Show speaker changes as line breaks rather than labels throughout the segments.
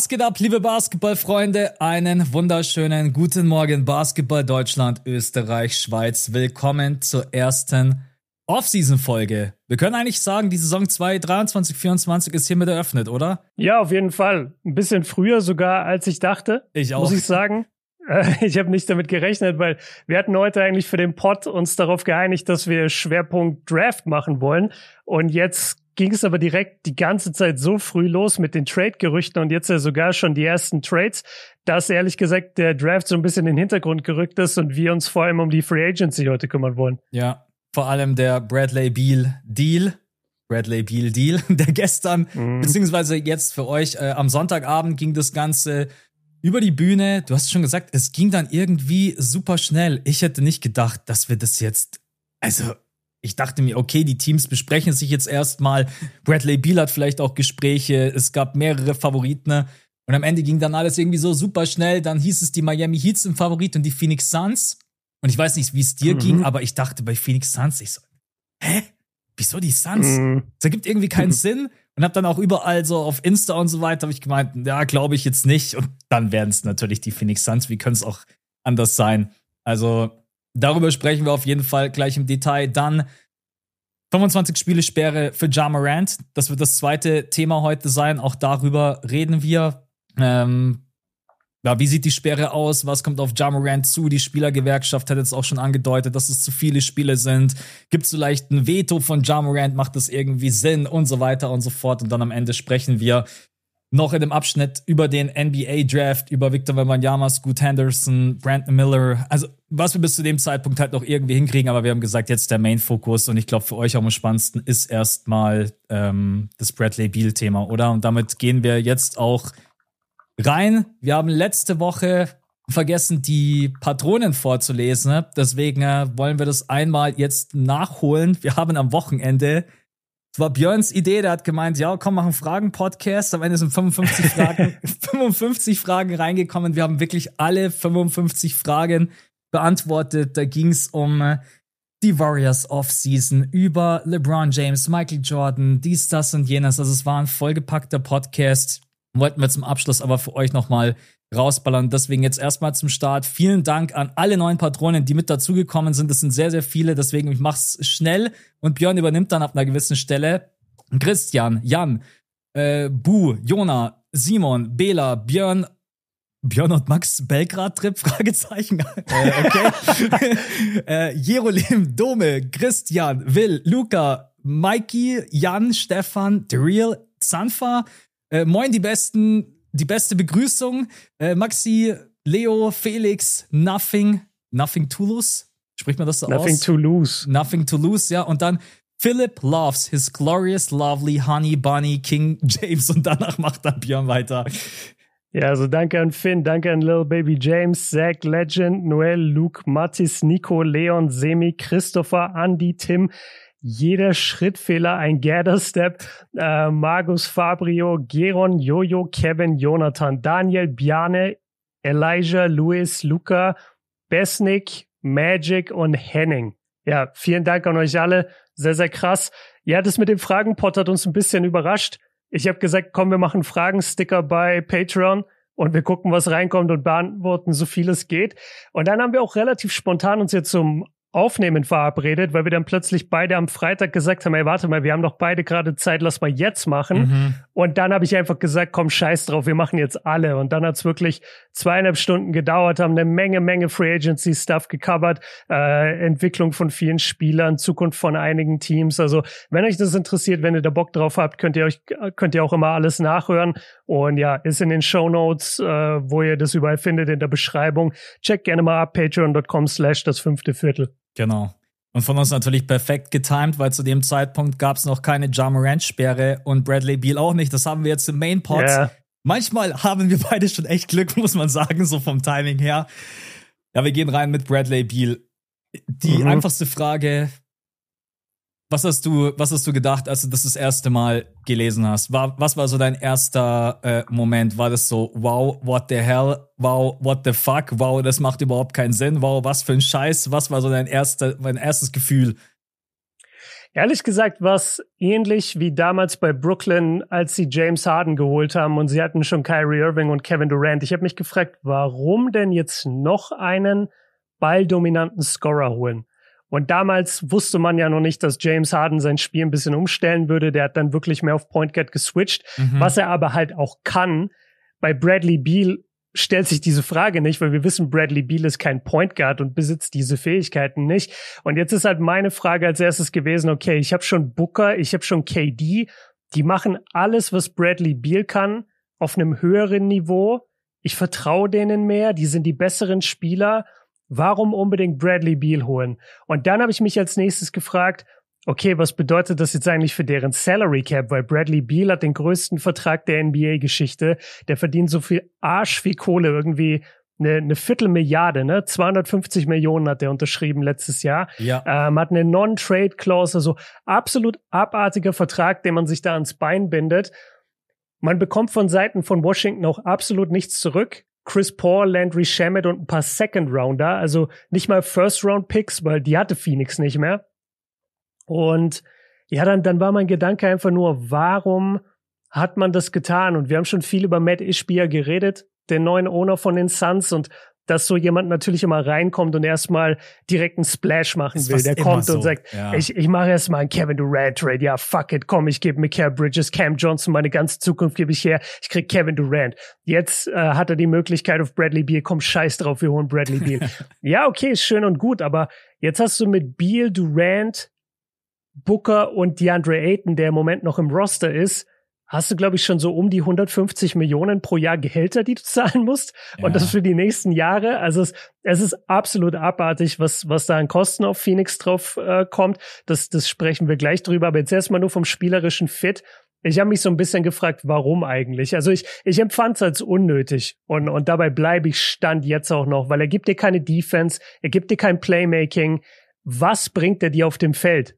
Was geht ab, liebe Basketballfreunde? Einen wunderschönen guten Morgen, Basketball Deutschland, Österreich, Schweiz. Willkommen zur ersten Off-Season-Folge. Wir können eigentlich sagen, die Saison 2023 24 ist hiermit eröffnet, oder?
Ja, auf jeden Fall. Ein bisschen früher sogar, als ich dachte.
Ich auch.
Muss ich sagen. Äh, ich habe nicht damit gerechnet, weil wir hatten heute eigentlich für den Pod uns darauf geeinigt, dass wir Schwerpunkt Draft machen wollen. Und jetzt ging es aber direkt die ganze Zeit so früh los mit den Trade-Gerüchten und jetzt ja sogar schon die ersten Trades, dass ehrlich gesagt der Draft so ein bisschen in den Hintergrund gerückt ist und wir uns vor allem um die Free Agency heute kümmern wollen.
Ja, vor allem der Bradley Beal Deal. Bradley Beal Deal, der gestern, mhm. beziehungsweise jetzt für euch, äh, am Sonntagabend ging das Ganze über die Bühne. Du hast schon gesagt, es ging dann irgendwie super schnell. Ich hätte nicht gedacht, dass wir das jetzt, also ich dachte mir, okay, die Teams besprechen sich jetzt erstmal. Bradley Beal hat vielleicht auch Gespräche. Es gab mehrere Favoriten. Und am Ende ging dann alles irgendwie so super schnell. Dann hieß es, die Miami Heat sind Favorit und die Phoenix Suns. Und ich weiß nicht, wie es dir mhm. ging, aber ich dachte bei Phoenix Suns, ich so, hä? Wieso die Suns? Mhm. Das ergibt irgendwie keinen mhm. Sinn. Und hab dann auch überall so auf Insta und so weiter, habe ich gemeint, ja, glaube ich jetzt nicht. Und dann werden es natürlich die Phoenix Suns. Wie können es auch anders sein? Also, Darüber sprechen wir auf jeden Fall gleich im Detail. Dann 25 Spiele Sperre für Ja Morant. Das wird das zweite Thema heute sein. Auch darüber reden wir. Ähm, ja, wie sieht die Sperre aus? Was kommt auf Ja Morant zu? Die Spielergewerkschaft hat jetzt auch schon angedeutet, dass es zu viele Spiele sind. Gibt es vielleicht ein Veto von Ja Morant? Macht das irgendwie Sinn? Und so weiter und so fort. Und dann am Ende sprechen wir noch in dem Abschnitt über den NBA Draft, über Victor Wembanyama, Scoot Henderson, Brandon Miller. Also, was wir bis zu dem Zeitpunkt halt noch irgendwie hinkriegen, aber wir haben gesagt, jetzt der Main-Fokus und ich glaube, für euch am spannendsten ist erstmal ähm, das Bradley Beal-Thema, oder? Und damit gehen wir jetzt auch rein. Wir haben letzte Woche vergessen, die Patronen vorzulesen. Deswegen äh, wollen wir das einmal jetzt nachholen. Wir haben am Wochenende es war Björns Idee, der hat gemeint, ja, komm, machen Fragen-Podcast. Am Ende sind 55 Fragen, 55 Fragen reingekommen. Wir haben wirklich alle 55 Fragen beantwortet. Da ging es um äh, die Warriors Offseason, über LeBron James, Michael Jordan, dies, das und jenes. Also es war ein vollgepackter Podcast. Wollten wir zum Abschluss aber für euch nochmal rausballern. Deswegen jetzt erstmal zum Start. Vielen Dank an alle neuen Patronen, die mit dazugekommen sind. Das sind sehr, sehr viele. Deswegen, ich mach's schnell und Björn übernimmt dann ab einer gewissen Stelle. Christian, Jan, äh, Bu, Jona, Simon, Bela, Björn, Björn und Max Belgrad-Trip? Fragezeichen. äh, okay. äh, Jerolim, Dome, Christian, Will, Luca, Mikey, Jan, Stefan, The Real, Sanfa. Äh, moin, die Besten die beste Begrüßung. Äh, Maxi, Leo, Felix, Nothing, Nothing Toulouse. Spricht man das so
Nothing
aus?
to lose.
Nothing to lose, ja. Und dann Philip loves his glorious, lovely Honey Bunny King James. Und danach macht dann Björn weiter.
Ja, also danke an Finn, danke an Little Baby James, Zach, Legend, Noel, Luke, Mattis, Nico, Leon, Semi, Christopher, Andy, Tim, jeder Schrittfehler ein Gather-Step. Äh, Margus Fabrio, Geron, Jojo, Kevin, Jonathan, Daniel, Biane, Elijah, Luis, Luca, Besnik, Magic und Henning. Ja, vielen Dank an euch alle. Sehr, sehr krass. Ja, das mit dem Fragenpot hat uns ein bisschen überrascht. Ich habe gesagt, komm, wir machen Fragensticker bei Patreon und wir gucken, was reinkommt und beantworten so viel es geht. Und dann haben wir auch relativ spontan uns jetzt zum Aufnehmen verabredet, weil wir dann plötzlich beide am Freitag gesagt haben, ey, warte mal, wir haben doch beide gerade Zeit, lass mal jetzt machen. Mhm. Und dann habe ich einfach gesagt, komm, scheiß drauf, wir machen jetzt alle. Und dann hat es wirklich zweieinhalb Stunden gedauert, haben eine Menge, Menge Free Agency Stuff gecovert, äh, Entwicklung von vielen Spielern, Zukunft von einigen Teams. Also, wenn euch das interessiert, wenn ihr da Bock drauf habt, könnt ihr euch, könnt ihr auch immer alles nachhören. Und ja, ist in den Show Notes, äh, wo ihr das überall findet in der Beschreibung. Checkt gerne mal ab, patreon.com slash das fünfte Viertel.
Genau. Und von uns natürlich perfekt getimed, weil zu dem Zeitpunkt gab es noch keine Jamarant-Sperre und Bradley Beal auch nicht. Das haben wir jetzt im Main-Pod. Yeah. Manchmal haben wir beide schon echt Glück, muss man sagen, so vom Timing her. Ja, wir gehen rein mit Bradley Beal. Die mhm. einfachste Frage, was hast du, was hast du gedacht, als du das das erste Mal gelesen hast? War, was war so dein erster äh, Moment? War das so, wow, what the hell? Wow, what the fuck? Wow, das macht überhaupt keinen Sinn. Wow, was für ein Scheiß? Was war so dein erster, dein erstes Gefühl?
Ehrlich gesagt war es ähnlich wie damals bei Brooklyn, als sie James Harden geholt haben und sie hatten schon Kyrie Irving und Kevin Durant. Ich habe mich gefragt, warum denn jetzt noch einen balldominanten Scorer holen? Und damals wusste man ja noch nicht, dass James Harden sein Spiel ein bisschen umstellen würde. Der hat dann wirklich mehr auf Point Guard geswitcht, mhm. was er aber halt auch kann. Bei Bradley Beal stellt sich diese Frage nicht, weil wir wissen, Bradley Beal ist kein Point Guard und besitzt diese Fähigkeiten nicht. Und jetzt ist halt meine Frage als erstes gewesen, okay, ich habe schon Booker, ich habe schon KD, die machen alles, was Bradley Beal kann, auf einem höheren Niveau. Ich vertraue denen mehr, die sind die besseren Spieler. Warum unbedingt Bradley Beal holen? Und dann habe ich mich als nächstes gefragt, okay, was bedeutet das jetzt eigentlich für deren Salary Cap? Weil Bradley Beal hat den größten Vertrag der NBA-Geschichte. Der verdient so viel Arsch wie Kohle, irgendwie eine, eine Viertelmilliarde, ne? 250 Millionen hat er unterschrieben letztes Jahr.
Ja.
Ähm, hat eine Non-Trade-Clause, also absolut abartiger Vertrag, den man sich da ans Bein bindet. Man bekommt von Seiten von Washington auch absolut nichts zurück. Chris Paul, Landry Shamet und ein paar Second Rounder, also nicht mal First Round Picks, weil die hatte Phoenix nicht mehr. Und ja, dann, dann war mein Gedanke einfach nur, warum hat man das getan? Und wir haben schon viel über Matt Ishbia geredet, den neuen Owner von den Suns und dass so jemand natürlich immer reinkommt und erstmal direkt einen Splash machen will. Der kommt so. und sagt, ja. ich, ich mache erstmal einen Kevin Durant Trade. Ja, fuck it, komm, ich gebe Mikael Bridges, Cam Johnson, meine ganze Zukunft gebe ich her. Ich krieg Kevin Durant. Jetzt äh, hat er die Möglichkeit auf Bradley Beal. Komm, scheiß drauf, wir holen Bradley Beal. ja, okay, ist schön und gut, aber jetzt hast du mit Beal, Durant, Booker und DeAndre Ayton, der im Moment noch im Roster ist, hast du, glaube ich, schon so um die 150 Millionen pro Jahr Gehälter, die du zahlen musst. Ja. Und das für die nächsten Jahre. Also es, es ist absolut abartig, was, was da an Kosten auf Phoenix drauf äh, kommt. Das, das sprechen wir gleich drüber. Aber jetzt erstmal nur vom spielerischen Fit. Ich habe mich so ein bisschen gefragt, warum eigentlich? Also ich, ich empfand es als unnötig und, und dabei bleibe ich stand jetzt auch noch, weil er gibt dir keine Defense, er gibt dir kein Playmaking. Was bringt er dir auf dem Feld?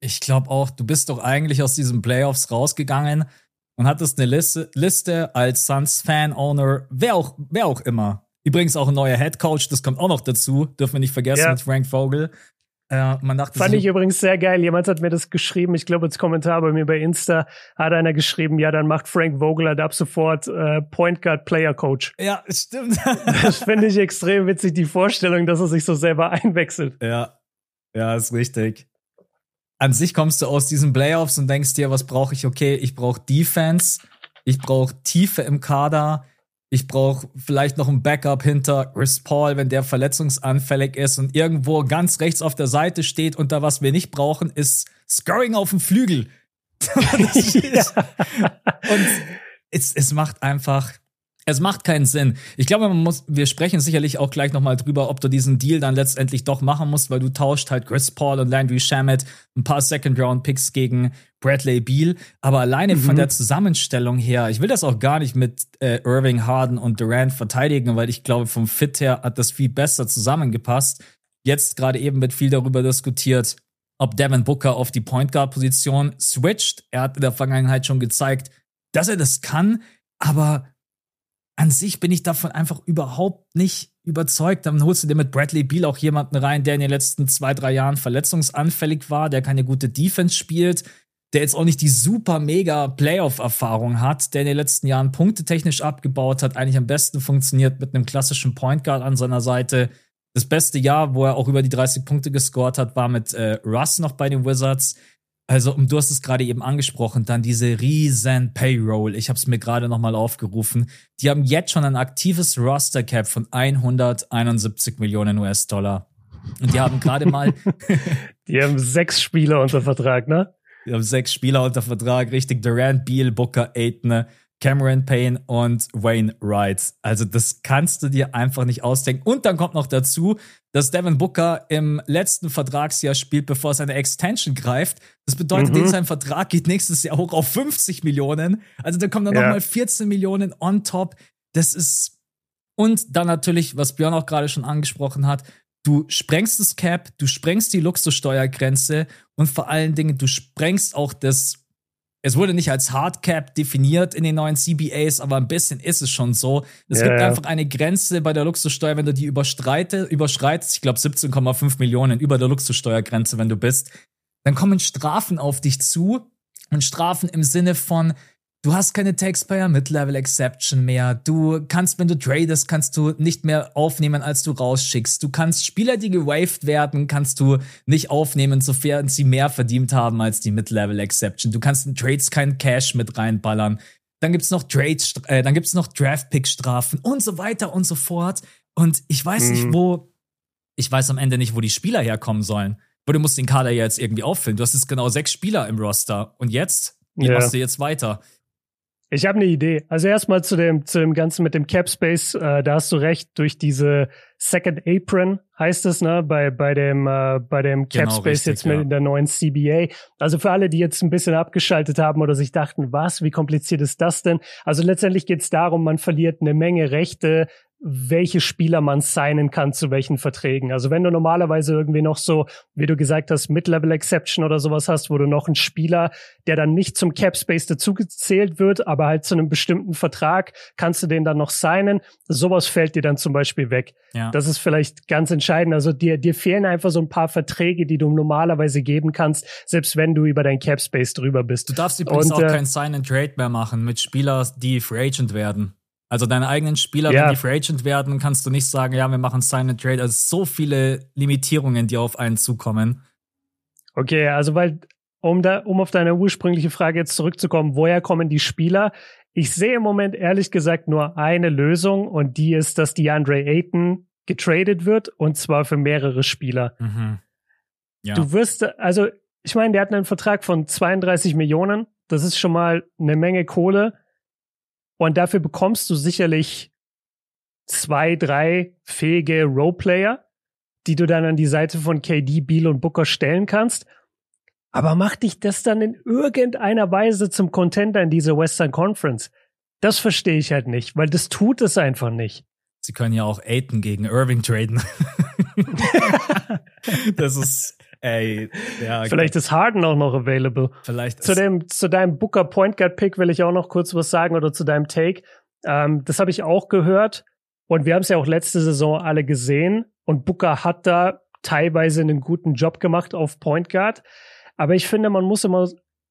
Ich glaube auch, du bist doch eigentlich aus diesen Playoffs rausgegangen und hattest eine Liste, Liste als Suns Fan-Owner, wer auch, wer auch immer. Übrigens auch ein neuer Head Coach, das kommt auch noch dazu, dürfen wir nicht vergessen, ja. mit Frank Vogel. Äh, man dachte
Fand sich, ich übrigens sehr geil. Jemand hat mir das geschrieben. Ich glaube, als Kommentar bei mir bei Insta hat einer geschrieben, ja, dann macht Frank Vogel halt ab sofort äh, Point Guard Player Coach.
Ja, stimmt.
das finde ich extrem witzig, die Vorstellung, dass er sich so selber einwechselt.
Ja, ja, ist richtig an sich kommst du aus diesen Playoffs und denkst dir, was brauche ich? Okay, ich brauche Defense, ich brauche Tiefe im Kader, ich brauche vielleicht noch ein Backup hinter Chris Paul, wenn der verletzungsanfällig ist und irgendwo ganz rechts auf der Seite steht und da was wir nicht brauchen, ist Scoring auf dem Flügel. Und es, es macht einfach es macht keinen Sinn. Ich glaube, man muss, wir sprechen sicherlich auch gleich nochmal drüber, ob du diesen Deal dann letztendlich doch machen musst, weil du tauscht halt Chris Paul und Landry Shamet ein paar Second-Round-Picks gegen Bradley Beal. Aber alleine mhm. von der Zusammenstellung her, ich will das auch gar nicht mit äh, Irving Harden und Durant verteidigen, weil ich glaube, vom Fit her hat das viel besser zusammengepasst. Jetzt gerade eben wird viel darüber diskutiert, ob Devin Booker auf die Point Guard Position switcht. Er hat in der Vergangenheit schon gezeigt, dass er das kann, aber an sich bin ich davon einfach überhaupt nicht überzeugt. Dann holst du dir mit Bradley Beal auch jemanden rein, der in den letzten zwei, drei Jahren verletzungsanfällig war, der keine gute Defense spielt, der jetzt auch nicht die super mega Playoff-Erfahrung hat, der in den letzten Jahren punktetechnisch abgebaut hat, eigentlich am besten funktioniert mit einem klassischen Point Guard an seiner Seite. Das beste Jahr, wo er auch über die 30 Punkte gescored hat, war mit äh, Russ noch bei den Wizards. Also, du hast es gerade eben angesprochen, dann diese riesen Payroll. Ich habe es mir gerade nochmal aufgerufen. Die haben jetzt schon ein aktives Roster Cap von 171 Millionen US-Dollar. Und die haben gerade mal.
die haben sechs Spieler unter Vertrag, ne?
Die haben sechs Spieler unter Vertrag, richtig. Durant, Beal, Booker, Aitner, Cameron Payne und Wayne Wright. Also das kannst du dir einfach nicht ausdenken. Und dann kommt noch dazu, dass Devin Booker im letzten Vertragsjahr spielt, bevor seine Extension greift. Das bedeutet, mhm. sein Vertrag geht nächstes Jahr hoch auf 50 Millionen. Also da kommen dann ja. nochmal 14 Millionen on top. Das ist und dann natürlich, was Björn auch gerade schon angesprochen hat, du sprengst das Cap, du sprengst die Luxussteuergrenze und vor allen Dingen, du sprengst auch das es wurde nicht als Hardcap definiert in den neuen CBAs, aber ein bisschen ist es schon so. Es ja, gibt ja. einfach eine Grenze bei der Luxussteuer, wenn du die überstreite, überschreitest, ich glaube 17,5 Millionen über der Luxussteuergrenze, wenn du bist, dann kommen Strafen auf dich zu und Strafen im Sinne von, Du hast keine Taxpayer Mid-Level Exception mehr. Du kannst, wenn du tradest, kannst du nicht mehr aufnehmen, als du rausschickst. Du kannst Spieler, die gewaved werden, kannst du nicht aufnehmen, sofern sie mehr verdient haben als die Mid-Level Exception. Du kannst in Trades kein Cash mit reinballern. Dann gibt's noch Trades, äh, dann gibt's noch Draft-Pick-Strafen und so weiter und so fort. Und ich weiß mhm. nicht, wo, ich weiß am Ende nicht, wo die Spieler herkommen sollen. Aber du musst den Kader ja jetzt irgendwie auffüllen. Du hast jetzt genau sechs Spieler im Roster. Und jetzt? Wie ja. machst du jetzt weiter?
Ich habe eine Idee. Also erstmal zu dem, zu dem Ganzen mit dem Cap Space, äh, da hast du recht, durch diese Second Apron heißt es, ne, bei, bei dem, äh, bei dem Cap genau, Space richtig, jetzt mit ja. in der neuen CBA. Also für alle, die jetzt ein bisschen abgeschaltet haben oder sich dachten, was, wie kompliziert ist das denn? Also letztendlich geht es darum, man verliert eine Menge Rechte welche Spieler man signen kann zu welchen Verträgen. Also wenn du normalerweise irgendwie noch so, wie du gesagt hast, Mid-Level Exception oder sowas hast, wo du noch einen Spieler, der dann nicht zum Cap Space dazugezählt wird, aber halt zu einem bestimmten Vertrag, kannst du den dann noch signen. Sowas fällt dir dann zum Beispiel weg. Ja. Das ist vielleicht ganz entscheidend. Also dir, dir fehlen einfach so ein paar Verträge, die du normalerweise geben kannst, selbst wenn du über dein Cap Space drüber bist.
Du darfst übrigens Und, auch äh, kein Sign and Trade mehr machen mit Spielern, die Free Agent werden. Also deine eigenen Spieler, ja. wenn die Free Agent werden, kannst du nicht sagen, ja, wir machen Sign and Trade. Also so viele Limitierungen, die auf einen zukommen.
Okay, also weil, um da, um auf deine ursprüngliche Frage jetzt zurückzukommen, woher kommen die Spieler? Ich sehe im Moment ehrlich gesagt nur eine Lösung und die ist, dass die Andre Ayton getradet wird und zwar für mehrere Spieler. Mhm. Ja. Du wirst, also, ich meine, der hat einen Vertrag von 32 Millionen. Das ist schon mal eine Menge Kohle. Und dafür bekommst du sicherlich zwei, drei fähige Roleplayer, die du dann an die Seite von KD, Beal und Booker stellen kannst. Aber macht dich das dann in irgendeiner Weise zum Contender in dieser Western Conference? Das verstehe ich halt nicht, weil das tut es einfach nicht.
Sie können ja auch Aiton gegen Irving traden. das ist Ey,
ja. Vielleicht ist Harden auch noch available.
Vielleicht.
Zu dem, zu deinem Booker Point Guard Pick will ich auch noch kurz was sagen oder zu deinem Take. Ähm, das habe ich auch gehört und wir haben es ja auch letzte Saison alle gesehen und Booker hat da teilweise einen guten Job gemacht auf Point Guard. Aber ich finde, man muss immer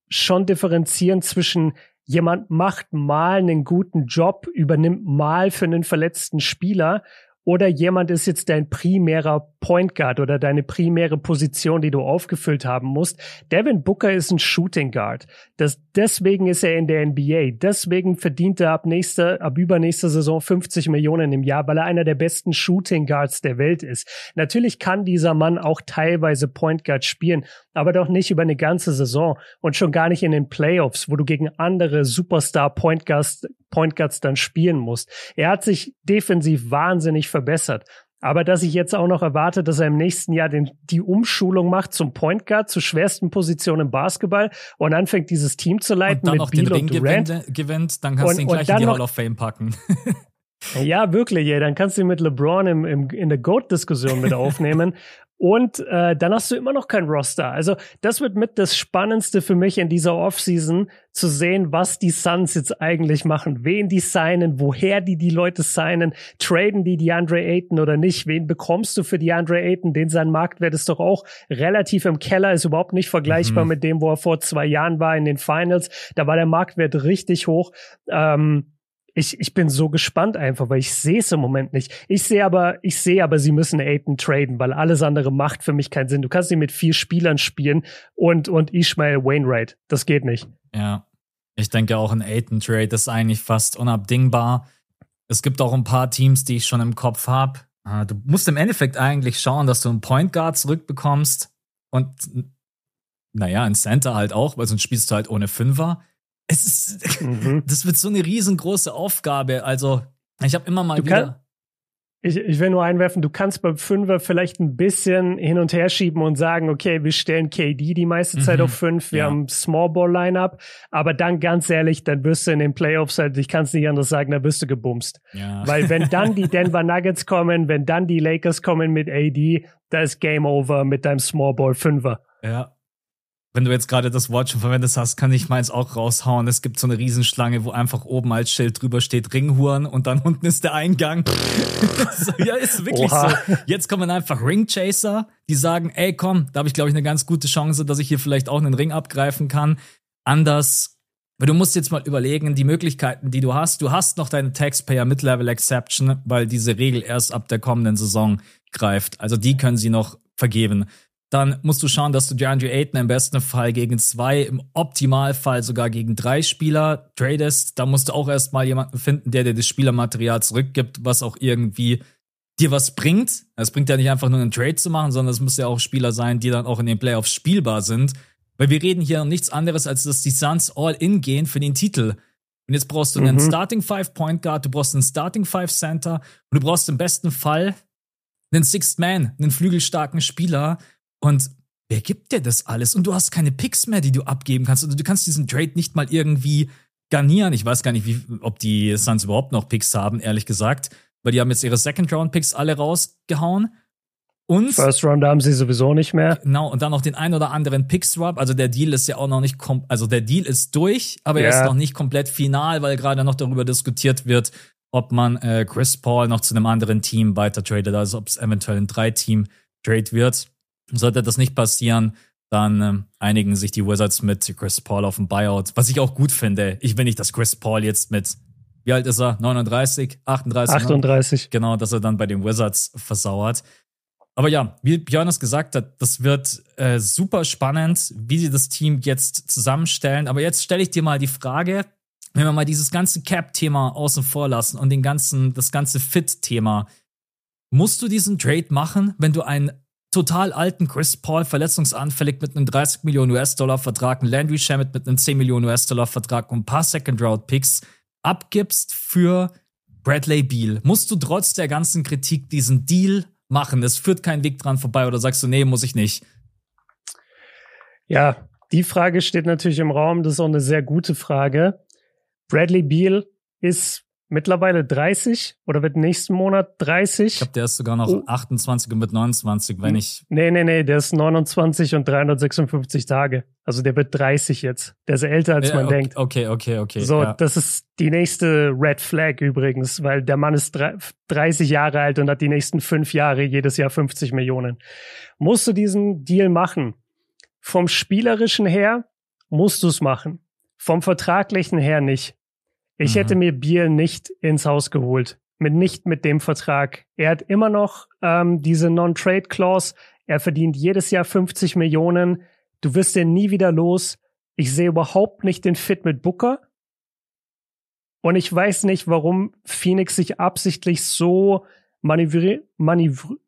schon differenzieren zwischen jemand macht mal einen guten Job, übernimmt mal für einen verletzten Spieler oder jemand ist jetzt dein primärer Point Guard oder deine primäre Position, die du aufgefüllt haben musst. Devin Booker ist ein Shooting Guard. Das, deswegen ist er in der NBA. Deswegen verdient er ab nächster, ab übernächster Saison 50 Millionen im Jahr, weil er einer der besten Shooting Guards der Welt ist. Natürlich kann dieser Mann auch teilweise Point Guard spielen, aber doch nicht über eine ganze Saison und schon gar nicht in den Playoffs, wo du gegen andere Superstar Point Guards, Point Guards dann spielen musst. Er hat sich defensiv wahnsinnig verbessert. Aber dass ich jetzt auch noch erwarte, dass er im nächsten Jahr den, die Umschulung macht zum Point Guard, zur schwersten Position im Basketball und anfängt dieses Team zu leiten und
dann mit noch Beal den Ring gewinnt, gewinnt, dann kannst und, du ihn gleich in die Hall of Fame packen.
ja, wirklich, ja. Dann kannst du ihn mit LeBron im, im, in der GOAT-Diskussion mit aufnehmen. Und äh, dann hast du immer noch kein Roster. Also das wird mit das Spannendste für mich in dieser Offseason, zu sehen, was die Suns jetzt eigentlich machen, wen die signen, woher die die Leute signen, traden die die Andre Ayton oder nicht, wen bekommst du für die Andre Ayton, den sein Marktwert ist doch auch relativ im Keller, ist überhaupt nicht vergleichbar mhm. mit dem, wo er vor zwei Jahren war in den Finals. Da war der Marktwert richtig hoch. Ähm, ich, ich bin so gespannt einfach, weil ich sehe es im Moment nicht. Ich sehe aber, ich sehe aber, sie müssen Aiden traden, weil alles andere macht für mich keinen Sinn. Du kannst nicht mit vier Spielern spielen und, und Ishmael Wainwright. Das geht nicht.
Ja. Ich denke auch ein Aiden Trade ist eigentlich fast unabdingbar. Es gibt auch ein paar Teams, die ich schon im Kopf habe. Ah, du musst im Endeffekt eigentlich schauen, dass du einen Point Guard zurückbekommst und naja, ein Center halt auch, weil sonst spielst du halt ohne Fünfer. Es ist, mhm. das wird so eine riesengroße Aufgabe. Also, ich habe immer mal du wieder. Kann,
ich, ich will nur einwerfen, du kannst beim Fünfer vielleicht ein bisschen hin und her schieben und sagen, okay, wir stellen KD die meiste Zeit mhm. auf fünf, wir ja. haben Small Ball Lineup, aber dann ganz ehrlich, dann wirst du in den Playoffs halt, ich kann es nicht anders sagen, da wirst du gebumst. Ja. Weil wenn dann die Denver Nuggets kommen, wenn dann die Lakers kommen mit AD, da ist Game Over mit deinem Small Ball Fünfer.
Ja. Wenn du jetzt gerade das Wort schon verwendet hast, kann ich meins auch raushauen. Es gibt so eine Riesenschlange, wo einfach oben als Schild drüber steht Ringhuren und dann unten ist der Eingang. so, ja, ist wirklich Oha. so. Jetzt kommen einfach Ringchaser, die sagen, ey komm, da habe ich glaube ich eine ganz gute Chance, dass ich hier vielleicht auch einen Ring abgreifen kann. Anders, weil du musst jetzt mal überlegen, die Möglichkeiten, die du hast. Du hast noch deine Taxpayer Mid-Level Exception, weil diese Regel erst ab der kommenden Saison greift. Also die können sie noch vergeben dann musst du schauen, dass du DeAndre Ayton im besten Fall gegen zwei, im Optimalfall sogar gegen drei Spieler tradest. Da musst du auch erstmal jemanden finden, der dir das Spielermaterial zurückgibt, was auch irgendwie dir was bringt. Es bringt ja nicht einfach nur einen Trade zu machen, sondern es muss ja auch Spieler sein, die dann auch in den Playoffs spielbar sind. Weil wir reden hier um nichts anderes, als dass die Suns all in gehen für den Titel. Und jetzt brauchst du einen mhm. Starting Five Point Guard, du brauchst einen Starting Five Center und du brauchst im besten Fall einen Sixth Man, einen flügelstarken Spieler, und wer gibt dir das alles? Und du hast keine Picks mehr, die du abgeben kannst. Also du kannst diesen Trade nicht mal irgendwie garnieren. Ich weiß gar nicht, wie, ob die Suns überhaupt noch Picks haben, ehrlich gesagt. Weil die haben jetzt ihre Second-Round-Picks alle rausgehauen. Und
First Round haben sie sowieso nicht mehr.
Genau, und dann noch den ein oder anderen Pick-Swap. Also der Deal ist ja auch noch nicht, also der Deal ist durch, aber yeah. er ist noch nicht komplett final, weil gerade noch darüber diskutiert wird, ob man äh, Chris Paul noch zu einem anderen Team weiter tradet, also ob es eventuell ein Drei-Team-Trade wird. Sollte das nicht passieren, dann äh, einigen sich die Wizards mit Chris Paul auf ein Buyout, was ich auch gut finde. Ich will nicht, dass Chris Paul jetzt mit, wie alt ist er? 39, 38?
38.
Ne? Genau, dass er dann bei den Wizards versauert. Aber ja, wie Björn es gesagt hat, das wird äh, super spannend, wie sie das Team jetzt zusammenstellen. Aber jetzt stelle ich dir mal die Frage, wenn wir mal dieses ganze Cap-Thema außen vor lassen und den ganzen, das ganze Fit-Thema, musst du diesen Trade machen, wenn du einen total alten Chris Paul verletzungsanfällig mit einem 30 Millionen US-Dollar-Vertrag, einen Landry Shamet mit einem 10 Millionen US-Dollar-Vertrag und ein paar Second-Round-Picks abgibst für Bradley Beal, musst du trotz der ganzen Kritik diesen Deal machen? Es führt kein Weg dran vorbei oder sagst du, nee, muss ich nicht?
Ja, die Frage steht natürlich im Raum. Das ist auch eine sehr gute Frage. Bradley Beal ist mittlerweile 30 oder wird nächsten Monat 30.
Ich glaube, der ist sogar noch oh. 28 und mit 29, wenn ich.
Nee, nee, nee, der ist 29 und 356 Tage. Also der wird 30 jetzt. Der ist älter, als ja, man
okay,
denkt.
Okay, okay, okay.
So, ja. das ist die nächste Red Flag übrigens, weil der Mann ist 30 Jahre alt und hat die nächsten fünf Jahre jedes Jahr 50 Millionen. Musst du diesen Deal machen? Vom spielerischen her musst du es machen. Vom vertraglichen her nicht. Ich mhm. hätte mir Biel nicht ins Haus geholt. Mit, nicht mit dem Vertrag. Er hat immer noch ähm, diese Non-Trade-Clause. Er verdient jedes Jahr 50 Millionen. Du wirst den nie wieder los. Ich sehe überhaupt nicht den Fit mit Booker. Und ich weiß nicht, warum Phoenix sich absichtlich so manövriert, manövriert,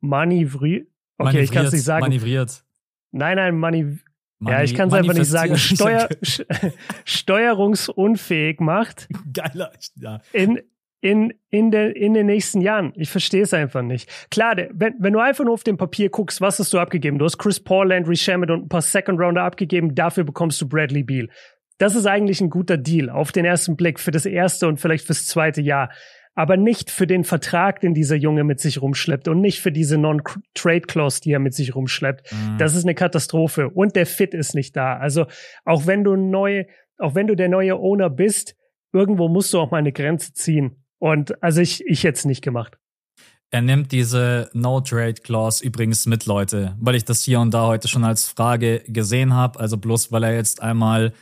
manövriert, okay, ich kann es nicht sagen.
Manövriert.
Nein, nein, manövriert Mani ja, ich kann es einfach nicht sagen. Steuer, steuerungsunfähig macht.
Geiler, ja.
In, in, in, der, in den nächsten Jahren. Ich verstehe es einfach nicht. Klar, wenn, wenn du einfach nur auf dem Papier guckst, was hast du abgegeben? Du hast Chris Paul, Landry Shamet und ein paar Second Rounder abgegeben. Dafür bekommst du Bradley Beal. Das ist eigentlich ein guter Deal auf den ersten Blick für das erste und vielleicht fürs zweite Jahr aber nicht für den Vertrag, den dieser Junge mit sich rumschleppt und nicht für diese Non-Trade-Clause, die er mit sich rumschleppt. Mhm. Das ist eine Katastrophe und der Fit ist nicht da. Also auch wenn du neu, auch wenn du der neue Owner bist, irgendwo musst du auch mal eine Grenze ziehen. Und also ich, ich jetzt nicht gemacht.
Er nimmt diese No-Trade-Clause übrigens mit, Leute, weil ich das hier und da heute schon als Frage gesehen habe. Also bloß weil er jetzt einmal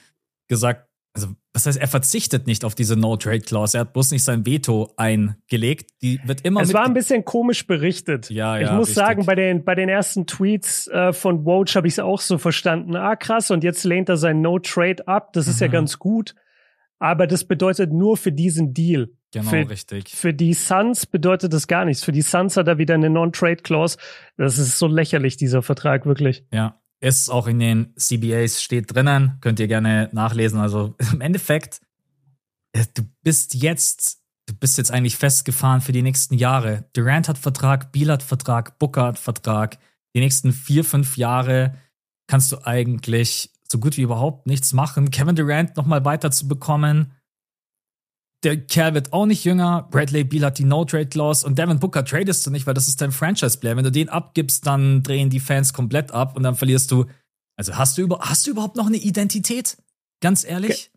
gesagt also was heißt, er verzichtet nicht auf diese No-Trade-Clause, er hat bloß nicht sein Veto eingelegt. Die wird immer.
Es war ein bisschen komisch berichtet.
Ja,
ja. Ich muss richtig. sagen, bei den, bei den ersten Tweets äh, von Woj habe ich es auch so verstanden. Ah, krass, und jetzt lehnt er sein No-Trade ab. Das ist mhm. ja ganz gut. Aber das bedeutet nur für diesen Deal.
Genau,
für,
richtig.
Für die Suns bedeutet das gar nichts. Für die Suns hat er wieder eine Non-Trade-Clause. Das ist so lächerlich, dieser Vertrag, wirklich.
Ja, ist auch in den CBAs steht drinnen, könnt ihr gerne nachlesen. Also im Endeffekt, äh, du bist jetzt, du bist jetzt eigentlich festgefahren für die nächsten Jahre. Durant hat Vertrag, Beal hat Vertrag, Booker hat Vertrag. Die nächsten vier, fünf Jahre kannst du eigentlich so gut wie überhaupt nichts machen. Kevin Durant nochmal weiter zu bekommen, der Kerl wird auch nicht jünger. Bradley Beal hat die No-Trade-Clause und Devin Booker tradest du nicht, weil das ist dein Franchise-Player. Wenn du den abgibst, dann drehen die Fans komplett ab und dann verlierst du Also hast du, über, hast du überhaupt noch eine Identität? Ganz ehrlich?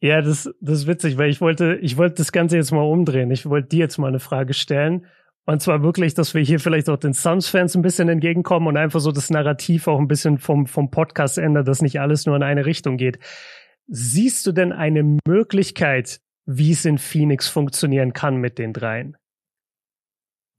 Ja, das, das ist witzig, weil ich wollte, ich wollte das Ganze jetzt mal umdrehen. Ich wollte dir jetzt mal eine Frage stellen. Und zwar wirklich, dass wir hier vielleicht auch den Suns-Fans ein bisschen entgegenkommen und einfach so das Narrativ auch ein bisschen vom, vom Podcast ändern, dass nicht alles nur in eine Richtung geht. Siehst du denn eine Möglichkeit, wie es in Phoenix funktionieren kann mit den dreien?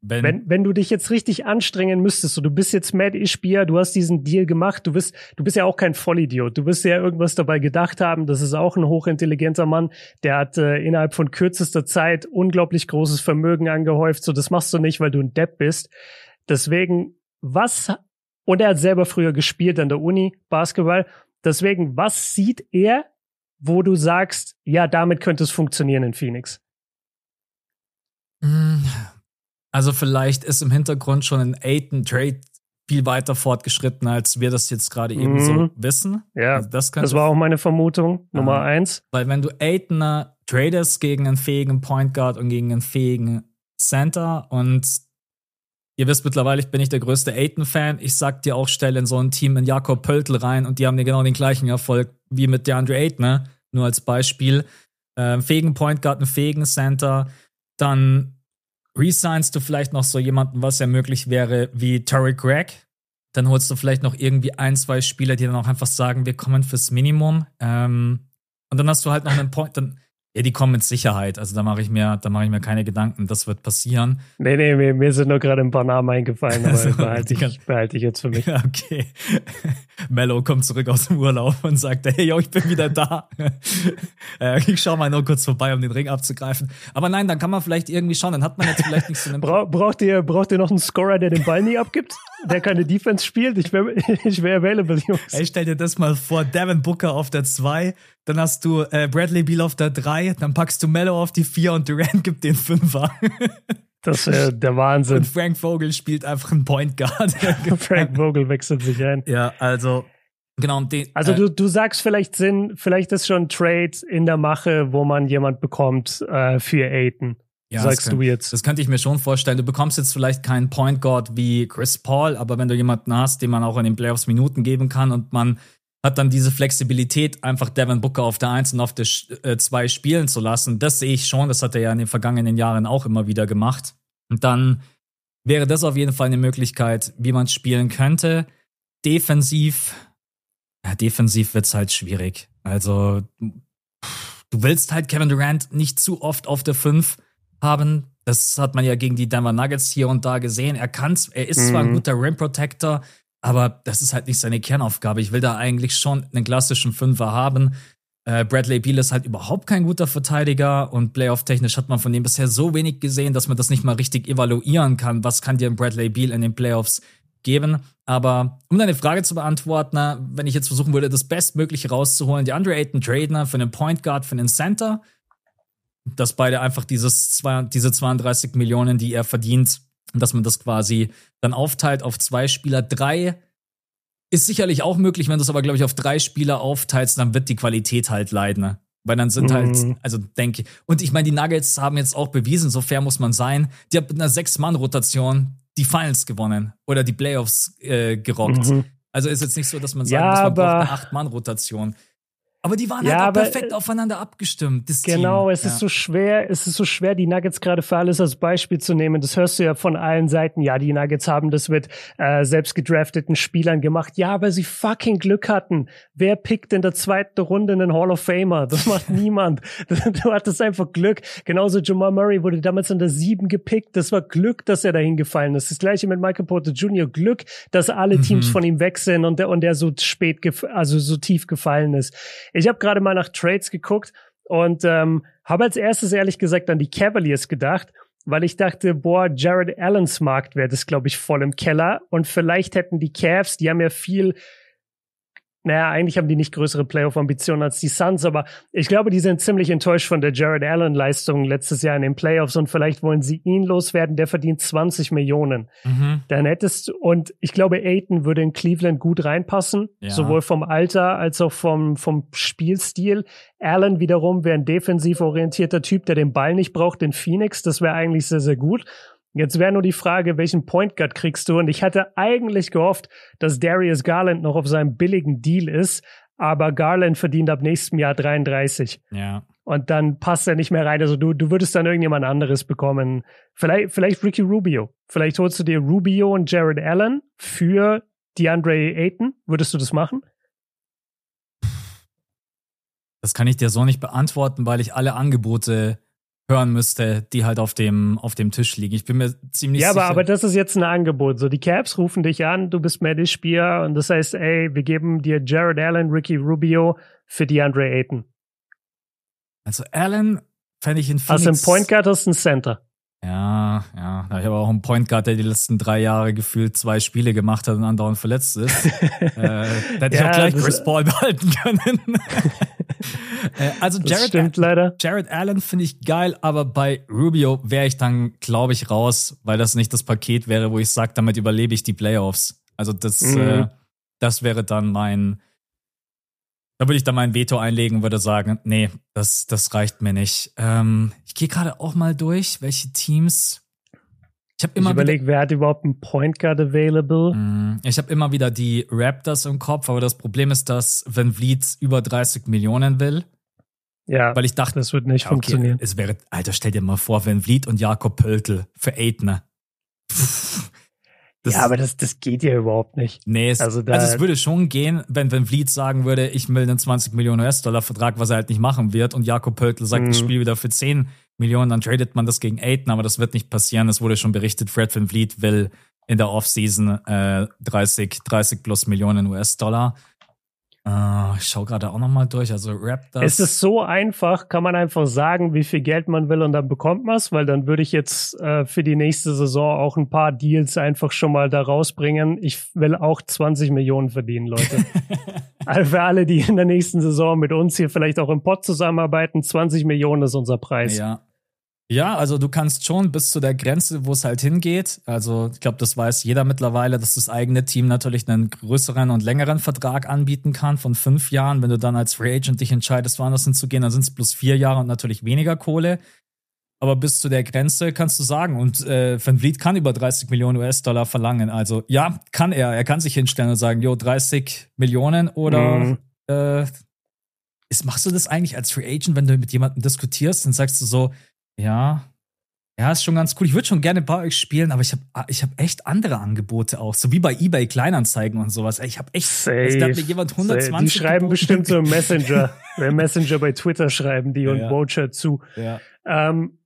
Wenn, wenn, wenn du dich jetzt richtig anstrengen müsstest, so du bist jetzt Matt Ishbia, du hast diesen Deal gemacht, du bist, du bist ja auch kein Vollidiot, du wirst ja irgendwas dabei gedacht haben, das ist auch ein hochintelligenter Mann, der hat äh, innerhalb von kürzester Zeit unglaublich großes Vermögen angehäuft, so das machst du nicht, weil du ein Depp bist. Deswegen, was, und er hat selber früher gespielt an der Uni, Basketball, deswegen, was sieht er, wo du sagst, ja, damit könnte es funktionieren in Phoenix?
Mm also vielleicht ist im Hintergrund schon ein Aiden Trade viel weiter fortgeschritten, als wir das jetzt gerade eben so mhm. wissen.
Ja, also das, das, war auch meine Vermutung, Nummer eins.
Weil wenn du Aiden tradest gegen einen fähigen Point Guard und gegen einen fähigen Center und ihr wisst mittlerweile, ich bin nicht der größte Aiden-Fan. Ich sag dir auch, stell in so ein Team in Jakob Pöltl rein und die haben dir genau den gleichen Erfolg wie mit DeAndre Aiden, nur als Beispiel. Ähm, fähigen Point Guard, einen fähigen Center, dann resignst du vielleicht noch so jemanden, was ja möglich wäre, wie Terry Gregg. Dann holst du vielleicht noch irgendwie ein, zwei Spieler, die dann auch einfach sagen, wir kommen fürs Minimum. Ähm, und dann hast du halt noch einen Point, dann ja, die kommen mit Sicherheit. Also da mache ich mir, da mache ich mir keine Gedanken. Das wird passieren.
Nee, nee, mir, mir sind nur gerade ein paar Namen eingefallen, aber also, behalte, ich, behalte ich jetzt für mich.
Okay. Mello kommt zurück aus dem Urlaub und sagt, hey, yo, ich bin wieder da. Äh, ich schau mal nur kurz vorbei, um den Ring abzugreifen. Aber nein, dann kann man vielleicht irgendwie schauen. Dann hat man jetzt vielleicht nicht so einen.
Bra braucht ihr, braucht ihr noch einen Scorer, der den Ball nie abgibt? Der keine Defense spielt? Ich wäre ich wär available, Jungs.
Ey, stell dir das mal vor. Devin Booker auf der 2, dann hast du äh, Bradley Beal auf der 3, dann packst du Mello auf die 4 und Durant gibt den Fünfer.
Das wäre der Wahnsinn. Und
Frank Vogel spielt einfach einen Point Guard.
Frank Vogel wechselt sich ein.
Ja, also Genau,
den, also äh, du, du sagst vielleicht Sinn, vielleicht ist schon ein Trade in der Mache, wo man jemand bekommt äh, für Aiden. Ja, sagst
kann,
du jetzt.
Das könnte ich mir schon vorstellen. Du bekommst jetzt vielleicht keinen Point Guard wie Chris Paul, aber wenn du jemanden hast, den man auch in den Playoffs Minuten geben kann und man hat dann diese Flexibilität, einfach Devin Booker auf der 1 und auf der 2 äh, spielen zu lassen. Das sehe ich schon. Das hat er ja in den vergangenen Jahren auch immer wieder gemacht. Und dann wäre das auf jeden Fall eine Möglichkeit, wie man spielen könnte. Defensiv, ja, defensiv wird's halt schwierig. Also, du willst halt Kevin Durant nicht zu oft auf der 5 haben. Das hat man ja gegen die Denver Nuggets hier und da gesehen. Er kann's, er ist mhm. zwar ein mhm. guter Rim Protector, aber das ist halt nicht seine Kernaufgabe. Ich will da eigentlich schon einen klassischen Fünfer haben. Äh, Bradley Beal ist halt überhaupt kein guter Verteidiger und Playoff-technisch hat man von dem bisher so wenig gesehen, dass man das nicht mal richtig evaluieren kann. Was kann dir Bradley Beal in den Playoffs geben? Aber um deine Frage zu beantworten, wenn ich jetzt versuchen würde, das Bestmögliche rauszuholen, die Andre Ayton Trader für einen Point Guard, für einen Center, dass beide einfach dieses zwei, diese 32 Millionen, die er verdient, dass man das quasi dann aufteilt auf zwei Spieler. Drei ist sicherlich auch möglich, wenn du es aber, glaube ich, auf drei Spieler aufteilst, dann wird die Qualität halt leiden. Ne? Weil dann sind halt, mhm. halt, also denke ich, und ich meine, die Nuggets haben jetzt auch bewiesen, so fair muss man sein, die haben mit einer Sechs-Mann-Rotation die Finals gewonnen oder die Playoffs äh, gerockt. Mhm. Also ist jetzt nicht so, dass man sagen ja, muss, man braucht eine Acht-Mann-Rotation. Aber die waren ja, halt auch perfekt aufeinander abgestimmt.
genau,
Team.
es ja. ist so schwer, es ist so schwer, die Nuggets gerade für alles als Beispiel zu nehmen. Das hörst du ja von allen Seiten. Ja, die Nuggets haben das mit äh, selbst gedrafteten Spielern gemacht. Ja, aber sie fucking Glück hatten. Wer pickt in der zweiten Runde einen Hall of Famer? Das macht niemand. Du hattest einfach Glück. Genauso Jamal Murray wurde damals in der sieben gepickt. Das war Glück, dass er dahin gefallen ist. Das gleiche mit Michael Porter Jr. Glück, dass alle mhm. Teams von ihm weg sind und der, und der so spät, also so tief gefallen ist. Ich habe gerade mal nach Trades geguckt und ähm, habe als erstes ehrlich gesagt an die Cavaliers gedacht, weil ich dachte, boah, Jared Allens Marktwert ist, glaube ich, voll im Keller und vielleicht hätten die Cavs, die haben ja viel naja, eigentlich haben die nicht größere Playoff-Ambitionen als die Suns, aber ich glaube, die sind ziemlich enttäuscht von der Jared Allen-Leistung letztes Jahr in den Playoffs und vielleicht wollen sie ihn loswerden. Der verdient 20 Millionen. Mhm. Dann hättest und ich glaube, Aiton würde in Cleveland gut reinpassen, ja. sowohl vom Alter als auch vom, vom Spielstil. Allen wiederum wäre ein defensiv orientierter Typ, der den Ball nicht braucht in Phoenix. Das wäre eigentlich sehr, sehr gut. Jetzt wäre nur die Frage, welchen Point Guard kriegst du? Und ich hatte eigentlich gehofft, dass Darius Garland noch auf seinem billigen Deal ist, aber Garland verdient ab nächstem Jahr 33.
Ja.
Und dann passt er nicht mehr rein. Also du, du würdest dann irgendjemand anderes bekommen. Vielleicht, vielleicht Ricky Rubio. Vielleicht holst du dir Rubio und Jared Allen für DeAndre Ayton. Würdest du das machen?
Das kann ich dir so nicht beantworten, weil ich alle Angebote hören müsste, die halt auf dem, auf dem Tisch liegen. Ich bin mir ziemlich
ja,
sicher.
Ja, aber, aber das ist jetzt ein Angebot. So, die Caps rufen dich an, du bist Medic-Spieler und das heißt, ey, wir geben dir Jared Allen, Ricky Rubio für DeAndre Ayton.
Also Allen fände ich in
Phoenix. Also ein Point Guard hast du ein Center.
Ja, ja. Ich habe auch einen Point Guard, der die letzten drei Jahre gefühlt zwei Spiele gemacht hat und andauernd verletzt ist. äh, da hätte ja, ich auch gleich Chris Paul behalten können. äh, also Jared,
stimmt leider.
Jared Allen finde ich geil, aber bei Rubio wäre ich dann, glaube ich, raus, weil das nicht das Paket wäre, wo ich sage, damit überlebe ich die Playoffs. Also das, mhm. äh, das wäre dann mein, da würde ich dann mein Veto einlegen und würde sagen, nee, das, das reicht mir nicht. Ähm, ich gehe gerade auch mal durch, welche Teams.
Ich habe immer. Ich überlege, wer hat überhaupt einen Point Guard available?
Mm, ich habe immer wieder die Raptors im Kopf, aber das Problem ist, dass Van Vliet über 30 Millionen will.
Ja.
Weil ich dachte,
das wird nicht okay, funktionieren.
Es wäre, Alter, stell dir mal vor, Van Vliet und Jakob Pöltl für Aidner.
Das ja, aber das, das geht ja überhaupt nicht.
Nee, es, also, also, es würde schon gehen, wenn, wenn Vliet sagen würde, ich will einen 20 Millionen US-Dollar Vertrag, was er halt nicht machen wird, und Jakob Pöltl sagt, mhm. ich spiele wieder für 10 Millionen, dann tradet man das gegen Aiden, aber das wird nicht passieren. Es wurde schon berichtet, Fred Van Vliet will in der Offseason äh, 30, 30 plus Millionen US-Dollar. Uh, ich schaue gerade auch nochmal durch. Also Raptors.
Es ist so einfach, kann man einfach sagen, wie viel Geld man will und dann bekommt man es, weil dann würde ich jetzt äh, für die nächste Saison auch ein paar Deals einfach schon mal da rausbringen. Ich will auch 20 Millionen verdienen, Leute. also für alle, die in der nächsten Saison mit uns hier vielleicht auch im Pod zusammenarbeiten, 20 Millionen ist unser Preis.
Ja, ja, also du kannst schon bis zu der Grenze, wo es halt hingeht. Also ich glaube, das weiß jeder mittlerweile, dass das eigene Team natürlich einen größeren und längeren Vertrag anbieten kann von fünf Jahren. Wenn du dann als Free Agent dich entscheidest, woanders hinzugehen, dann sind es plus vier Jahre und natürlich weniger Kohle. Aber bis zu der Grenze kannst du sagen. Und äh, Van Vliet kann über 30 Millionen US-Dollar verlangen. Also ja, kann er. Er kann sich hinstellen und sagen, jo, 30 Millionen oder mhm. äh, ist, machst du das eigentlich als Free Agent, wenn du mit jemandem diskutierst, dann sagst du so, ja. Ja, ist schon ganz cool. Ich würde schon gerne bei euch spielen, aber ich habe ich hab echt andere Angebote auch. So wie bei eBay Kleinanzeigen und sowas. Ich habe echt.
Safe, also, da hat mir
jemand 120 safe.
Die schreiben geboten. bestimmt so im Messenger. Messenger bei Twitter schreiben die und
ja.
Bocher zu.
Ja.
Ähm,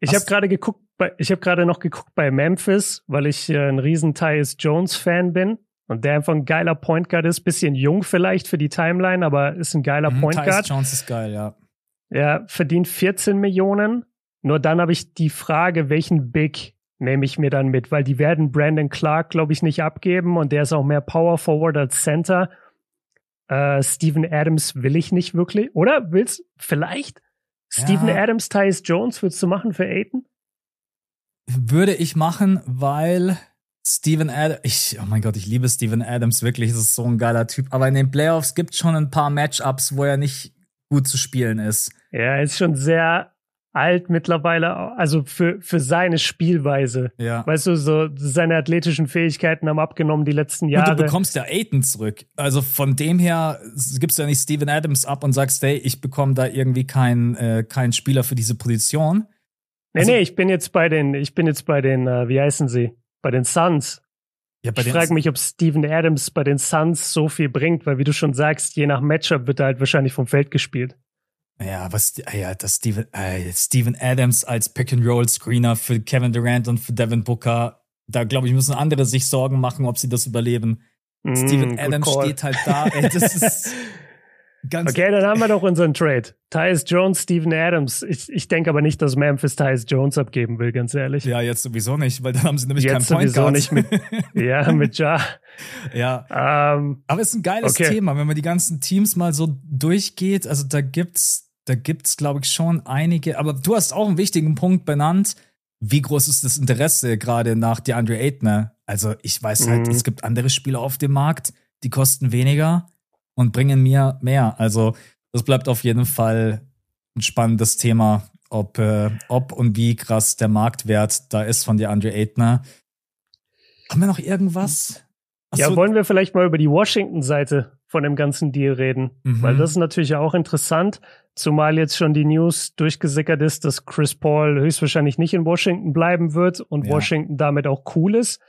ich habe gerade geguckt, bei, ich habe gerade noch geguckt bei Memphis, weil ich äh, ein riesen Tyus Jones Fan bin und der einfach ein geiler Point Guard ist, bisschen jung vielleicht für die Timeline, aber ist ein geiler mhm, Point Guard. Tyus
Jones ist geil, ja.
Er verdient 14 Millionen nur dann habe ich die Frage, welchen Big nehme ich mir dann mit, weil die werden Brandon Clark, glaube ich, nicht abgeben und der ist auch mehr Power Forward als Center. Äh, Steven Adams will ich nicht wirklich, oder? Willst vielleicht? Ja. Steven Adams, Tyus Jones, würdest du machen für Aiden?
Würde ich machen, weil Steven Adams, ich, oh mein Gott, ich liebe Steven Adams wirklich, das ist so ein geiler Typ. Aber in den Playoffs gibt es schon ein paar Matchups, wo er nicht gut zu spielen ist.
Ja, er ist schon sehr alt mittlerweile, also für, für seine Spielweise.
Ja.
Weißt du, so seine athletischen Fähigkeiten haben abgenommen die letzten Jahre.
Und du bekommst ja Aiden zurück. Also von dem her gibst du ja nicht Steven Adams ab und sagst, hey, ich bekomme da irgendwie keinen äh, keinen Spieler für diese Position.
Nee, also, nee, ich bin jetzt bei den, ich bin jetzt bei den, äh, wie heißen sie? Bei den Suns. Ja, ich frage mich, ob Steven Adams bei den Suns so viel bringt, weil wie du schon sagst, je nach Matchup wird er halt wahrscheinlich vom Feld gespielt.
Ja, was, ah ja, das Steven, äh, Steven Adams als Pick-and-Roll-Screener für Kevin Durant und für Devin Booker, da glaube ich, müssen andere sich Sorgen machen, ob sie das überleben. Mm, Steven Adams steht halt da, ey, das ist ganz.
Okay, dann haben wir doch unseren Trade. Tyus Jones, Steven Adams. Ich, ich denke aber nicht, dass Memphis Tyus Jones abgeben will, ganz ehrlich.
Ja, jetzt sowieso nicht, weil dann haben sie nämlich
jetzt
keinen Point
sowieso nicht mit, ja, mit Ja.
Ja.
Ähm,
aber es ist ein geiles okay. Thema, wenn man die ganzen Teams mal so durchgeht. Also da gibt's da gibt's, glaube ich, schon einige. Aber du hast auch einen wichtigen Punkt benannt. Wie groß ist das Interesse gerade nach DeAndre Aitner? Also ich weiß halt, mhm. es gibt andere Spieler auf dem Markt, die kosten weniger und bringen mir mehr. Also das bleibt auf jeden Fall ein spannendes Thema, ob, äh, ob und wie krass der Marktwert da ist von der Andre Aitner. Haben wir noch irgendwas?
Achso. Ja, wollen wir vielleicht mal über die Washington-Seite von dem ganzen Deal reden? Mhm. Weil das ist natürlich auch interessant, zumal jetzt schon die News durchgesickert ist, dass Chris Paul höchstwahrscheinlich nicht in Washington bleiben wird und ja. Washington damit auch cool ist.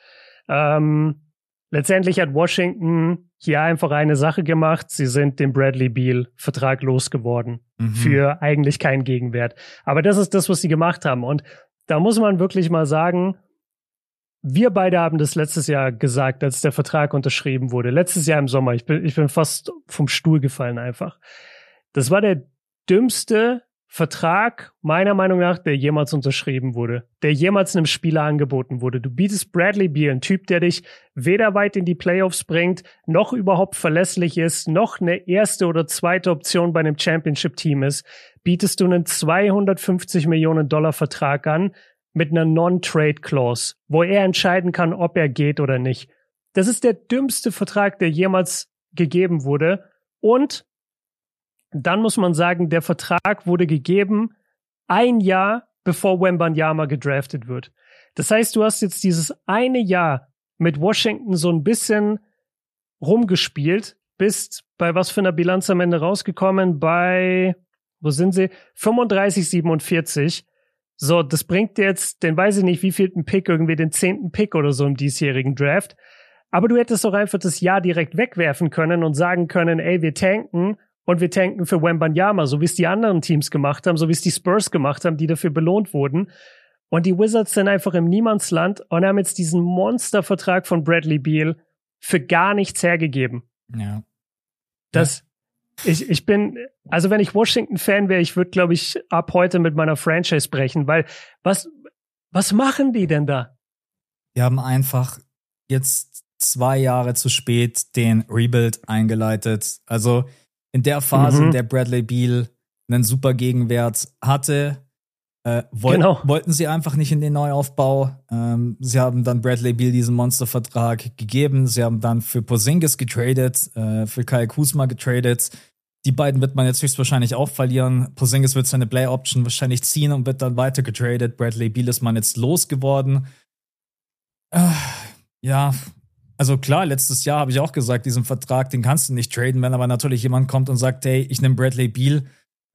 Ähm, letztendlich hat Washington hier einfach eine Sache gemacht. Sie sind den Bradley Beal Vertrag losgeworden mhm. für eigentlich keinen Gegenwert. Aber das ist das, was sie gemacht haben. Und da muss man wirklich mal sagen, wir beide haben das letztes Jahr gesagt, als der Vertrag unterschrieben wurde. Letztes Jahr im Sommer. Ich bin, ich bin fast vom Stuhl gefallen einfach. Das war der dümmste Vertrag, meiner Meinung nach, der jemals unterschrieben wurde, der jemals einem Spieler angeboten wurde. Du bietest Bradley Beal, ein Typ, der dich weder weit in die Playoffs bringt, noch überhaupt verlässlich ist, noch eine erste oder zweite Option bei einem Championship-Team ist, bietest du einen 250 Millionen Dollar Vertrag an mit einer Non-Trade-Clause, wo er entscheiden kann, ob er geht oder nicht. Das ist der dümmste Vertrag, der jemals gegeben wurde. Und dann muss man sagen, der Vertrag wurde gegeben ein Jahr bevor Wembanyama gedraftet wird. Das heißt, du hast jetzt dieses eine Jahr mit Washington so ein bisschen rumgespielt, bist bei was für einer Bilanz am Ende rausgekommen? Bei, wo sind sie? 35, 47. So, das bringt dir jetzt, den weiß ich nicht, wie vielten Pick, irgendwie den zehnten Pick oder so im diesjährigen Draft. Aber du hättest doch einfach das Jahr direkt wegwerfen können und sagen können, ey, wir tanken und wir tanken für Wembanyama, so wie es die anderen Teams gemacht haben, so wie es die Spurs gemacht haben, die dafür belohnt wurden. Und die Wizards sind einfach im Niemandsland und haben jetzt diesen Monstervertrag von Bradley Beal für gar nichts hergegeben.
Ja.
Das, ich, ich bin, also wenn ich Washington-Fan wäre, ich würde, glaube ich, ab heute mit meiner Franchise brechen, weil was, was machen die denn da?
Die haben einfach jetzt zwei Jahre zu spät den Rebuild eingeleitet. Also in der Phase, mhm. in der Bradley Beal einen super Gegenwert hatte, äh, woll genau. wollten sie einfach nicht in den Neuaufbau. Ähm, sie haben dann Bradley Beal diesen Monstervertrag gegeben. Sie haben dann für Porzingis getradet, äh, für Kyle Kuzma getradet. Die beiden wird man jetzt höchstwahrscheinlich auch verlieren. Porzingis wird seine Play Option wahrscheinlich ziehen und wird dann weiter getradet. Bradley Beal ist man jetzt losgeworden. Äh, ja, also klar, letztes Jahr habe ich auch gesagt, diesen Vertrag, den kannst du nicht traden, wenn aber natürlich jemand kommt und sagt, hey, ich nehme Bradley Beal.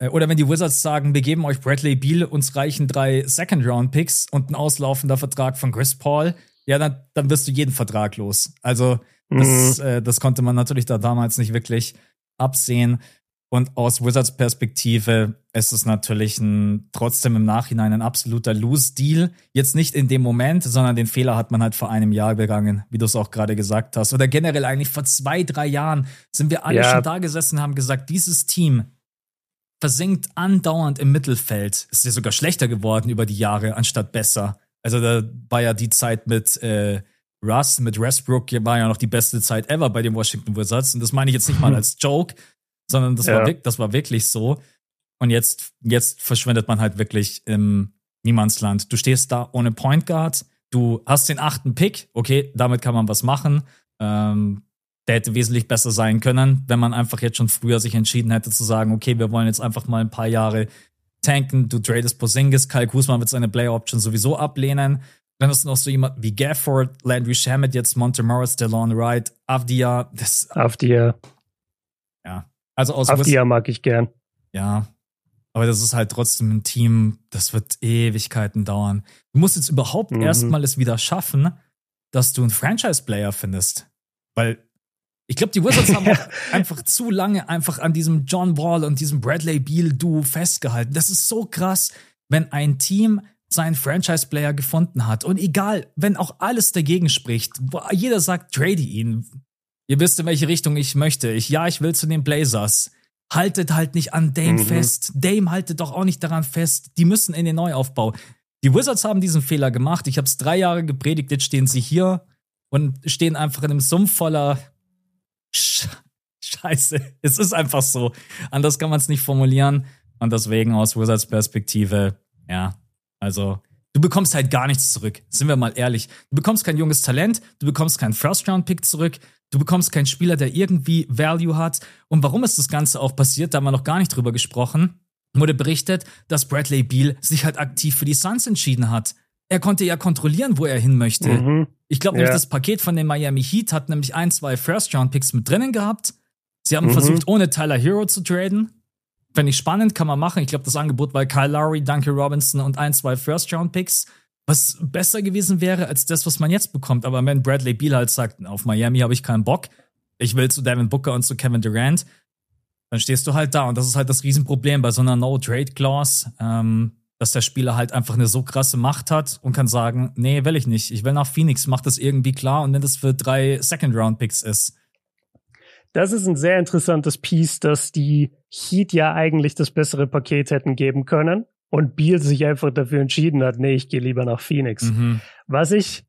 Äh, oder wenn die Wizards sagen, wir geben euch Bradley Beal, uns reichen drei Second-Round-Picks und ein auslaufender Vertrag von Chris Paul, ja, dann, dann wirst du jeden Vertrag los. Also das, mhm. äh, das konnte man natürlich da damals nicht wirklich absehen. Und aus Wizards Perspektive ist es natürlich ein, trotzdem im Nachhinein ein absoluter Lose-Deal. Jetzt nicht in dem Moment, sondern den Fehler hat man halt vor einem Jahr begangen, wie du es auch gerade gesagt hast. Oder generell eigentlich vor zwei, drei Jahren sind wir alle ja. schon da gesessen und haben gesagt, dieses Team versinkt andauernd im Mittelfeld. Ist ja sogar schlechter geworden über die Jahre, anstatt besser. Also da war ja die Zeit mit äh, Russ, mit Westbrook, war ja noch die beste Zeit ever bei den Washington Wizards. Und das meine ich jetzt nicht mal als Joke, sondern das, ja. war, das war wirklich so. Und jetzt, jetzt verschwindet man halt wirklich im Niemandsland. Du stehst da ohne Point Guard, du hast den achten Pick, okay, damit kann man was machen. Ähm, der hätte wesentlich besser sein können, wenn man einfach jetzt schon früher sich entschieden hätte zu sagen, okay, wir wollen jetzt einfach mal ein paar Jahre tanken, du tradest Posingis, Kyle Kuzma wird seine Play Option sowieso ablehnen. Dann hast du noch so jemand wie Gafford, Landry Shamet, jetzt Monte Morris, DeLon Wright, Avdia. Das,
Avdia.
Ja, also aus
Afdia mag ich gern.
Ja. Aber das ist halt trotzdem ein Team, das wird Ewigkeiten dauern. Du musst jetzt überhaupt mhm. erstmal es wieder schaffen, dass du einen Franchise-Player findest. Weil ich glaube, die Wizards haben einfach zu lange einfach an diesem John Wall und diesem Bradley Beal-Duo festgehalten. Das ist so krass, wenn ein Team seinen Franchise-Player gefunden hat. Und egal, wenn auch alles dagegen spricht, jeder sagt, trade ihn. Ihr wisst, in welche Richtung ich möchte. Ich, ja, ich will zu den Blazers. Haltet halt nicht an Dame mhm. fest. Dame haltet doch auch nicht daran fest. Die müssen in den Neuaufbau. Die Wizards haben diesen Fehler gemacht. Ich habe es drei Jahre gepredigt. Jetzt stehen sie hier und stehen einfach in einem Sumpf voller Scheiße. Es ist einfach so. Anders kann man es nicht formulieren. Und deswegen aus Wizards Perspektive, ja, also Du bekommst halt gar nichts zurück. Sind wir mal ehrlich. Du bekommst kein junges Talent, du bekommst keinen First-Round-Pick zurück, Du bekommst keinen Spieler, der irgendwie Value hat. Und warum ist das Ganze auch passiert? Da haben wir noch gar nicht drüber gesprochen. wurde berichtet, dass Bradley Beal sich halt aktiv für die Suns entschieden hat. Er konnte ja kontrollieren, wo er hin möchte. Mhm. Ich glaube nämlich, das Paket von den Miami Heat hat nämlich ein, zwei First-Round-Picks mit drinnen gehabt. Sie haben mhm. versucht, ohne Tyler Hero zu traden. Fände ich spannend, kann man machen. Ich glaube, das Angebot war Kyle Lowry, Duncan Robinson und ein, zwei First-Round-Picks. Was besser gewesen wäre als das, was man jetzt bekommt. Aber wenn Bradley Beal halt sagt, auf Miami habe ich keinen Bock, ich will zu Devin Booker und zu Kevin Durant, dann stehst du halt da. Und das ist halt das Riesenproblem bei so einer No-Trade-Clause, ähm, dass der Spieler halt einfach eine so krasse Macht hat und kann sagen, nee, will ich nicht. Ich will nach Phoenix, mach das irgendwie klar und wenn das für drei Second-Round-Picks ist.
Das ist ein sehr interessantes Piece, dass die Heat ja eigentlich das bessere Paket hätten geben können und Beal sich einfach dafür entschieden hat, nee, ich gehe lieber nach Phoenix. Mhm. Was ich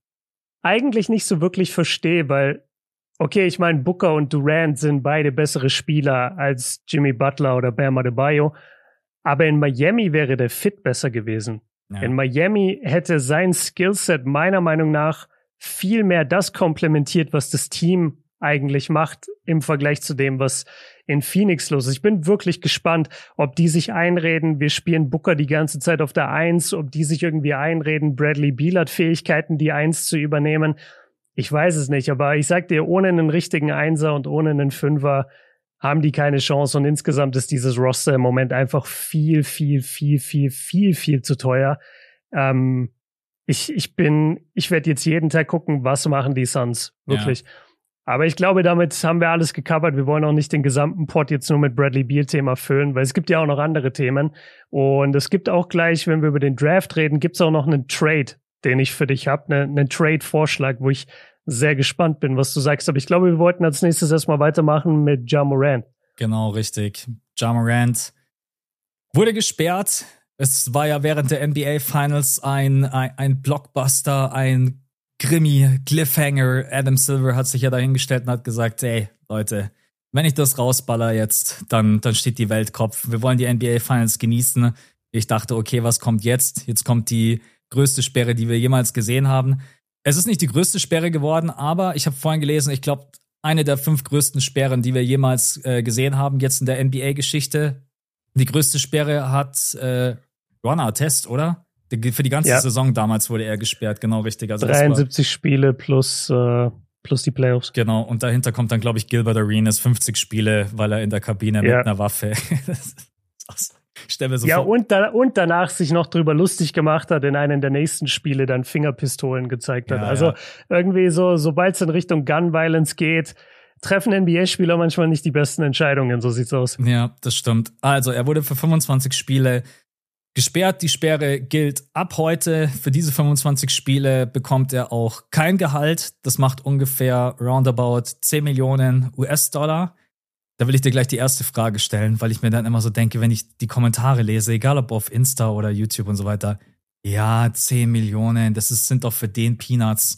eigentlich nicht so wirklich verstehe, weil Okay, ich meine, Booker und Durant sind beide bessere Spieler als Jimmy Butler oder Bam Adebayo. Aber in Miami wäre der Fit besser gewesen. Ja. In Miami hätte sein Skillset meiner Meinung nach viel mehr das komplementiert, was das Team eigentlich macht im Vergleich zu dem, was in Phoenix los ist. Ich bin wirklich gespannt, ob die sich einreden, wir spielen Booker die ganze Zeit auf der Eins, ob die sich irgendwie einreden, Bradley Beal hat Fähigkeiten, die Eins zu übernehmen. Ich weiß es nicht, aber ich sag dir, ohne einen richtigen Einser und ohne einen Fünfer haben die keine Chance. Und insgesamt ist dieses Roster im Moment einfach viel, viel, viel, viel, viel, viel zu teuer. Ähm, ich, ich bin, ich werde jetzt jeden Tag gucken, was machen die Suns wirklich. Ja. Aber ich glaube, damit haben wir alles gecovert. Wir wollen auch nicht den gesamten Pot jetzt nur mit Bradley Beal-Thema füllen, weil es gibt ja auch noch andere Themen. Und es gibt auch gleich, wenn wir über den Draft reden, gibt es auch noch einen Trade, den ich für dich habe, ne, einen Trade-Vorschlag, wo ich sehr gespannt bin, was du sagst. Aber ich glaube, wir wollten als nächstes erstmal weitermachen mit Ja Morant.
Genau, richtig. Ja Morant wurde gesperrt. Es war ja während der NBA Finals ein, ein, ein Blockbuster, ein Grimmy, Cliffhanger. Adam Silver hat sich ja dahingestellt und hat gesagt, ey, Leute, wenn ich das rausballer jetzt, dann, dann steht die Welt Kopf. Wir wollen die NBA Finals genießen. Ich dachte, okay, was kommt jetzt? Jetzt kommt die größte Sperre, die wir jemals gesehen haben. Es ist nicht die größte Sperre geworden, aber ich habe vorhin gelesen, ich glaube, eine der fünf größten Sperren, die wir jemals äh, gesehen haben, jetzt in der NBA-Geschichte. Die größte Sperre hat äh, Ron Artest, oder? Für die ganze ja. Saison damals wurde er gesperrt, genau richtig.
Also 73 Spiele plus, äh, plus die Playoffs.
Genau, und dahinter kommt dann, glaube ich, Gilbert Arenas, 50 Spiele, weil er in der Kabine ja. mit einer Waffe.
Stell mir so ja, vor. Und, da, und danach sich noch drüber lustig gemacht hat, in einem der nächsten Spiele dann Fingerpistolen gezeigt hat. Ja, also ja. irgendwie so, sobald es in Richtung Gun Violence geht, treffen NBA-Spieler manchmal nicht die besten Entscheidungen, so sieht's aus.
Ja, das stimmt. Also, er wurde für 25 Spiele gesperrt. Die Sperre gilt ab heute. Für diese 25 Spiele bekommt er auch kein Gehalt. Das macht ungefähr roundabout 10 Millionen US-Dollar. Da will ich dir gleich die erste Frage stellen, weil ich mir dann immer so denke, wenn ich die Kommentare lese, egal ob auf Insta oder YouTube und so weiter, ja, 10 Millionen, das ist, sind doch für den Peanuts.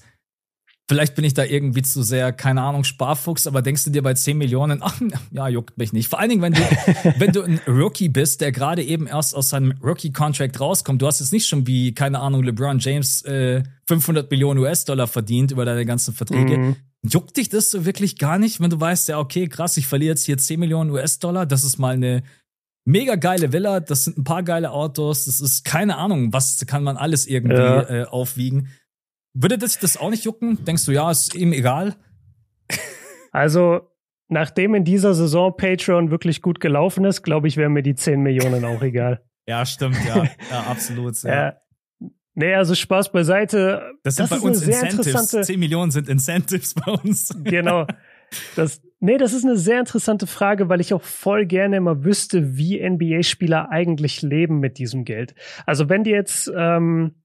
Vielleicht bin ich da irgendwie zu sehr, keine Ahnung, Sparfuchs, aber denkst du dir bei 10 Millionen, ach, ja, juckt mich nicht. Vor allen Dingen, wenn du, wenn du ein Rookie bist, der gerade eben erst aus seinem Rookie-Contract rauskommt. Du hast jetzt nicht schon wie, keine Ahnung, LeBron James äh, 500 Millionen US-Dollar verdient über deine ganzen Verträge. Mhm. Juckt dich das so wirklich gar nicht, wenn du weißt, ja, okay, krass, ich verliere jetzt hier 10 Millionen US-Dollar, das ist mal eine mega geile Villa, das sind ein paar geile Autos, das ist keine Ahnung, was kann man alles irgendwie ja. äh, aufwiegen. Würde das das auch nicht jucken? Denkst du, ja, ist ihm egal?
Also, nachdem in dieser Saison Patreon wirklich gut gelaufen ist, glaube ich, wären mir die 10 Millionen auch egal.
ja, stimmt, ja. Ja, absolut. Ja. ja.
Nee, also Spaß beiseite.
Das sind das bei uns Incentives. 10 Millionen sind Incentives bei uns.
Genau. Das, nee, das ist eine sehr interessante Frage, weil ich auch voll gerne immer wüsste, wie NBA-Spieler eigentlich leben mit diesem Geld. Also wenn die jetzt ähm,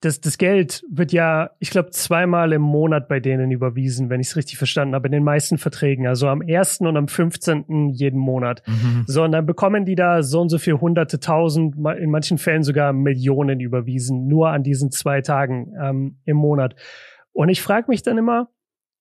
das, das Geld wird ja, ich glaube, zweimal im Monat bei denen überwiesen, wenn ich es richtig verstanden habe, in den meisten Verträgen. Also am 1. und am 15. jeden Monat. Mhm. So, und dann bekommen die da so und so viel hunderte tausend, in manchen Fällen sogar Millionen überwiesen, nur an diesen zwei Tagen ähm, im Monat. Und ich frage mich dann immer,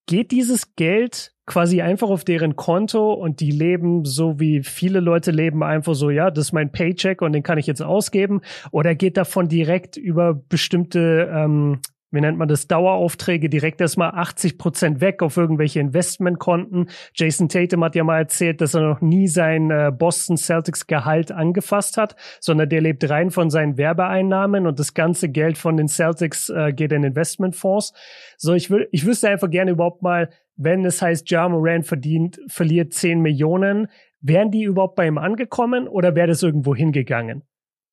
geht dieses Geld quasi einfach auf deren Konto und die leben so wie viele Leute leben einfach so, ja, das ist mein Paycheck und den kann ich jetzt ausgeben? Oder geht davon direkt über bestimmte ähm, wie nennt man das, Daueraufträge direkt erstmal 80 Prozent weg auf irgendwelche Investmentkonten. Jason Tatum hat ja mal erzählt, dass er noch nie sein äh, Boston Celtics Gehalt angefasst hat, sondern der lebt rein von seinen Werbeeinnahmen und das ganze Geld von den Celtics äh, geht in Investmentfonds. So, ich will, ich wüsste einfach gerne überhaupt mal, wenn es heißt, Ja Moran verdient, verliert 10 Millionen, wären die überhaupt bei ihm angekommen oder wäre das irgendwo hingegangen?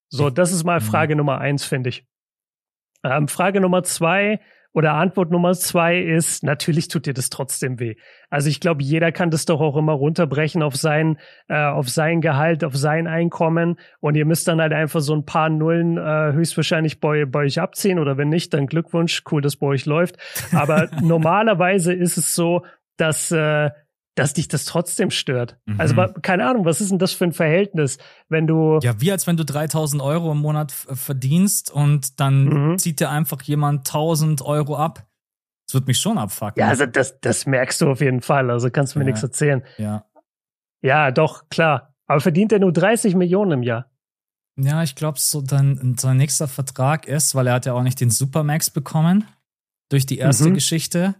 So, das ist mal mhm. Frage Nummer eins, finde ich. Ähm, Frage Nummer zwei oder Antwort Nummer zwei ist, natürlich tut dir das trotzdem weh. Also ich glaube, jeder kann das doch auch immer runterbrechen auf sein, äh, auf sein Gehalt, auf sein Einkommen und ihr müsst dann halt einfach so ein paar Nullen äh, höchstwahrscheinlich bei, bei euch abziehen oder wenn nicht, dann Glückwunsch, cool, dass bei euch läuft. Aber normalerweise ist es so, dass äh, dass dich das trotzdem stört. Also, mhm. Also keine Ahnung, was ist denn das für ein Verhältnis, wenn du
ja wie als wenn du 3000 Euro im Monat verdienst und dann mhm. zieht dir einfach jemand 1000 Euro ab. Das wird mich schon abfucken.
Ja, also das das merkst du auf jeden Fall. Also kannst du mir ja. nichts erzählen.
Ja.
Ja, doch klar. Aber verdient er nur 30 Millionen im Jahr?
Ja, ich glaube, so dann sein nächster Vertrag ist, weil er hat ja auch nicht den Supermax bekommen durch die erste mhm. Geschichte.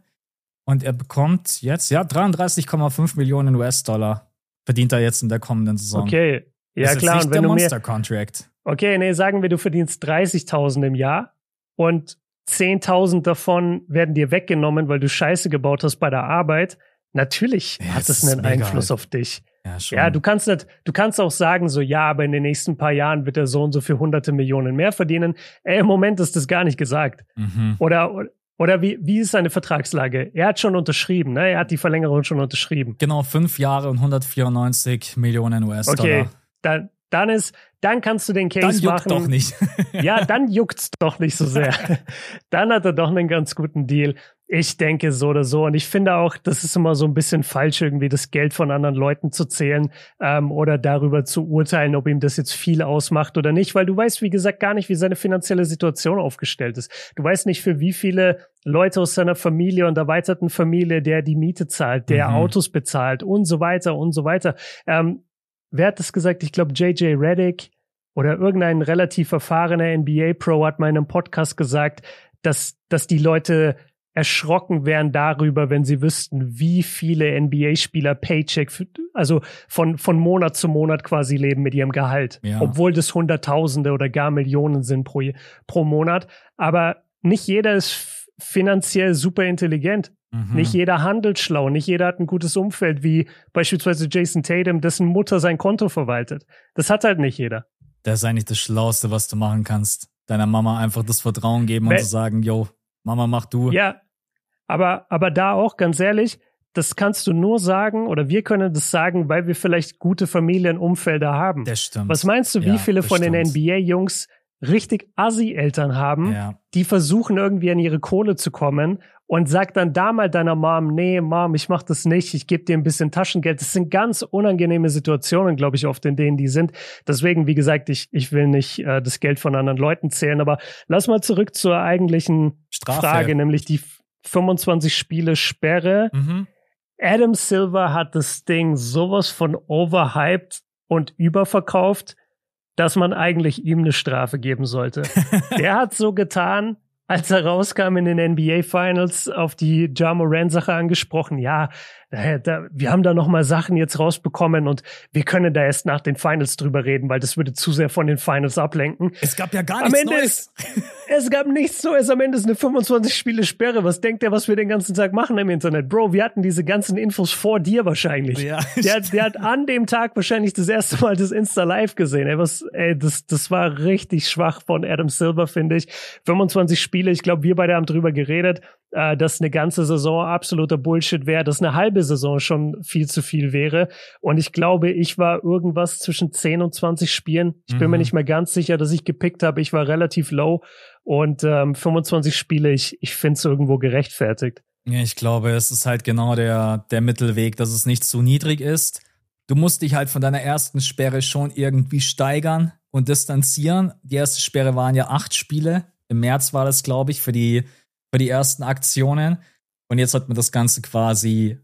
Und er bekommt jetzt, ja, 33,5 Millionen US-Dollar verdient er jetzt in der kommenden Saison.
Okay, ja das klar.
Ist nicht und wenn der Monster Contract.
Okay, nee, sagen wir, du verdienst 30.000 im Jahr und 10.000 davon werden dir weggenommen, weil du Scheiße gebaut hast bei der Arbeit. Natürlich ja, hat es einen Einfluss auf dich. Ja, schon. ja, du kannst nicht, du kannst auch sagen, so, ja, aber in den nächsten paar Jahren wird er so und so für hunderte Millionen mehr verdienen. Ey, Im Moment ist das gar nicht gesagt. Mhm. Oder, oder wie, wie ist seine Vertragslage? Er hat schon unterschrieben, ne? Er hat die Verlängerung schon unterschrieben.
Genau, fünf Jahre und 194 Millionen US-Dollar.
Okay, dann, dann ist, dann kannst du den Case dann
juckt
machen.
doch nicht.
ja, dann juckt's doch nicht so sehr. dann hat er doch einen ganz guten Deal. Ich denke so oder so. Und ich finde auch, das ist immer so ein bisschen falsch, irgendwie das Geld von anderen Leuten zu zählen ähm, oder darüber zu urteilen, ob ihm das jetzt viel ausmacht oder nicht, weil du weißt, wie gesagt, gar nicht, wie seine finanzielle Situation aufgestellt ist. Du weißt nicht, für wie viele Leute aus seiner Familie und erweiterten Familie der die Miete zahlt, der mhm. Autos bezahlt und so weiter und so weiter. Ähm, wer hat das gesagt? Ich glaube, JJ Reddick oder irgendein relativ erfahrener NBA-Pro hat mal in einem Podcast gesagt, dass, dass die Leute erschrocken wären darüber, wenn sie wüssten, wie viele NBA-Spieler Paycheck, also von, von Monat zu Monat quasi leben mit ihrem Gehalt. Ja. Obwohl das Hunderttausende oder gar Millionen sind pro, pro Monat. Aber nicht jeder ist finanziell super intelligent. Mhm. Nicht jeder handelt schlau. Nicht jeder hat ein gutes Umfeld, wie beispielsweise Jason Tatum, dessen Mutter sein Konto verwaltet. Das hat halt nicht jeder.
Das ist eigentlich das Schlauste, was du machen kannst. Deiner Mama einfach das Vertrauen geben und zu sagen, yo, Mama, mach du.
Ja, aber, aber da auch, ganz ehrlich, das kannst du nur sagen oder wir können das sagen, weil wir vielleicht gute Familienumfelder haben.
Das stimmt.
Was meinst du, wie ja, viele von stimmt. den NBA-Jungs richtig Assi-Eltern haben, ja. die versuchen irgendwie an ihre Kohle zu kommen und sag dann da mal deiner Mom, nee, Mom, ich mach das nicht, ich gebe dir ein bisschen Taschengeld. Das sind ganz unangenehme Situationen, glaube ich, oft in denen die sind. Deswegen, wie gesagt, ich, ich will nicht äh, das Geld von anderen Leuten zählen, aber lass mal zurück zur eigentlichen Strafe. Frage, nämlich die 25 Spiele Sperre. Mhm. Adam Silver hat das Ding sowas von overhyped und überverkauft, dass man eigentlich ihm eine Strafe geben sollte. Der hat so getan, als er rauskam in den NBA Finals auf die Ja Moran Sache angesprochen. Ja, da, wir haben da noch mal Sachen jetzt rausbekommen und wir können da erst nach den Finals drüber reden, weil das würde zu sehr von den Finals ablenken.
Es gab ja gar nichts
am Ende
Neues.
Ist, es gab nichts Neues. Am Ende ist eine 25 Spiele Sperre. Was denkt er, was wir den ganzen Tag machen im Internet? Bro, wir hatten diese ganzen Infos vor dir wahrscheinlich. Ja, der, der hat an dem Tag wahrscheinlich das erste Mal das Insta Live gesehen. Ey, was, ey, das, das war richtig schwach von Adam Silver, finde ich. 25 Spiele. Ich glaube, wir beide haben drüber geredet äh, dass eine ganze Saison absoluter Bullshit wäre, dass eine halbe Saison schon viel zu viel wäre. Und ich glaube, ich war irgendwas zwischen 10 und 20 Spielen. Ich bin mir mhm. nicht mehr ganz sicher, dass ich gepickt habe. Ich war relativ low und ähm, 25 Spiele, ich, ich finde es irgendwo gerechtfertigt.
Ja, ich glaube, es ist halt genau der, der Mittelweg, dass es nicht zu niedrig ist. Du musst dich halt von deiner ersten Sperre schon irgendwie steigern und distanzieren. Die erste Sperre waren ja acht Spiele. Im März war das, glaube ich, für die für die ersten Aktionen. Und jetzt hat man das Ganze quasi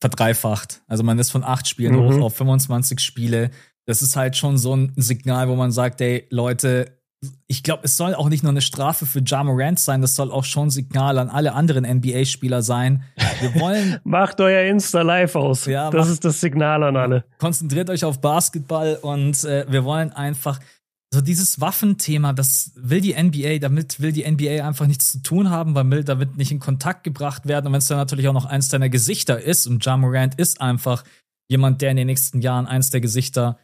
verdreifacht. Also man ist von acht Spielen mhm. hoch auf 25 Spiele. Das ist halt schon so ein Signal, wo man sagt, ey, Leute, ich glaube, es soll auch nicht nur eine Strafe für Ja Morant sein, das soll auch schon Signal an alle anderen NBA-Spieler sein. Wir wollen.
macht euer Insta live aus. Ja, das macht, ist das Signal an alle.
Konzentriert euch auf Basketball und äh, wir wollen einfach. So dieses Waffenthema, das will die NBA, damit will die NBA einfach nichts zu tun haben, weil will damit nicht in Kontakt gebracht werden. Und wenn es dann natürlich auch noch eins deiner Gesichter ist, und Ja Morant ist einfach jemand, der in den nächsten Jahren eins der Gesichter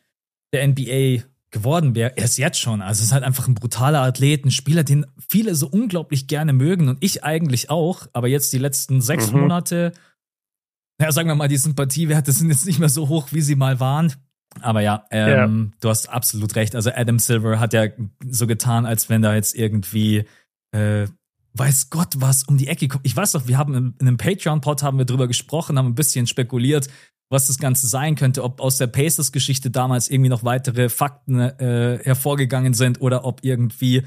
der NBA geworden wäre, er ist jetzt schon. Also es ist halt einfach ein brutaler Athlet, ein Spieler, den viele so unglaublich gerne mögen und ich eigentlich auch. Aber jetzt die letzten sechs mhm. Monate, ja, sagen wir mal, die Sympathiewerte sind jetzt nicht mehr so hoch, wie sie mal waren. Aber ja, ähm, ja. du hast absolut recht. Also Adam Silver hat ja so getan, als wenn da jetzt irgendwie äh, weiß Gott was um die Ecke kommt. Ich weiß doch, wir haben in, in einem Patreon-Pod haben wir drüber gesprochen, haben ein bisschen spekuliert, was das Ganze sein könnte, ob aus der Pacers-Geschichte damals irgendwie noch weitere Fakten äh, hervorgegangen sind oder ob irgendwie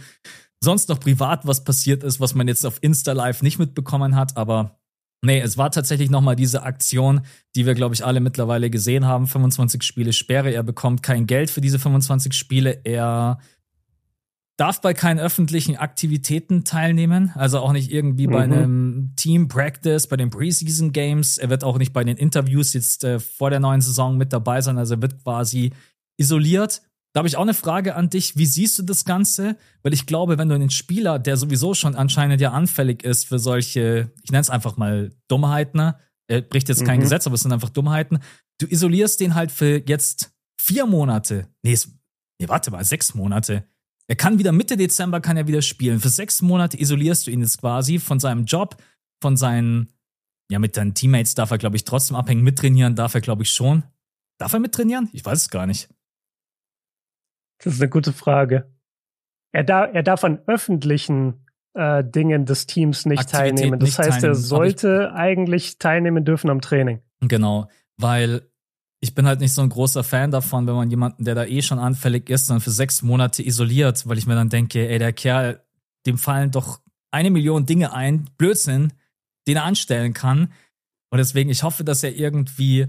sonst noch privat was passiert ist, was man jetzt auf Insta Live nicht mitbekommen hat. Aber nee, es war tatsächlich nochmal diese Aktion, die wir, glaube ich, alle mittlerweile gesehen haben. 25 Spiele Sperre. Er bekommt kein Geld für diese 25 Spiele. Er darf bei keinen öffentlichen Aktivitäten teilnehmen, also auch nicht irgendwie mhm. bei einem Team Practice, bei den Preseason Games. Er wird auch nicht bei den Interviews jetzt äh, vor der neuen Saison mit dabei sein, also er wird quasi isoliert. Da habe ich auch eine Frage an dich. Wie siehst du das Ganze? Weil ich glaube, wenn du einen Spieler, der sowieso schon anscheinend ja anfällig ist für solche, ich nenne es einfach mal Dummheiten, ne? er bricht jetzt kein mhm. Gesetz, aber es sind einfach Dummheiten. Du isolierst den halt für jetzt vier Monate. Nee, nee warte mal, sechs Monate. Er kann wieder Mitte Dezember kann er wieder spielen. Für sechs Monate isolierst du ihn jetzt quasi von seinem Job, von seinen, ja, mit deinen Teammates darf er, glaube ich, trotzdem abhängen. Mittrainieren darf er, glaube ich, schon. Darf er mittrainieren? Ich weiß es gar nicht.
Das ist eine gute Frage. Er, da, er darf an öffentlichen äh, Dingen des Teams nicht teilnehmen. Das nicht heißt, teilnehmen. er sollte eigentlich teilnehmen dürfen am Training.
Genau, weil ich bin halt nicht so ein großer Fan davon, wenn man jemanden, der da eh schon anfällig ist, dann für sechs Monate isoliert, weil ich mir dann denke, ey, der Kerl, dem fallen doch eine Million Dinge ein, Blödsinn, den er anstellen kann. Und deswegen, ich hoffe, dass er irgendwie,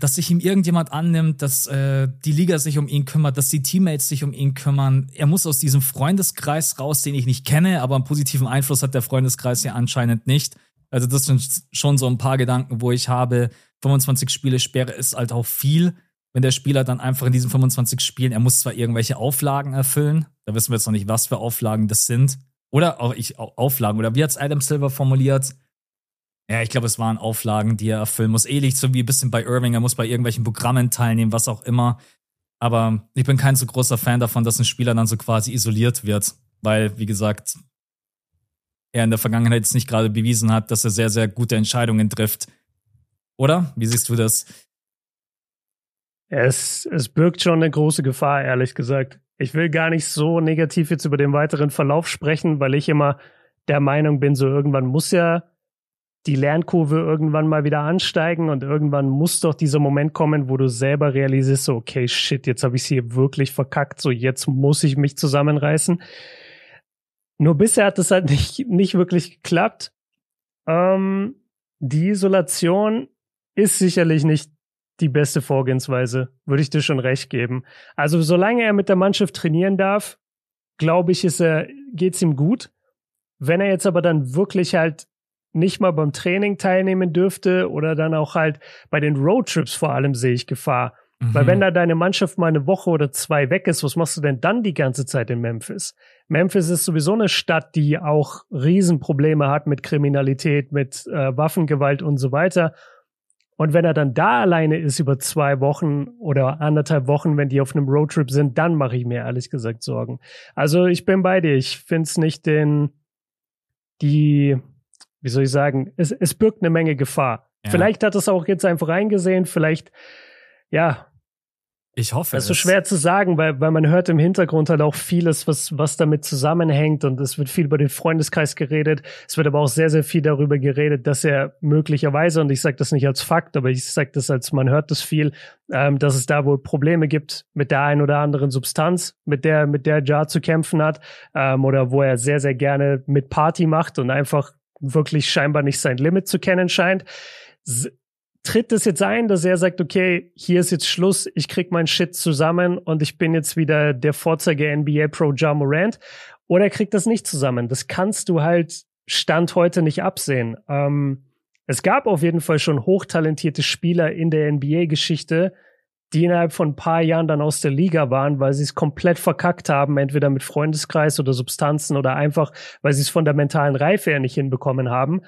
dass sich ihm irgendjemand annimmt, dass äh, die Liga sich um ihn kümmert, dass die Teammates sich um ihn kümmern. Er muss aus diesem Freundeskreis raus, den ich nicht kenne, aber einen positiven Einfluss hat der Freundeskreis ja anscheinend nicht. Also das sind schon so ein paar Gedanken, wo ich habe, 25 Spiele Sperre ist halt auch viel. Wenn der Spieler dann einfach in diesen 25 Spielen, er muss zwar irgendwelche Auflagen erfüllen, da wissen wir jetzt noch nicht, was für Auflagen das sind. Oder auch ich, Auflagen, oder wie hat es Adam Silver formuliert? Ja, ich glaube, es waren Auflagen, die er erfüllen muss. Ähnlich so wie ein bisschen bei Irving, er muss bei irgendwelchen Programmen teilnehmen, was auch immer. Aber ich bin kein so großer Fan davon, dass ein Spieler dann so quasi isoliert wird. Weil, wie gesagt, er in der Vergangenheit jetzt nicht gerade bewiesen hat, dass er sehr, sehr gute Entscheidungen trifft. Oder? Wie siehst du das?
Es, es birgt schon eine große Gefahr, ehrlich gesagt. Ich will gar nicht so negativ jetzt über den weiteren Verlauf sprechen, weil ich immer der Meinung bin, so irgendwann muss ja die Lernkurve irgendwann mal wieder ansteigen und irgendwann muss doch dieser Moment kommen, wo du selber realisierst, so, okay, shit, jetzt habe ich es hier wirklich verkackt, so jetzt muss ich mich zusammenreißen. Nur bisher hat es halt nicht, nicht wirklich geklappt. Ähm, die Isolation ist sicherlich nicht die beste Vorgehensweise, würde ich dir schon recht geben. Also solange er mit der Mannschaft trainieren darf, glaube ich, ist er, geht's ihm gut. Wenn er jetzt aber dann wirklich halt nicht mal beim Training teilnehmen dürfte oder dann auch halt bei den Roadtrips vor allem sehe ich Gefahr. Mhm. Weil wenn da deine Mannschaft mal eine Woche oder zwei weg ist, was machst du denn dann die ganze Zeit in Memphis? Memphis ist sowieso eine Stadt, die auch Riesenprobleme hat mit Kriminalität, mit äh, Waffengewalt und so weiter. Und wenn er dann da alleine ist über zwei Wochen oder anderthalb Wochen, wenn die auf einem Roadtrip sind, dann mache ich mir ehrlich gesagt Sorgen. Also ich bin bei dir. Ich finde es nicht den, die, wie soll ich sagen, es, es birgt eine Menge Gefahr. Ja. Vielleicht hat es auch jetzt einfach reingesehen, vielleicht, ja,
ich hoffe.
Das ist so schwer zu sagen, weil, weil man hört im Hintergrund halt auch vieles, was, was damit zusammenhängt und es wird viel über den Freundeskreis geredet. Es wird aber auch sehr, sehr viel darüber geredet, dass er möglicherweise, und ich sage das nicht als Fakt, aber ich sage das als, man hört das viel, ähm, dass es da wohl Probleme gibt mit der einen oder anderen Substanz, mit der, mit der Jar zu kämpfen hat, ähm, oder wo er sehr, sehr gerne mit Party macht und einfach wirklich scheinbar nicht sein Limit zu kennen scheint tritt es jetzt ein, dass er sagt, okay, hier ist jetzt Schluss, ich krieg mein Shit zusammen und ich bin jetzt wieder der Vorzeige NBA Pro Ja Morant? Oder er kriegt das nicht zusammen? Das kannst du halt Stand heute nicht absehen. Ähm, es gab auf jeden Fall schon hochtalentierte Spieler in der NBA-Geschichte, die innerhalb von ein paar Jahren dann aus der Liga waren, weil sie es komplett verkackt haben, entweder mit Freundeskreis oder Substanzen oder einfach, weil sie es von der mentalen Reife her nicht hinbekommen haben.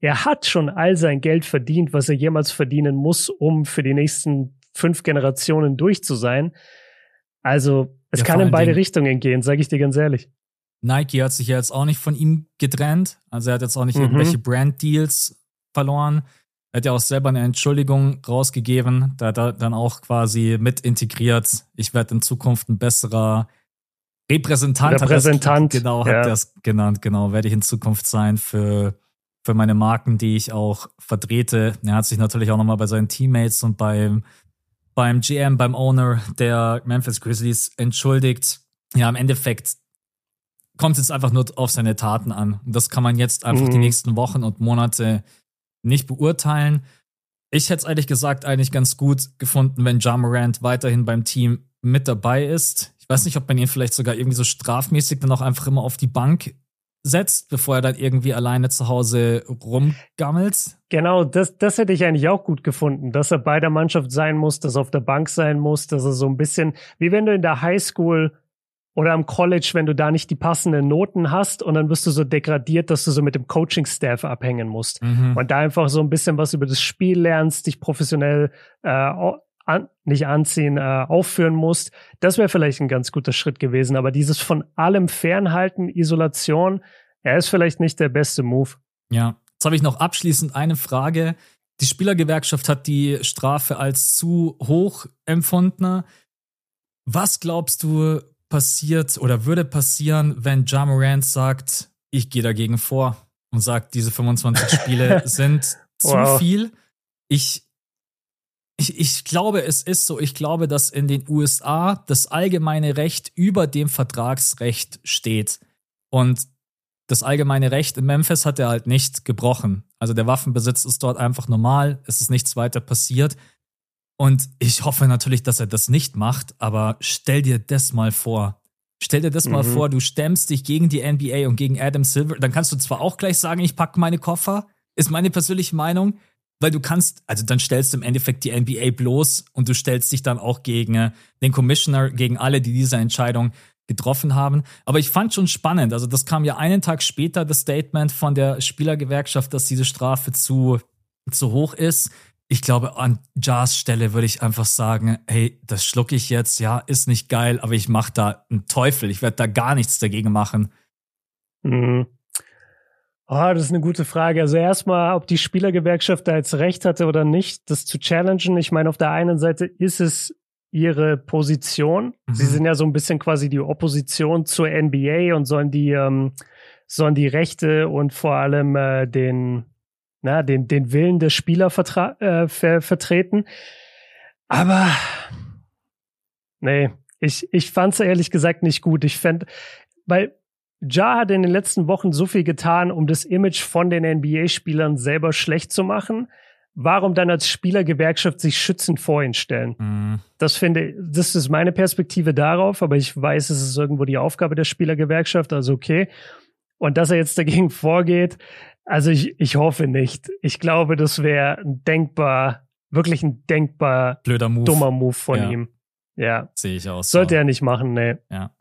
Er hat schon all sein Geld verdient, was er jemals verdienen muss, um für die nächsten fünf Generationen durch zu sein. Also, es ja, kann in beide Richtungen gehen, sage ich dir ganz ehrlich.
Nike hat sich ja jetzt auch nicht von ihm getrennt. Also er hat jetzt auch nicht mhm. irgendwelche Brand-Deals verloren. Er hat ja auch selber eine Entschuldigung rausgegeben. Da hat er dann auch quasi mit integriert. Ich werde in Zukunft ein besserer Repräsentant.
Repräsentant.
Hat genau, hat ja. das genannt. Genau, werde ich in Zukunft sein für, für meine Marken, die ich auch vertrete. Er hat sich natürlich auch nochmal bei seinen Teammates und beim, beim GM, beim Owner der Memphis Grizzlies entschuldigt. Ja, im Endeffekt kommt es jetzt einfach nur auf seine Taten an. Und das kann man jetzt einfach mhm. die nächsten Wochen und Monate nicht beurteilen. Ich hätte es ehrlich gesagt eigentlich ganz gut gefunden, wenn Ja Morant weiterhin beim Team mit dabei ist. Ich weiß nicht, ob man ihn vielleicht sogar irgendwie so strafmäßig dann auch einfach immer auf die Bank setzt, bevor er dann irgendwie alleine zu Hause rumgammelt.
Genau, das, das hätte ich eigentlich auch gut gefunden, dass er bei der Mannschaft sein muss, dass er auf der Bank sein muss, dass er so ein bisschen, wie wenn du in der Highschool oder am College, wenn du da nicht die passenden Noten hast und dann wirst du so degradiert, dass du so mit dem Coaching-Staff abhängen musst. Mhm. Und da einfach so ein bisschen was über das Spiel lernst, dich professionell äh, an, nicht anziehen, äh, aufführen musst. Das wäre vielleicht ein ganz guter Schritt gewesen. Aber dieses von allem Fernhalten, Isolation, er ist vielleicht nicht der beste Move.
Ja, jetzt habe ich noch abschließend eine Frage. Die Spielergewerkschaft hat die Strafe als zu hoch empfunden. Was glaubst du, passiert oder würde passieren, wenn Ja Morant sagt, ich gehe dagegen vor und sagt, diese 25 Spiele sind zu wow. viel. Ich, ich, ich glaube, es ist so. Ich glaube, dass in den USA das allgemeine Recht über dem Vertragsrecht steht. Und das allgemeine Recht in Memphis hat er halt nicht gebrochen. Also der Waffenbesitz ist dort einfach normal. Es ist nichts weiter passiert. Und ich hoffe natürlich, dass er das nicht macht, aber stell dir das mal vor. Stell dir das mhm. mal vor, du stemmst dich gegen die NBA und gegen Adam Silver. Dann kannst du zwar auch gleich sagen, ich packe meine Koffer, ist meine persönliche Meinung, weil du kannst, also dann stellst du im Endeffekt die NBA bloß und du stellst dich dann auch gegen äh, den Commissioner, gegen alle, die diese Entscheidung getroffen haben. Aber ich fand schon spannend. Also das kam ja einen Tag später, das Statement von der Spielergewerkschaft, dass diese Strafe zu, zu hoch ist ich glaube, an Jars Stelle würde ich einfach sagen, hey, das schlucke ich jetzt, ja, ist nicht geil, aber ich mache da einen Teufel. Ich werde da gar nichts dagegen machen.
Mhm. Oh, das ist eine gute Frage. Also erstmal, ob die Spielergewerkschaft da jetzt recht hatte oder nicht, das zu challengen. Ich meine, auf der einen Seite ist es ihre Position. Mhm. Sie sind ja so ein bisschen quasi die Opposition zur NBA und sollen die, ähm, sollen die Rechte und vor allem äh, den, na, den, den Willen des Spielers äh, ver vertreten. Aber nee, ich, ich fand es ehrlich gesagt nicht gut. Ich fände, weil Ja hat in den letzten Wochen so viel getan, um das Image von den NBA-Spielern selber schlecht zu machen. Warum dann als Spielergewerkschaft sich schützend vor ihn stellen? Mhm. Das finde, das ist meine Perspektive darauf, aber ich weiß, es ist irgendwo die Aufgabe der Spielergewerkschaft, also okay. Und dass er jetzt dagegen vorgeht, also ich, ich hoffe nicht. Ich glaube, das wäre ein denkbar, wirklich ein denkbar
blöder Move.
dummer Move von ja. ihm. Ja.
Sehe ich aus.
Sollte so. er nicht machen, nee.
Ja.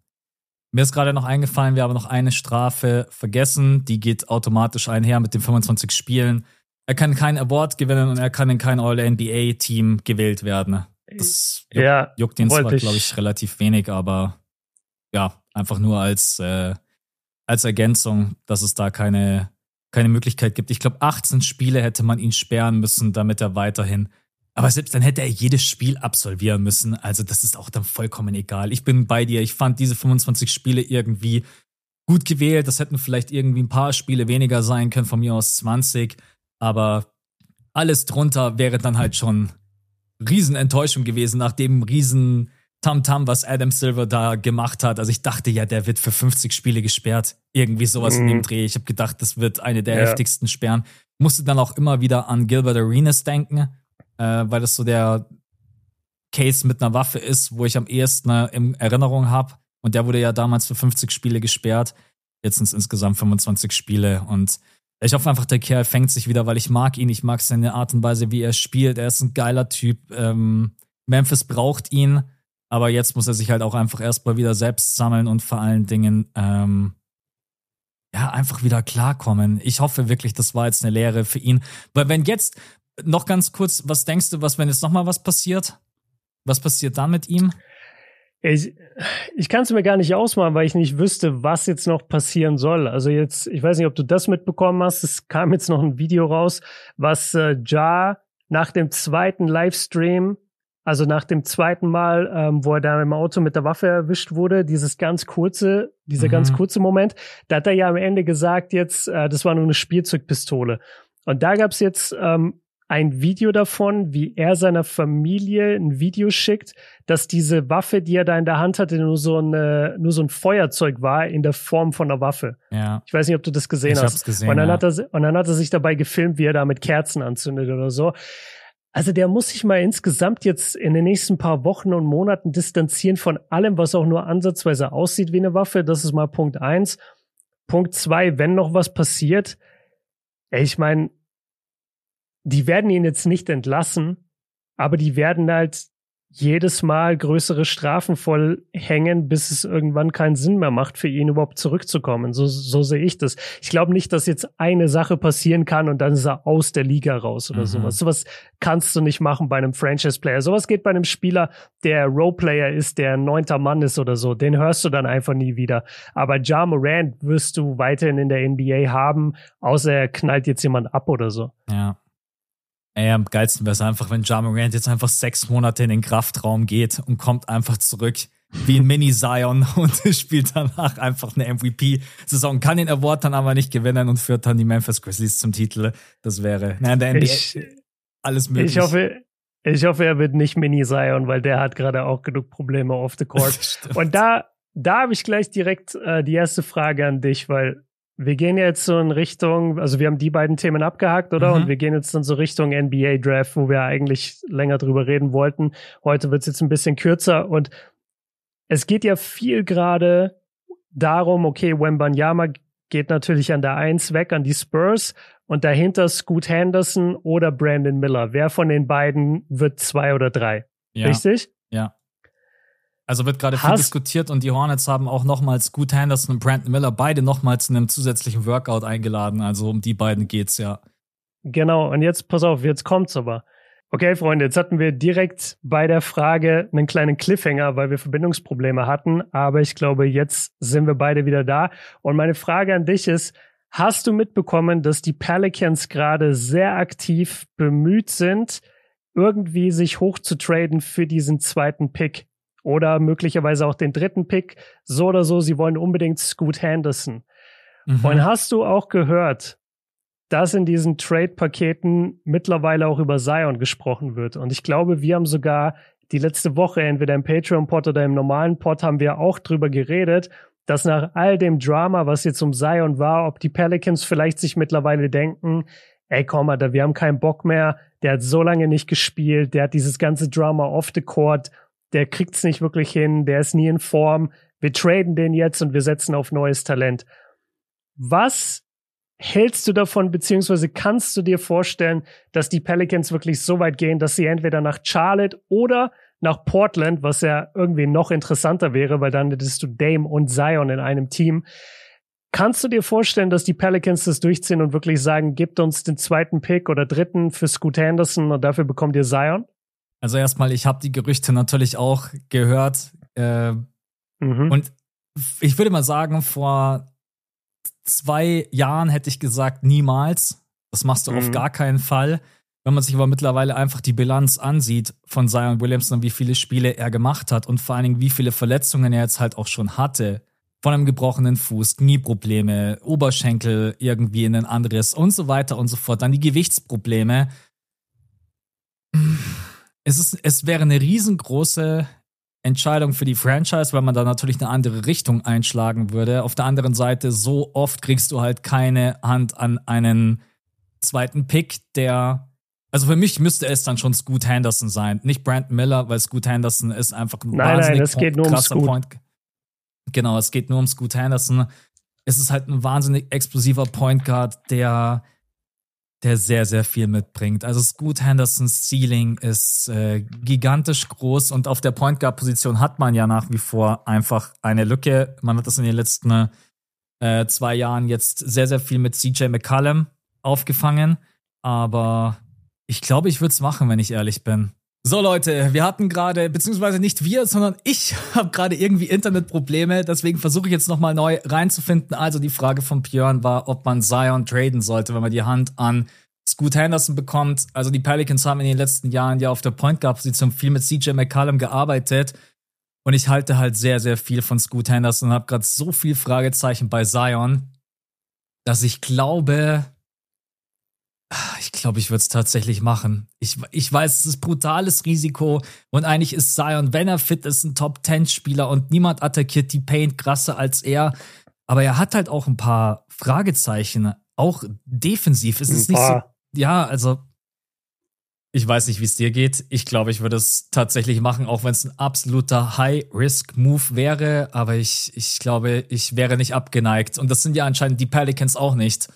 Mir ist gerade noch eingefallen, wir haben noch eine Strafe vergessen. Die geht automatisch einher mit den 25 Spielen. Er kann keinen Award gewinnen und er kann in kein All-NBA-Team gewählt werden. Das juckt, ja, juckt ihn zwar, glaube ich, relativ wenig, aber ja, einfach nur als, äh, als Ergänzung, dass es da keine keine Möglichkeit gibt. Ich glaube, 18 Spiele hätte man ihn sperren müssen, damit er weiterhin. Aber selbst dann hätte er jedes Spiel absolvieren müssen. Also das ist auch dann vollkommen egal. Ich bin bei dir. Ich fand diese 25 Spiele irgendwie gut gewählt. Das hätten vielleicht irgendwie ein paar Spiele weniger sein können, von mir aus 20. Aber alles drunter wäre dann halt schon Riesenenttäuschung gewesen nach dem riesen Tamtam, -Tam, was Adam Silver da gemacht hat. Also ich dachte ja, der wird für 50 Spiele gesperrt. Irgendwie sowas mhm. in dem mhm. Dreh. Ich habe gedacht, das wird eine der ja. heftigsten Sperren. Musste dann auch immer wieder an Gilbert Arenas denken. äh, weil das so der Case mit einer Waffe ist, wo ich am ehesten eine in Erinnerung habe. Und der wurde ja damals für 50 Spiele gesperrt. Jetzt sind es insgesamt 25 Spiele. Und ich hoffe einfach, der Kerl fängt sich wieder, weil ich mag ihn. Ich mag seine Art und Weise, wie er spielt. Er ist ein geiler Typ. Ähm, Memphis braucht ihn. Aber jetzt muss er sich halt auch einfach erstmal wieder selbst sammeln und vor allen Dingen, ähm, ja, einfach wieder klarkommen. Ich hoffe wirklich, das war jetzt eine Lehre für ihn. Weil wenn jetzt, noch ganz kurz, was denkst du, was, wenn jetzt nochmal was passiert? Was passiert dann mit ihm?
Ich, ich kann es mir gar nicht ausmalen, weil ich nicht wüsste, was jetzt noch passieren soll. Also jetzt, ich weiß nicht, ob du das mitbekommen hast. Es kam jetzt noch ein Video raus, was äh, Ja nach dem zweiten Livestream, also nach dem zweiten Mal, ähm, wo er da im Auto mit der Waffe erwischt wurde, dieses ganz kurze, dieser mhm. ganz kurze Moment, da hat er ja am Ende gesagt, jetzt, äh, das war nur eine Spielzeugpistole. Und da gab's jetzt ähm, ein Video davon, wie er seiner Familie ein Video schickt, dass diese Waffe, die er da in der Hand hatte, nur so, eine, nur so ein Feuerzeug war in der Form von einer Waffe.
Ja.
Ich weiß nicht, ob du das gesehen
ich
hast.
Hab's gesehen,
und, dann
ja.
hat er, und dann hat er sich dabei gefilmt, wie er da mit Kerzen anzündet oder so. Also der muss sich mal insgesamt jetzt in den nächsten paar Wochen und Monaten distanzieren von allem, was auch nur ansatzweise aussieht wie eine Waffe. Das ist mal Punkt eins. Punkt zwei, wenn noch was passiert, ich meine, die werden ihn jetzt nicht entlassen, aber die werden halt jedes Mal größere Strafen vollhängen, bis es irgendwann keinen Sinn mehr macht, für ihn überhaupt zurückzukommen. So, so sehe ich das. Ich glaube nicht, dass jetzt eine Sache passieren kann und dann ist er aus der Liga raus oder mhm. sowas. Sowas kannst du nicht machen bei einem Franchise-Player. Sowas geht bei einem Spieler, der Roleplayer ist, der neunter Mann ist oder so. Den hörst du dann einfach nie wieder. Aber Ja Morant wirst du weiterhin in der NBA haben, außer er knallt jetzt jemand ab oder so.
Ja. Ey, am geilsten wäre es einfach, wenn Ja Morant jetzt einfach sechs Monate in den Kraftraum geht und kommt einfach zurück wie ein Mini-Zion und spielt danach einfach eine MVP-Saison, kann den Award dann aber nicht gewinnen und führt dann die Memphis Grizzlies zum Titel. Das wäre, nein, der NBA,
Ich,
alles möglich.
ich hoffe, ich hoffe, er wird nicht Mini Zion, weil der hat gerade auch genug Probleme off the court. Und da, da habe ich gleich direkt äh, die erste Frage an dich, weil wir gehen jetzt so in Richtung, also wir haben die beiden Themen abgehakt, oder?
Mhm.
Und wir gehen jetzt dann so Richtung NBA Draft, wo wir eigentlich länger drüber reden wollten. Heute wird es jetzt ein bisschen kürzer und es geht ja viel gerade darum, okay, Wembanyama geht natürlich an der Eins weg an die Spurs und dahinter Scoot Henderson oder Brandon Miller. Wer von den beiden wird zwei oder drei?
ja,
Richtig?
Also wird gerade viel diskutiert und die Hornets haben auch nochmals Scoot Henderson und Brandon Miller beide nochmals zu einem zusätzlichen Workout eingeladen. Also um die beiden geht's ja.
Genau, und jetzt pass auf, jetzt kommt's aber. Okay, Freunde, jetzt hatten wir direkt bei der Frage einen kleinen Cliffhanger, weil wir Verbindungsprobleme hatten, aber ich glaube, jetzt sind wir beide wieder da. Und meine Frage an dich ist, hast du mitbekommen, dass die Pelicans gerade sehr aktiv bemüht sind, irgendwie sich hochzutraden für diesen zweiten Pick? Oder möglicherweise auch den dritten Pick. So oder so, sie wollen unbedingt Scoot Henderson.
Mhm.
Und hast du auch gehört, dass in diesen Trade-Paketen mittlerweile auch über Zion gesprochen wird? Und ich glaube, wir haben sogar die letzte Woche, entweder im Patreon-Pod oder im normalen Pod, haben wir auch drüber geredet, dass nach all dem Drama, was jetzt um Zion war, ob die Pelicans vielleicht sich mittlerweile denken, ey, komm, Alter, wir haben keinen Bock mehr, der hat so lange nicht gespielt, der hat dieses ganze Drama off the court, der kriegt's nicht wirklich hin, der ist nie in Form, wir traden den jetzt und wir setzen auf neues Talent. Was hältst du davon, beziehungsweise kannst du dir vorstellen, dass die Pelicans wirklich so weit gehen, dass sie entweder nach Charlotte oder nach Portland, was ja irgendwie noch interessanter wäre, weil dann hättest du Dame und Zion in einem Team. Kannst du dir vorstellen, dass die Pelicans das durchziehen und wirklich sagen, gebt uns den zweiten Pick oder dritten für Scoot Henderson und dafür bekommt ihr Zion?
Also erstmal, ich habe die Gerüchte natürlich auch gehört. Äh,
Mhm.
Und ich würde mal sagen, vor zwei Jahren hätte ich gesagt, niemals. Das machst du auf
Mhm.
gar keinen Fall. Wenn man sich aber mittlerweile einfach die Bilanz ansieht von Zion Williamson und wie viele Spiele er gemacht hat und vor allen Dingen, wie viele Verletzungen er jetzt halt auch schon hatte. Von einem gebrochenen Fuß, Knieprobleme, Oberschenkel irgendwie in ein anderes und so weiter und so fort. Dann die Gewichtsprobleme. Es, ist, es wäre eine riesengroße Entscheidung für die Franchise, weil man da natürlich eine andere Richtung einschlagen würde. Auf der anderen Seite, so oft kriegst du halt keine Hand an einen zweiten Pick, der Also für mich müsste es dann schon Scoot Henderson sein. Nicht Brandon Miller, weil Scoot Henderson ist einfach
ein nein, wahnsinnig nein, es geht nur um Scoot. Point.
Genau, es geht nur um Scoot Henderson. Es ist halt ein wahnsinnig explosiver Point Guard, der, der sehr, sehr viel mitbringt. Also Scoot Hendersons Ceiling ist äh, gigantisch groß und auf der Point Guard Position hat man ja nach wie vor einfach eine Lücke. Man hat das in den letzten äh, zwei Jahren jetzt sehr, sehr viel mit CJ McCallum aufgefangen. Aber ich glaube, ich würde es machen, wenn ich ehrlich bin. So Leute, wir hatten gerade, beziehungsweise nicht wir, sondern ich habe gerade irgendwie Internetprobleme, deswegen versuche ich jetzt nochmal neu reinzufinden. Also die Frage von Björn war, ob man Zion traden sollte, wenn man die Hand an Scoot Henderson bekommt. Also die Pelicans haben in den letzten Jahren ja auf der Point Guard Position viel mit CJ McCallum gearbeitet. Und ich halte halt sehr, sehr viel von Scoot Henderson und habe gerade so viel Fragezeichen bei Zion, dass ich glaube, ich glaube, ich würde es tatsächlich machen. Ich, ich weiß, es ist brutales Risiko und eigentlich ist Zion, wenn er fit ist, ein Top-10-Spieler und niemand attackiert die Paint krasser als er. Aber er hat halt auch ein paar Fragezeichen, auch defensiv. Es ist nicht so. Ja, also ich weiß nicht, wie es dir geht. Ich glaube, ich würde es tatsächlich machen, auch wenn es ein absoluter High-Risk-Move wäre. Aber ich, ich glaube, ich wäre nicht abgeneigt. Und das sind ja anscheinend die Pelicans auch nicht.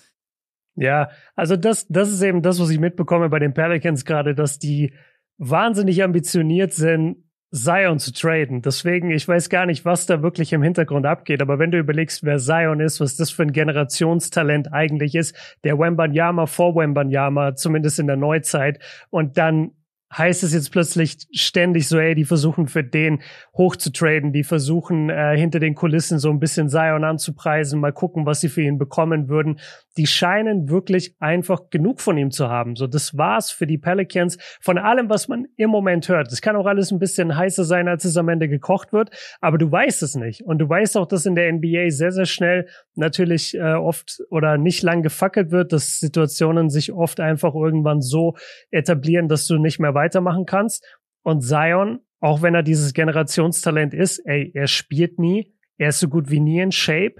Ja, also das, das ist eben das, was ich mitbekomme bei den Pelicans gerade, dass die wahnsinnig ambitioniert sind, Zion zu traden. Deswegen, ich weiß gar nicht, was da wirklich im Hintergrund abgeht. Aber wenn du überlegst, wer Zion ist, was das für ein Generationstalent eigentlich ist, der Wembanyama vor Wembanyama, zumindest in der Neuzeit, und dann heißt es jetzt plötzlich ständig so, ey, die versuchen für den hochzutraden, die versuchen äh, hinter den Kulissen so ein bisschen Zion anzupreisen, mal gucken, was sie für ihn bekommen würden. Die scheinen wirklich einfach genug von ihm zu haben. So, das war's für die Pelicans. Von allem, was man im Moment hört. Das kann auch alles ein bisschen heißer sein, als es am Ende gekocht wird, aber du weißt es nicht. Und du weißt auch, dass in der NBA sehr, sehr schnell natürlich äh, oft oder nicht lang gefackelt wird, dass Situationen sich oft einfach irgendwann so etablieren, dass du nicht mehr weitermachen kannst. Und Zion, auch wenn er dieses Generationstalent ist, ey, er spielt nie, er ist so gut wie nie in Shape,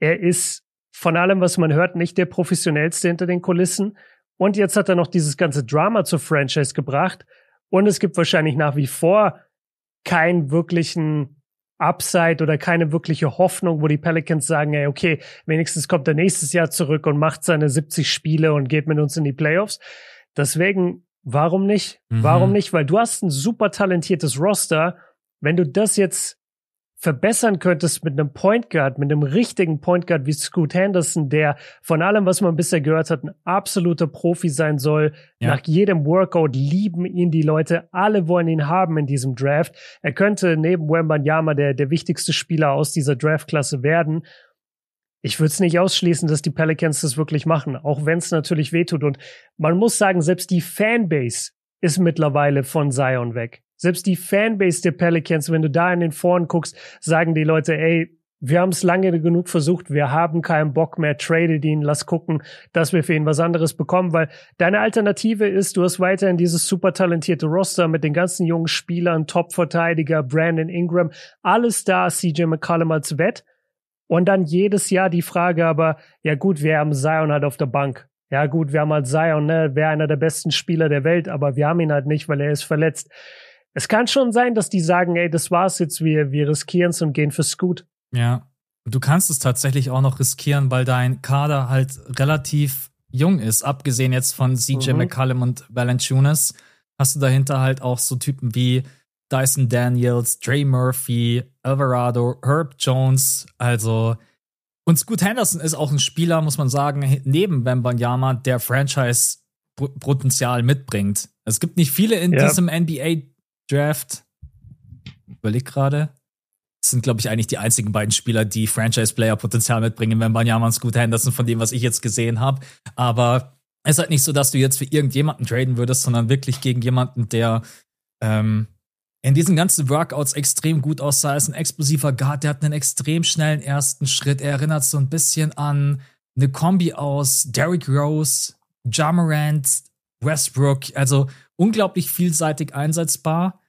er ist von allem, was man hört, nicht der professionellste hinter den Kulissen. Und jetzt hat er noch dieses ganze Drama zur Franchise gebracht. Und es gibt wahrscheinlich nach wie vor keinen wirklichen Upside oder keine wirkliche Hoffnung, wo die Pelicans sagen, ey, okay, wenigstens kommt er nächstes Jahr zurück und macht seine 70 Spiele und geht mit uns in die Playoffs. Deswegen Warum nicht? Mhm. Warum nicht? Weil du hast ein super talentiertes Roster. Wenn du das jetzt verbessern könntest mit einem Point Guard, mit einem richtigen Point Guard wie Scoot Henderson, der von allem, was man bisher gehört hat, ein absoluter Profi sein soll. Ja. Nach jedem Workout lieben ihn die Leute. Alle wollen ihn haben in diesem Draft. Er könnte neben Wembanyama der, der wichtigste Spieler aus dieser Draftklasse werden ich würde es nicht ausschließen, dass die Pelicans das wirklich machen, auch wenn es natürlich wehtut. Und man muss sagen, selbst die Fanbase ist mittlerweile von Zion weg. Selbst die Fanbase der Pelicans, wenn du da in den Foren guckst, sagen die Leute, ey, wir haben es lange genug versucht, wir haben keinen Bock mehr, trade ihn, lass gucken, dass wir für ihn was anderes bekommen, weil deine Alternative ist, du hast weiterhin dieses super talentierte Roster mit den ganzen jungen Spielern, Top-Verteidiger, Brandon Ingram, alles da, CJ McCollum als Wett und dann jedes Jahr die Frage aber, ja gut, wir haben Zion halt auf der Bank. Ja gut, wir haben halt Zion, ne, wäre einer der besten Spieler der Welt, aber wir haben ihn halt nicht, weil er ist verletzt. Es kann schon sein, dass die sagen, ey, das war's jetzt, wir, wir riskieren es und gehen für Scoot.
Ja, du kannst es tatsächlich auch noch riskieren, weil dein Kader halt relativ jung ist. Abgesehen jetzt von CJ mhm. McCallum und Valanciunas hast du dahinter halt auch so Typen wie Dyson Daniels, Dre Murphy, Alvarado, Herb Jones, also und Scoot Henderson ist auch ein Spieler, muss man sagen, neben Bambanyama, der Franchise-Potenzial mitbringt. Es gibt nicht viele in ja. diesem NBA-Draft. Überleg gerade. Das sind, glaube ich, eigentlich die einzigen beiden Spieler, die Franchise-Player-Potenzial mitbringen, Bambanyama und Scoot Henderson, von dem, was ich jetzt gesehen habe. Aber es ist halt nicht so, dass du jetzt für irgendjemanden traden würdest, sondern wirklich gegen jemanden, der ähm, in diesen ganzen Workouts extrem gut aussah. Er ist ein explosiver Guard, der hat einen extrem schnellen ersten Schritt. Er erinnert so ein bisschen an eine Kombi aus Derrick Rose, Jamarant, Westbrook. Also unglaublich vielseitig einsetzbar.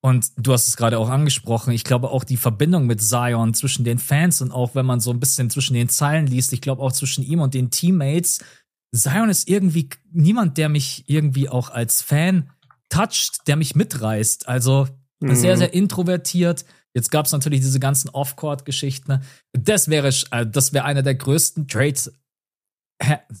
Und du hast es gerade auch angesprochen. Ich glaube auch die Verbindung mit Zion zwischen den Fans und auch wenn man so ein bisschen zwischen den Zeilen liest, ich glaube auch zwischen ihm und den Teammates Zion ist irgendwie niemand, der mich irgendwie auch als Fan toucht, der mich mitreißt. Also mhm. sehr, sehr introvertiert. Jetzt gab es natürlich diese ganzen Off-Court-Geschichten. Das wäre, äh, das wäre einer der größten Trades,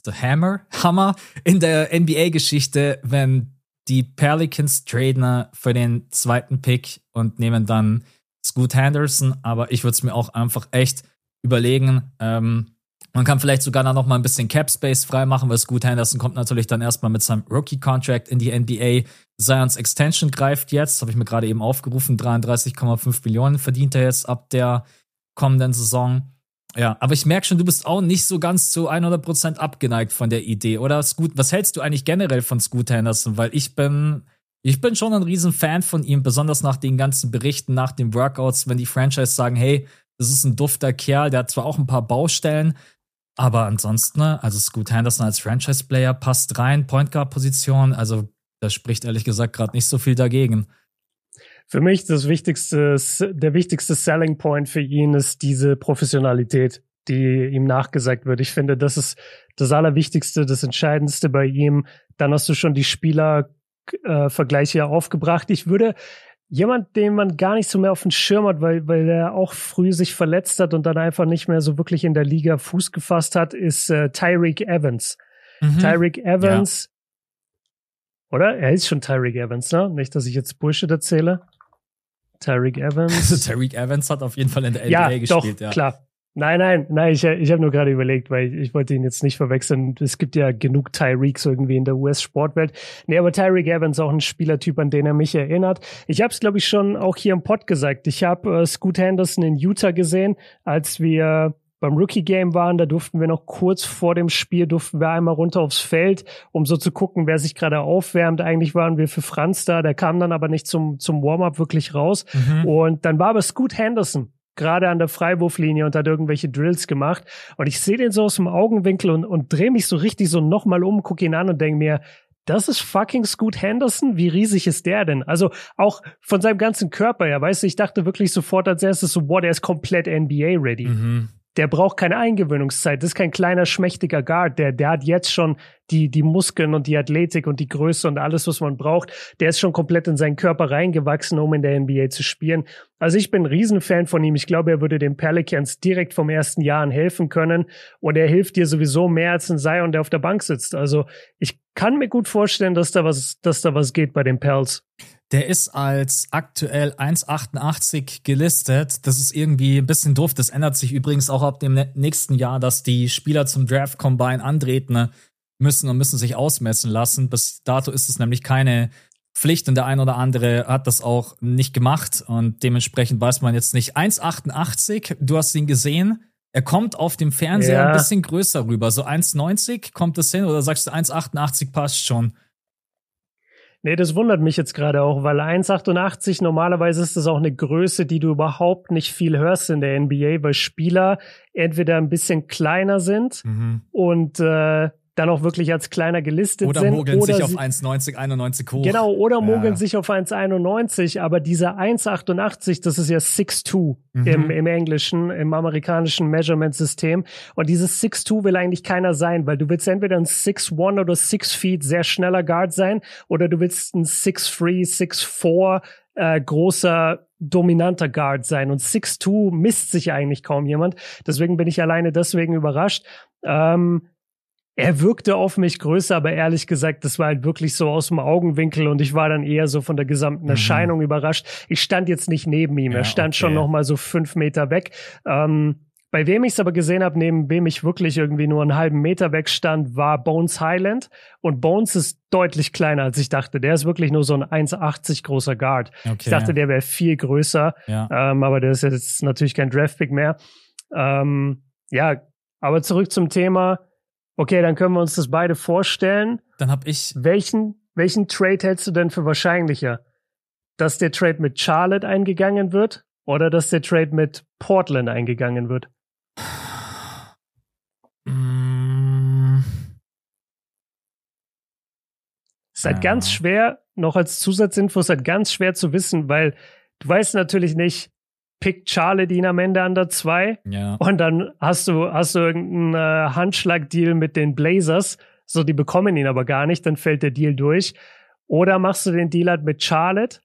the Hammer, Hammer in der NBA-Geschichte, wenn die Pelicans traden für den zweiten Pick und nehmen dann Scoot Henderson. Aber ich würde es mir auch einfach echt überlegen. Ähm, man kann vielleicht sogar noch mal ein bisschen Cap Space freimachen, weil Scoot Henderson kommt natürlich dann erstmal mit seinem Rookie Contract in die NBA. Zions Extension greift jetzt, habe ich mir gerade eben aufgerufen, 33,5 Millionen verdient er jetzt ab der kommenden Saison. Ja, aber ich merke schon, du bist auch nicht so ganz zu 100% abgeneigt von der Idee, oder? Scoot, was hältst du eigentlich generell von Scoot Henderson? Weil ich bin, ich bin schon ein riesen Fan von ihm, besonders nach den ganzen Berichten, nach den Workouts, wenn die Franchise sagen, hey, das ist ein dufter Kerl, der hat zwar auch ein paar Baustellen, aber ansonsten, also Scoot Henderson als Franchise-Player passt rein, Point Guard-Position, also das spricht ehrlich gesagt gerade nicht so viel dagegen.
Für mich das wichtigste, der wichtigste Selling Point für ihn ist diese Professionalität, die ihm nachgesagt wird. Ich finde, das ist das Allerwichtigste, das Entscheidendste bei ihm. Dann hast du schon die Spielervergleiche äh, aufgebracht. Ich würde jemand, den man gar nicht so mehr auf dem Schirm hat, weil, weil er auch früh sich verletzt hat und dann einfach nicht mehr so wirklich in der Liga Fuß gefasst hat, ist äh, Tyreek Evans. Mhm. Tyreek Evans, ja. oder? Er ist schon Tyreek Evans, ne? Nicht, dass ich jetzt Bullshit erzähle. Tyreek Evans.
Also Tyreek Evans hat auf jeden Fall in der NBA
ja,
gespielt,
doch, ja. klar. Nein, nein, nein, ich, ich habe nur gerade überlegt, weil ich, ich wollte ihn jetzt nicht verwechseln. Es gibt ja genug Tyreeks irgendwie in der US-Sportwelt. Nee, aber Tyreek Evans auch ein Spielertyp, an den er mich erinnert. Ich habe es, glaube ich, schon auch hier im Pod gesagt. Ich habe äh, Scoot Henderson in Utah gesehen, als wir beim Rookie-Game waren, da durften wir noch kurz vor dem Spiel, durften wir einmal runter aufs Feld, um so zu gucken, wer sich gerade aufwärmt. Eigentlich waren wir für Franz da, der kam dann aber nicht zum, zum Warm-up wirklich raus. Mhm. Und dann war aber Scoot Henderson gerade an der Freiwurflinie und hat irgendwelche Drills gemacht. Und ich sehe den so aus dem Augenwinkel und, und drehe mich so richtig so nochmal um, gucke ihn an und denke mir, das ist fucking Scoot Henderson. Wie riesig ist der denn? Also auch von seinem ganzen Körper her, weißt du, ich dachte wirklich sofort als erstes so, boah, der ist komplett NBA ready. Mhm der braucht keine Eingewöhnungszeit. Das ist kein kleiner, schmächtiger Guard. Der, der hat jetzt schon die, die Muskeln und die Athletik und die Größe und alles, was man braucht. Der ist schon komplett in seinen Körper reingewachsen, um in der NBA zu spielen. Also ich bin ein Riesenfan von ihm. Ich glaube, er würde den Pelicans direkt vom ersten Jahr an helfen können. Und er hilft dir sowieso mehr als ein Zion, der auf der Bank sitzt. Also ich kann mir gut vorstellen, dass da was, dass da was geht bei den Pels.
Der ist als aktuell 1,88 gelistet. Das ist irgendwie ein bisschen doof. Das ändert sich übrigens auch ab dem nächsten Jahr, dass die Spieler zum Draft Combine antreten müssen und müssen sich ausmessen lassen. Bis dato ist es nämlich keine Pflicht und der ein oder andere hat das auch nicht gemacht und dementsprechend weiß man jetzt nicht. 1,88, du hast ihn gesehen. Er kommt auf dem Fernseher ja. ein bisschen größer rüber. So 1,90 kommt das hin oder sagst du 1,88 passt schon?
Nee, das wundert mich jetzt gerade auch, weil 1,88 normalerweise ist das auch eine Größe, die du überhaupt nicht viel hörst in der NBA, weil Spieler entweder ein bisschen kleiner sind mhm. und äh, dann auch wirklich als kleiner gelistet
oder
sind.
Mogeln oder sich auf 1,90, 91 hoch.
Genau, oder mogeln ja. sich auf 1,91, aber dieser 1,88, das ist ja 6'2 mhm. im, im Englischen, im amerikanischen Measurement-System. Und dieses 6'2 will eigentlich keiner sein, weil du willst entweder ein 6'1 oder 6 Feet sehr schneller Guard sein, oder du willst ein 6'3, 6'4 äh, großer dominanter Guard sein. Und 6'2 misst sich eigentlich kaum jemand. Deswegen bin ich alleine deswegen überrascht. Ähm, er wirkte auf mich größer, aber ehrlich gesagt, das war halt wirklich so aus dem Augenwinkel und ich war dann eher so von der gesamten mhm. Erscheinung mhm. überrascht. Ich stand jetzt nicht neben ihm, ja, er stand okay. schon noch mal so fünf Meter weg. Ähm, bei wem ich es aber gesehen habe, neben wem ich wirklich irgendwie nur einen halben Meter weg stand, war Bones Highland. Und Bones ist deutlich kleiner, als ich dachte. Der ist wirklich nur so ein 1,80 großer Guard. Okay, ich dachte, der wäre viel größer. Ja. Ähm, aber der ist jetzt natürlich kein Draftpick mehr. Ähm, ja, aber zurück zum Thema. Okay, dann können wir uns das beide vorstellen.
Dann habe ich.
Welchen, welchen Trade hältst du denn für wahrscheinlicher? Dass der Trade mit Charlotte eingegangen wird oder dass der Trade mit Portland eingegangen wird? Mm. Es ist halt ja. ganz schwer, noch als Zusatzinfo, ist halt ganz schwer zu wissen, weil du weißt natürlich nicht, pickt Charlotte ihn am Ende an der 2. Ja. Und dann hast du, hast du irgendeinen äh, Handschlagdeal mit den Blazers. so die bekommen ihn aber gar nicht, dann fällt der Deal durch. Oder machst du den Deal halt mit Charlotte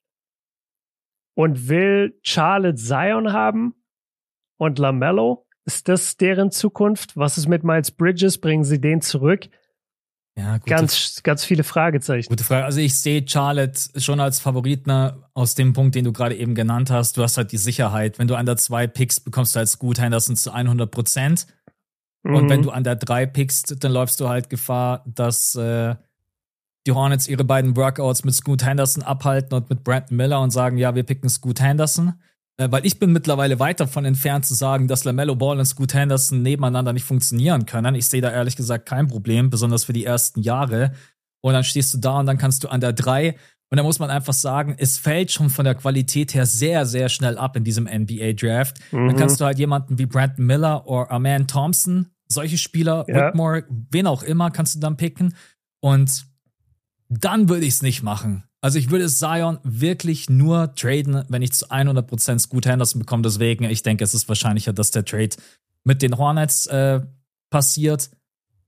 und will Charlotte Zion haben und LaMelo? Ist das deren Zukunft? Was ist mit Miles Bridges? Bringen sie den zurück? Ja, gute, ganz, ganz viele Fragezeichen.
Gute Frage. Also ich sehe Charlotte schon als Favorit ne, aus dem Punkt, den du gerade eben genannt hast. Du hast halt die Sicherheit. Wenn du an der 2 pickst, bekommst du als Scoot Henderson zu 100 Prozent. Mhm. Und wenn du an der 3 pickst, dann läufst du halt Gefahr, dass äh, die Hornets ihre beiden Workouts mit Scoot Henderson abhalten und mit Brandon Miller und sagen, ja, wir picken Scoot Henderson. Äh, weil ich bin mittlerweile weit davon entfernt zu sagen, dass LaMelo Ball und Scoot Henderson nebeneinander nicht funktionieren können. Ich sehe da ehrlich gesagt kein Problem, besonders für die ersten Jahre. Und dann stehst du da und dann kannst du an der drei und da muss man einfach sagen, es fällt schon von der Qualität her sehr, sehr schnell ab in diesem NBA-Draft. Mhm. Dann kannst du halt jemanden wie Brandon Miller oder Aman Thompson, solche Spieler, ja. Whitmore, wen auch immer, kannst du dann picken. Und dann würde ich es nicht machen. Also ich würde Zion wirklich nur traden, wenn ich zu 100% Scoot Henderson bekomme. Deswegen, ich denke, es ist wahrscheinlicher, dass der Trade mit den Hornets äh, passiert,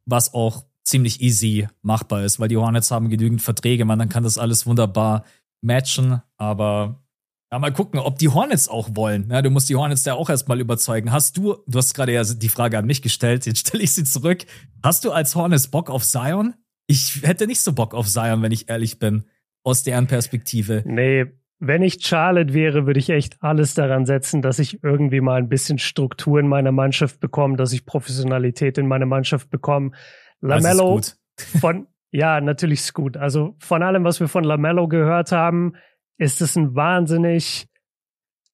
was auch ziemlich easy machbar ist, weil die Hornets haben genügend Verträge, man dann kann das alles wunderbar matchen, aber ja, mal gucken, ob die Hornets auch wollen. Ja, du musst die Hornets ja auch erstmal überzeugen. Hast du, du hast gerade ja die Frage an mich gestellt, jetzt stelle ich sie zurück. Hast du als Hornets Bock auf Zion? Ich hätte nicht so Bock auf Zion, wenn ich ehrlich bin aus deren Perspektive.
Nee, wenn ich Charlotte wäre, würde ich echt alles daran setzen, dass ich irgendwie mal ein bisschen Struktur in meiner Mannschaft bekomme, dass ich Professionalität in meine Mannschaft bekomme. Lamello von, ja, natürlich ist gut. Also von allem, was wir von Lamello gehört haben, ist es ein wahnsinnig,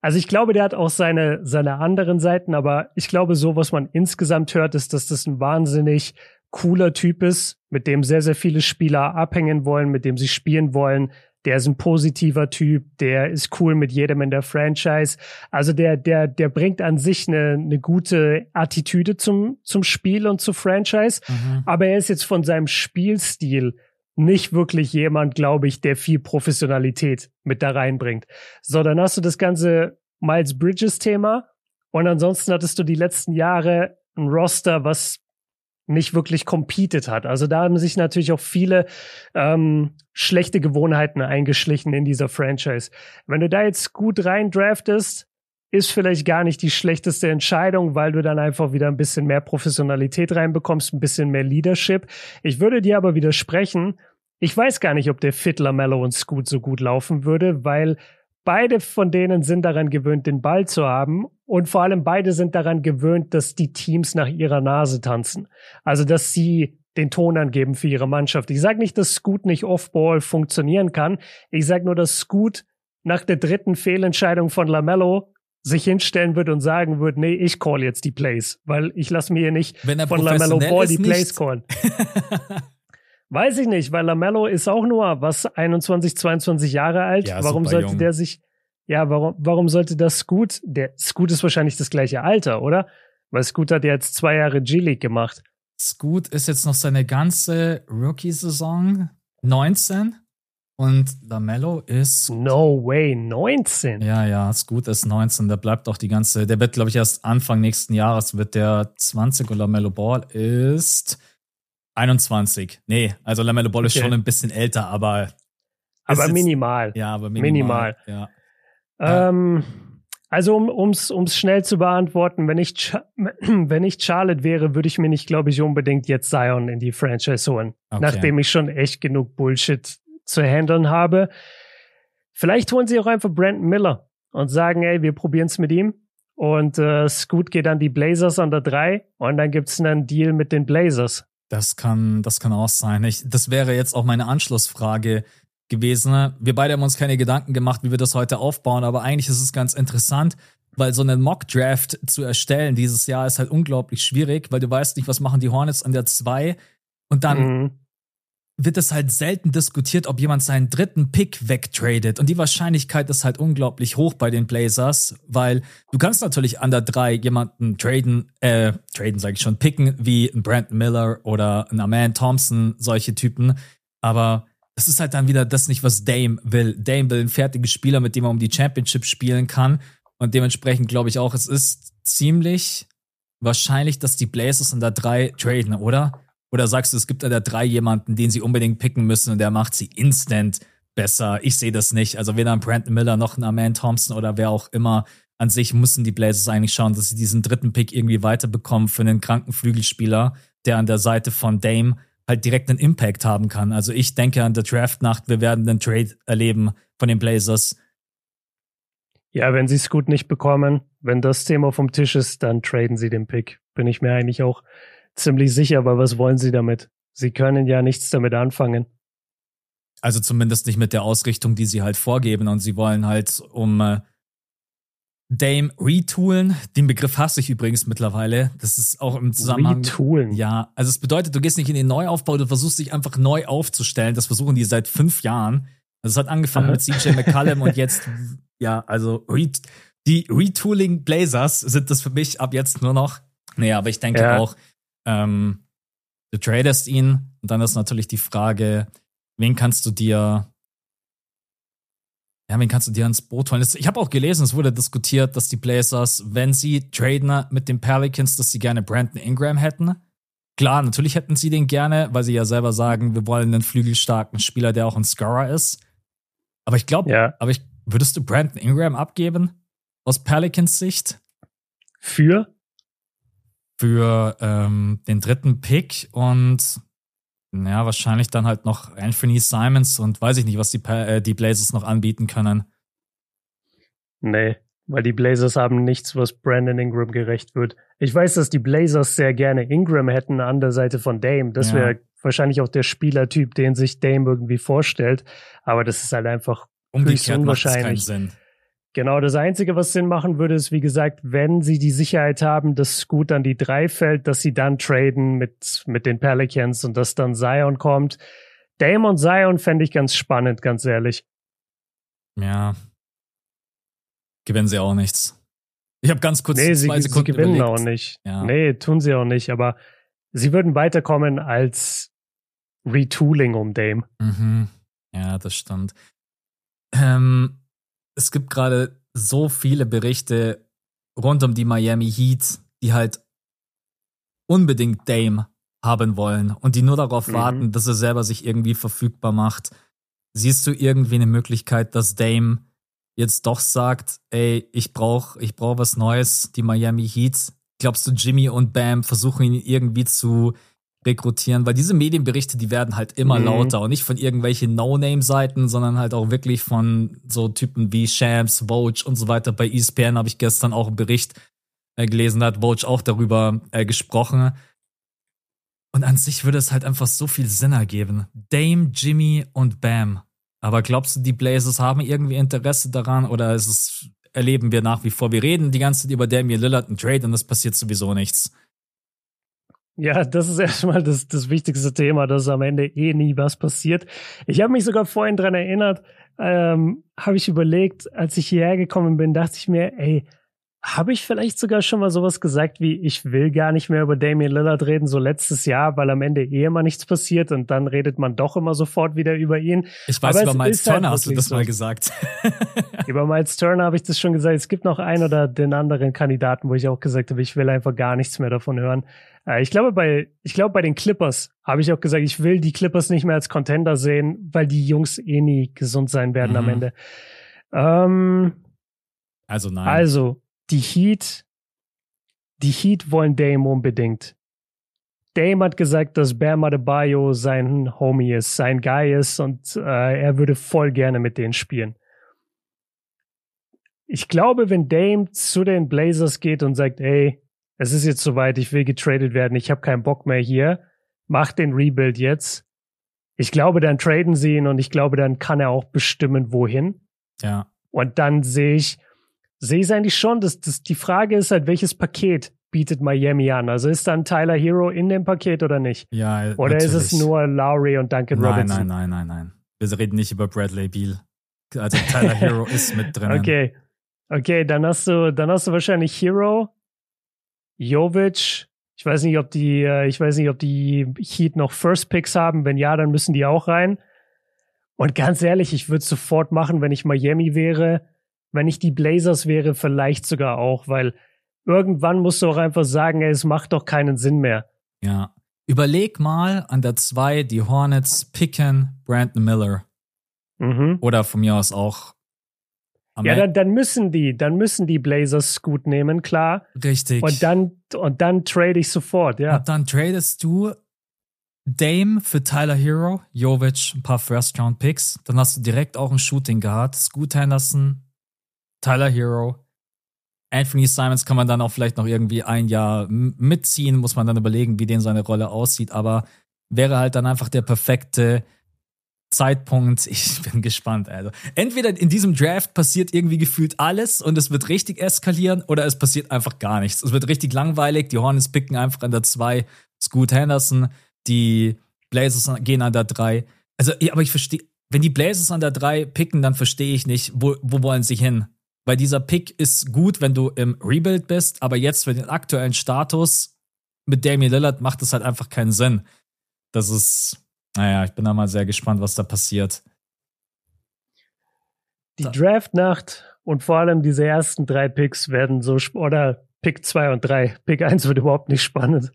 also ich glaube, der hat auch seine, seine anderen Seiten, aber ich glaube, so, was man insgesamt hört, ist, dass das ein wahnsinnig cooler Typ ist, mit dem sehr, sehr viele Spieler abhängen wollen, mit dem sie spielen wollen. Der ist ein positiver Typ, der ist cool mit jedem in der Franchise. Also der, der, der bringt an sich eine, eine gute Attitüde zum, zum Spiel und zur Franchise. Mhm. Aber er ist jetzt von seinem Spielstil nicht wirklich jemand, glaube ich, der viel Professionalität mit da reinbringt. So, dann hast du das ganze Miles Bridges Thema. Und ansonsten hattest du die letzten Jahre ein Roster, was nicht wirklich competed hat. Also da haben sich natürlich auch viele ähm, schlechte Gewohnheiten eingeschlichen in dieser Franchise. Wenn du da jetzt gut rein draftest, ist vielleicht gar nicht die schlechteste Entscheidung, weil du dann einfach wieder ein bisschen mehr Professionalität reinbekommst, ein bisschen mehr Leadership. Ich würde dir aber widersprechen. Ich weiß gar nicht, ob der Fit Lamello und Scoot so gut laufen würde, weil beide von denen sind daran gewöhnt, den Ball zu haben und vor allem beide sind daran gewöhnt, dass die Teams nach ihrer Nase tanzen. Also, dass sie den Ton angeben für ihre Mannschaft. Ich sage nicht, dass Scoot nicht Offball funktionieren kann. Ich sage nur, dass Scoot nach der dritten Fehlentscheidung von Lamello sich hinstellen wird und sagen wird, nee, ich call jetzt die Plays, weil ich lasse mir hier nicht von Lamello Ball die Plays callen. Weiß ich nicht, weil Lamello ist auch nur was 21, 22 Jahre alt. Ja, warum sollte jung. der sich ja, warum, warum sollte das Scoot, der Scoot ist wahrscheinlich das gleiche Alter, oder? Weil Scoot hat ja jetzt zwei Jahre G-League gemacht.
Scoot ist jetzt noch seine ganze Rookie-Saison 19 und Lamello ist.
No way, 19.
Ja, ja, Scoot ist 19. Der bleibt auch die ganze. Der wird, glaube ich, erst Anfang nächsten Jahres wird der 20 und Lamello Ball ist 21. Nee, also Lamello Ball okay. ist schon ein bisschen älter, aber.
Aber minimal.
Ja, aber minimal. minimal.
Ja. Ähm, also um ums ums schnell zu beantworten, wenn ich wenn ich Charlotte wäre, würde ich mir nicht, glaube ich, unbedingt jetzt Zion in die Franchise holen, okay. nachdem ich schon echt genug Bullshit zu handeln habe. Vielleicht holen sie auch einfach Brandon Miller und sagen, ey, wir probieren es mit ihm. Und äh, Scoot geht an die Blazers an der 3 und dann gibt's einen Deal mit den Blazers.
Das kann, das kann auch sein. Ich, das wäre jetzt auch meine Anschlussfrage gewesen. Ne? Wir beide haben uns keine Gedanken gemacht, wie wir das heute aufbauen, aber eigentlich ist es ganz interessant, weil so einen Mock-Draft zu erstellen dieses Jahr ist halt unglaublich schwierig, weil du weißt nicht, was machen die Hornets an der 2 und dann mhm. Wird es halt selten diskutiert, ob jemand seinen dritten Pick wegtradet und die Wahrscheinlichkeit ist halt unglaublich hoch bei den Blazers, weil du kannst natürlich an der 3 jemanden traden, äh, traden sage ich schon, picken wie ein Brandon Miller oder ein Aman Thompson, solche Typen, aber das ist halt dann wieder das nicht, was Dame will. Dame will einen fertigen Spieler, mit dem er um die Championship spielen kann. Und dementsprechend glaube ich auch, es ist ziemlich wahrscheinlich, dass die Blazers in der 3 traden, oder? Oder sagst du, es gibt da drei jemanden, den sie unbedingt picken müssen und der macht sie instant besser? Ich sehe das nicht. Also weder ein Brandon Miller noch ein Aman Thompson oder wer auch immer. An sich müssen die Blazers eigentlich schauen, dass sie diesen dritten Pick irgendwie weiterbekommen für einen kranken Flügelspieler, der an der Seite von Dame halt direkt einen Impact haben kann. Also ich denke an der Draftnacht, wir werden einen Trade erleben von den Blazers.
Ja, wenn sie es gut nicht bekommen, wenn das Thema vom Tisch ist, dann traden sie den Pick. Bin ich mir eigentlich auch ziemlich sicher, aber was wollen sie damit? Sie können ja nichts damit anfangen.
Also zumindest nicht mit der Ausrichtung, die sie halt vorgeben und sie wollen halt um äh, Dame retoolen. Den Begriff hasse ich übrigens mittlerweile. Das ist auch im Zusammenhang.
Retoolen?
Ja, also es bedeutet, du gehst nicht in den Neuaufbau, du versuchst dich einfach neu aufzustellen. Das versuchen die seit fünf Jahren. Also es hat angefangen mit CJ McCallum und jetzt, ja, also die Retooling Blazers sind das für mich ab jetzt nur noch. Naja, aber ich denke ja. auch, ähm, du tradest ihn und dann ist natürlich die Frage, wen kannst du dir ja, wen kannst du dir ins Boot holen? Ich habe auch gelesen, es wurde diskutiert, dass die Blazers, wenn sie traden mit den Pelicans, dass sie gerne Brandon Ingram hätten. Klar, natürlich hätten sie den gerne, weil sie ja selber sagen, wir wollen einen flügelstarken Spieler, der auch ein Scorer ist. Aber ich glaube, ja. aber ich, würdest du Brandon Ingram abgeben? Aus Pelicans Sicht?
Für?
Für ähm, den dritten Pick und ja, wahrscheinlich dann halt noch Anthony Simons und weiß ich nicht, was die, äh, die Blazers noch anbieten können.
Nee, weil die Blazers haben nichts, was Brandon Ingram gerecht wird. Ich weiß, dass die Blazers sehr gerne Ingram hätten an der Seite von Dame. Das ja. wäre wahrscheinlich auch der Spielertyp, den sich Dame irgendwie vorstellt. Aber das ist halt einfach
Umgekehrt unwahrscheinlich. Macht keinen Sinn.
Genau, das Einzige, was Sinn machen würde, ist, wie gesagt, wenn sie die Sicherheit haben, dass Scoot an die drei fällt, dass sie dann traden mit, mit den Pelicans und dass dann Zion kommt. Dame und Zion fände ich ganz spannend, ganz ehrlich.
Ja. Gewinnen sie auch nichts. Ich habe ganz kurz
nee,
zwei
sie,
Sekunden
sie gewinnen
überlegt.
auch nicht. Ja. Nee, tun sie auch nicht, aber sie würden weiterkommen als Retooling um Dame.
Mhm. Ja, das stimmt. Ähm, es gibt gerade so viele Berichte rund um die Miami Heat, die halt unbedingt Dame haben wollen und die nur darauf mhm. warten, dass er selber sich irgendwie verfügbar macht. Siehst du irgendwie eine Möglichkeit, dass Dame jetzt doch sagt, ey, ich brauch, ich brauch was Neues, die Miami Heat? Glaubst du, Jimmy und Bam versuchen ihn irgendwie zu rekrutieren, weil diese Medienberichte, die werden halt immer mhm. lauter und nicht von irgendwelchen No-Name-Seiten, sondern halt auch wirklich von so Typen wie Shams, Vogue und so weiter. Bei ESPN habe ich gestern auch einen Bericht äh, gelesen, hat Vogue auch darüber äh, gesprochen. Und an sich würde es halt einfach so viel Sinn ergeben. Dame, Jimmy und Bam. Aber glaubst du, die Blazers haben irgendwie Interesse daran oder ist es, erleben wir nach wie vor? Wir reden die ganze Zeit über Damian Lillard und Trade und es passiert sowieso nichts.
Ja, das ist erstmal das, das wichtigste Thema, dass am Ende eh nie was passiert. Ich habe mich sogar vorhin dran erinnert, ähm, habe ich überlegt, als ich hierher gekommen bin, dachte ich mir, ey, habe ich vielleicht sogar schon mal sowas gesagt wie, ich will gar nicht mehr über Damian Lillard reden, so letztes Jahr, weil am Ende eh immer nichts passiert und dann redet man doch immer sofort wieder über ihn.
Ich weiß, Aber über Miles halt Turner halt hast du das mal gesagt.
über Miles Turner habe ich das schon gesagt. Es gibt noch einen oder den anderen Kandidaten, wo ich auch gesagt habe, ich will einfach gar nichts mehr davon hören. Äh, ich glaube, bei, ich glaube, bei den Clippers habe ich auch gesagt, ich will die Clippers nicht mehr als Contender sehen, weil die Jungs eh nie gesund sein werden mhm. am Ende. Ähm,
also nein.
Also, die Heat, die Heat wollen Dame unbedingt. Dame hat gesagt, dass Bam Adebayo sein Homie ist, sein Guy ist und äh, er würde voll gerne mit denen spielen. Ich glaube, wenn Dame zu den Blazers geht und sagt, ey, es ist jetzt soweit, ich will getradet werden, ich habe keinen Bock mehr hier, mach den Rebuild jetzt. Ich glaube, dann traden sie ihn und ich glaube, dann kann er auch bestimmen, wohin.
Ja.
Und dann sehe ich, sehe ich eigentlich schon, dass, dass die Frage ist halt, welches Paket bietet Miami an? Also ist dann Tyler Hero in dem Paket oder nicht?
Ja,
Oder natürlich. ist es nur Lowry und Duncan
nein,
Robinson?
Nein, nein, nein, nein, nein. Wir reden nicht über Bradley Beal. Also Tyler Hero ist mit drin.
Okay. Okay, dann hast du, dann hast du wahrscheinlich Hero, Jovic. Ich weiß nicht, ob die, äh, ich weiß nicht, ob die Heat noch First Picks haben. Wenn ja, dann müssen die auch rein. Und ganz ehrlich, ich würde es sofort machen, wenn ich Miami wäre. Wenn ich die Blazers wäre, vielleicht sogar auch, weil irgendwann musst du auch einfach sagen, ey, es macht doch keinen Sinn mehr.
Ja. Überleg mal an der 2, die Hornets picken Brandon Miller.
Mhm.
Oder von mir aus auch.
Ja, dann, dann müssen die, dann müssen die Blazers Scoot nehmen, klar.
Richtig.
Und dann, und dann trade ich sofort, ja.
Und dann tradest du Dame für Tyler Hero, Jovic, ein paar First-Round-Picks. Dann hast du direkt auch ein Shooting gehabt. Scoot Henderson, Tyler Hero. Anthony Simons kann man dann auch vielleicht noch irgendwie ein Jahr mitziehen, muss man dann überlegen, wie den seine Rolle aussieht. Aber wäre halt dann einfach der perfekte Zeitpunkt. Ich bin gespannt, also. Entweder in diesem Draft passiert irgendwie gefühlt alles und es wird richtig eskalieren oder es passiert einfach gar nichts. Es wird richtig langweilig. Die Hornets picken einfach an der 2 Scoot Henderson die Blazers gehen an der 3. Also, ja, aber ich verstehe, wenn die Blazers an der 3 picken, dann verstehe ich nicht, wo, wo wollen sie hin? Weil dieser Pick ist gut, wenn du im Rebuild bist, aber jetzt für den aktuellen Status mit Damian Lillard macht es halt einfach keinen Sinn. Das ist, naja, ich bin da mal sehr gespannt, was da passiert.
Die Draftnacht und vor allem diese ersten drei Picks werden so, oder Pick 2 und 3. Pick 1 wird überhaupt nicht spannend.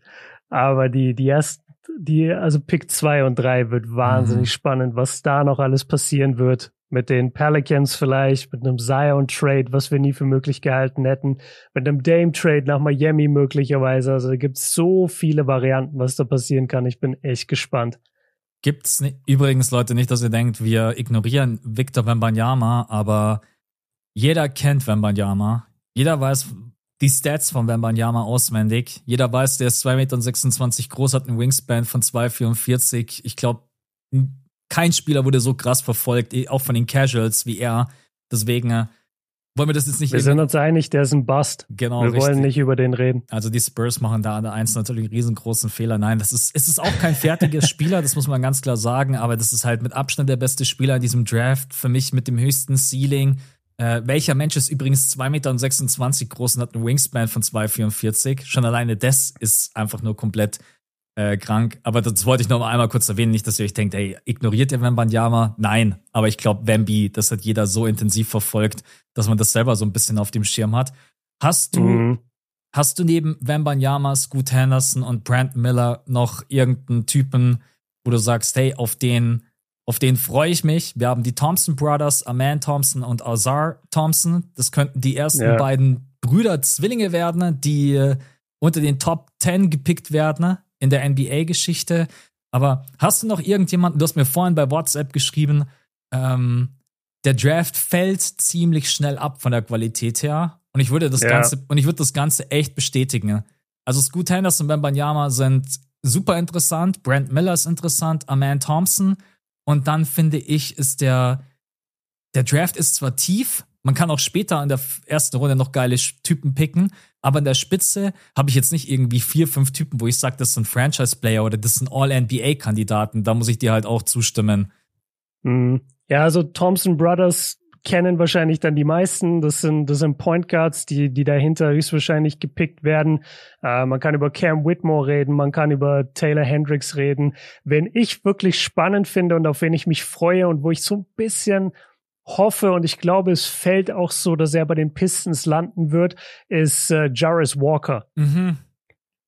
Aber die, die ersten die, also Pick 2 und 3 wird wahnsinnig mhm. spannend, was da noch alles passieren wird. Mit den Pelicans vielleicht, mit einem Zion-Trade, was wir nie für möglich gehalten hätten, mit einem Dame-Trade nach Miami möglicherweise. Also da gibt es so viele Varianten, was da passieren kann. Ich bin echt gespannt.
Gibt's nicht, übrigens, Leute, nicht, dass ihr denkt, wir ignorieren Victor Wembanyama, aber jeder kennt Wembanyama. Jeder weiß, die Stats von Wembanyama auswendig. Jeder weiß, der ist 2,26 Meter groß, hat einen Wingspan von 2,44. Ich glaube, kein Spieler wurde so krass verfolgt, eh, auch von den Casuals wie er. Deswegen äh, wollen wir das jetzt nicht.
Wir sind uns einig, der ist ein Bust.
Genau.
Wir richtig. wollen nicht über den reden.
Also die Spurs machen da an der Eins natürlich einen riesengroßen Fehler. Nein, das ist, es ist auch kein fertiger Spieler, das muss man ganz klar sagen, aber das ist halt mit Abstand der beste Spieler in diesem Draft. Für mich mit dem höchsten Ceiling. Äh, welcher Mensch ist übrigens 2,26 Meter groß und hat einen Wingspan von 2,44? Schon alleine das ist einfach nur komplett äh, krank. Aber das wollte ich noch mal einmal kurz erwähnen. Nicht, dass ihr euch denkt, ey, ignoriert ihr Wembanyama? Nein. Aber ich glaube, Wemby, das hat jeder so intensiv verfolgt, dass man das selber so ein bisschen auf dem Schirm hat. Hast du, mhm. hast du neben Wembanyama, Scoot Henderson und Brandon Miller noch irgendeinen Typen, wo du sagst, hey, auf den auf den freue ich mich. Wir haben die Thompson Brothers, Aman Thompson und Azar Thompson. Das könnten die ersten ja. beiden Brüder Zwillinge werden, die äh, unter den Top 10 gepickt werden in der NBA-Geschichte. Aber hast du noch irgendjemanden, du hast mir vorhin bei WhatsApp geschrieben, ähm, der Draft fällt ziemlich schnell ab von der Qualität her. Und ich würde das ja. Ganze, und ich würde das Ganze echt bestätigen. Also Scoot Henderson und Ben Banyama sind super interessant, Brent Miller ist interessant, Aman Thompson und dann finde ich, ist der, der Draft ist zwar tief, man kann auch später in der ersten Runde noch geile Typen picken, aber in der Spitze habe ich jetzt nicht irgendwie vier, fünf Typen, wo ich sage, das sind Franchise-Player oder das sind All-NBA-Kandidaten. Da muss ich dir halt auch zustimmen.
Mhm. Ja, also Thompson Brothers kennen wahrscheinlich dann die meisten. Das sind, das sind Point Guards, die, die dahinter höchstwahrscheinlich gepickt werden. Äh, man kann über Cam Whitmore reden, man kann über Taylor Hendricks reden. Wenn ich wirklich spannend finde und auf wen ich mich freue und wo ich so ein bisschen hoffe und ich glaube, es fällt auch so, dass er bei den Pistons landen wird, ist äh, Jarvis Walker.
Mhm.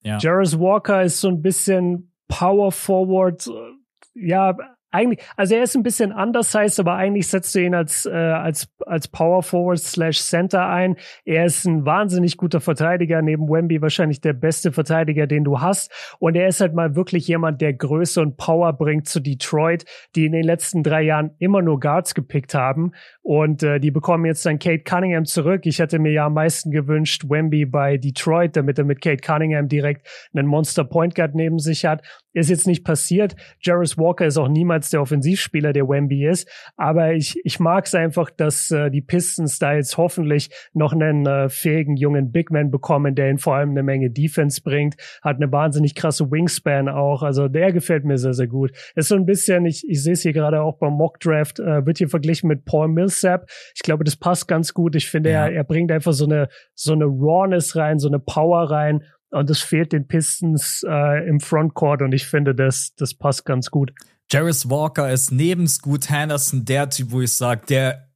Ja.
Jarvis Walker ist so ein bisschen Power Forward, äh, ja, eigentlich, also er ist ein bisschen undersized, aber eigentlich setzt du ihn als, äh, als, als Power Forward slash Center ein. Er ist ein wahnsinnig guter Verteidiger, neben Wemby wahrscheinlich der beste Verteidiger, den du hast. Und er ist halt mal wirklich jemand, der Größe und Power bringt zu Detroit, die in den letzten drei Jahren immer nur Guards gepickt haben. Und äh, die bekommen jetzt dann Kate Cunningham zurück. Ich hätte mir ja am meisten gewünscht, Wemby bei Detroit, damit er mit Kate Cunningham direkt einen Monster Point Guard neben sich hat. Ist jetzt nicht passiert. Jarvis Walker ist auch niemals der Offensivspieler, der Wemby ist. Aber ich, ich mag es einfach, dass äh, die Pistons da jetzt hoffentlich noch einen äh, fähigen jungen Bigman bekommen, der ihnen vor allem eine Menge Defense bringt. Hat eine wahnsinnig krasse Wingspan auch. Also der gefällt mir sehr, sehr gut. Ist so ein bisschen, ich, ich sehe es hier gerade auch beim Mock Draft, äh, wird hier verglichen mit Paul Millsap. Ich glaube, das passt ganz gut. Ich finde, ja. er, er bringt einfach so eine, so eine Rawness rein, so eine Power rein und es fehlt den Pistons äh, im Frontcourt und ich finde, das, das passt ganz gut.
Jarvis Walker ist neben Scoot Henderson der Typ, wo ich sage, der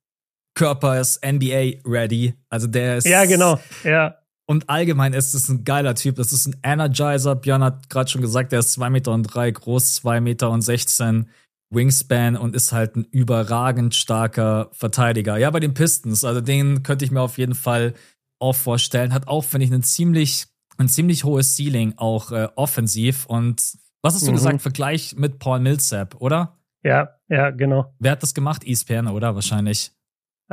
Körper ist NBA ready. Also der ist.
Ja, genau. Ja.
Und allgemein ist es ein geiler Typ. Das ist ein Energizer. Björn hat gerade schon gesagt, der ist 2 Meter und drei groß, 2 Meter und 16 Wingspan und ist halt ein überragend starker Verteidiger. Ja, bei den Pistons, also den könnte ich mir auf jeden Fall auch vorstellen. Hat auch, finde ich, ein ziemlich, ein ziemlich hohes Ceiling, auch äh, offensiv. Und was hast du mhm. gesagt? Vergleich mit Paul Millsap, oder?
Ja, ja, genau.
Wer hat das gemacht? ESPN, oder? Wahrscheinlich.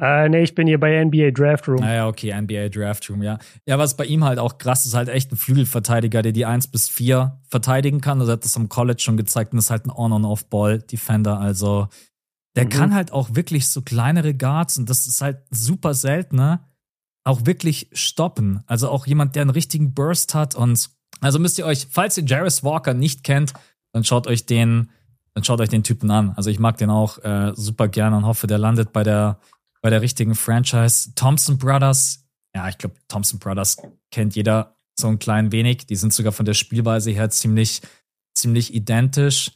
Äh, nee, ich bin hier bei NBA Draft Room.
Naja, ah okay, NBA Draft Room, ja. Ja, was bei ihm halt auch krass ist, halt echt ein Flügelverteidiger, der die 1 bis 4 verteidigen kann. Also hat das am College schon gezeigt und ist halt ein On-on-Off-Ball-Defender. Also der mhm. kann halt auch wirklich so kleinere Guards und das ist halt super selten, ne? Auch wirklich stoppen. Also auch jemand, der einen richtigen Burst hat und also müsst ihr euch, falls ihr Jarvis Walker nicht kennt, dann schaut euch den, dann schaut euch den Typen an. Also ich mag den auch äh, super gerne und hoffe, der landet bei der bei der richtigen Franchise. Thompson Brothers, ja, ich glaube, Thompson Brothers kennt jeder so ein klein wenig. Die sind sogar von der Spielweise her ziemlich, ziemlich identisch.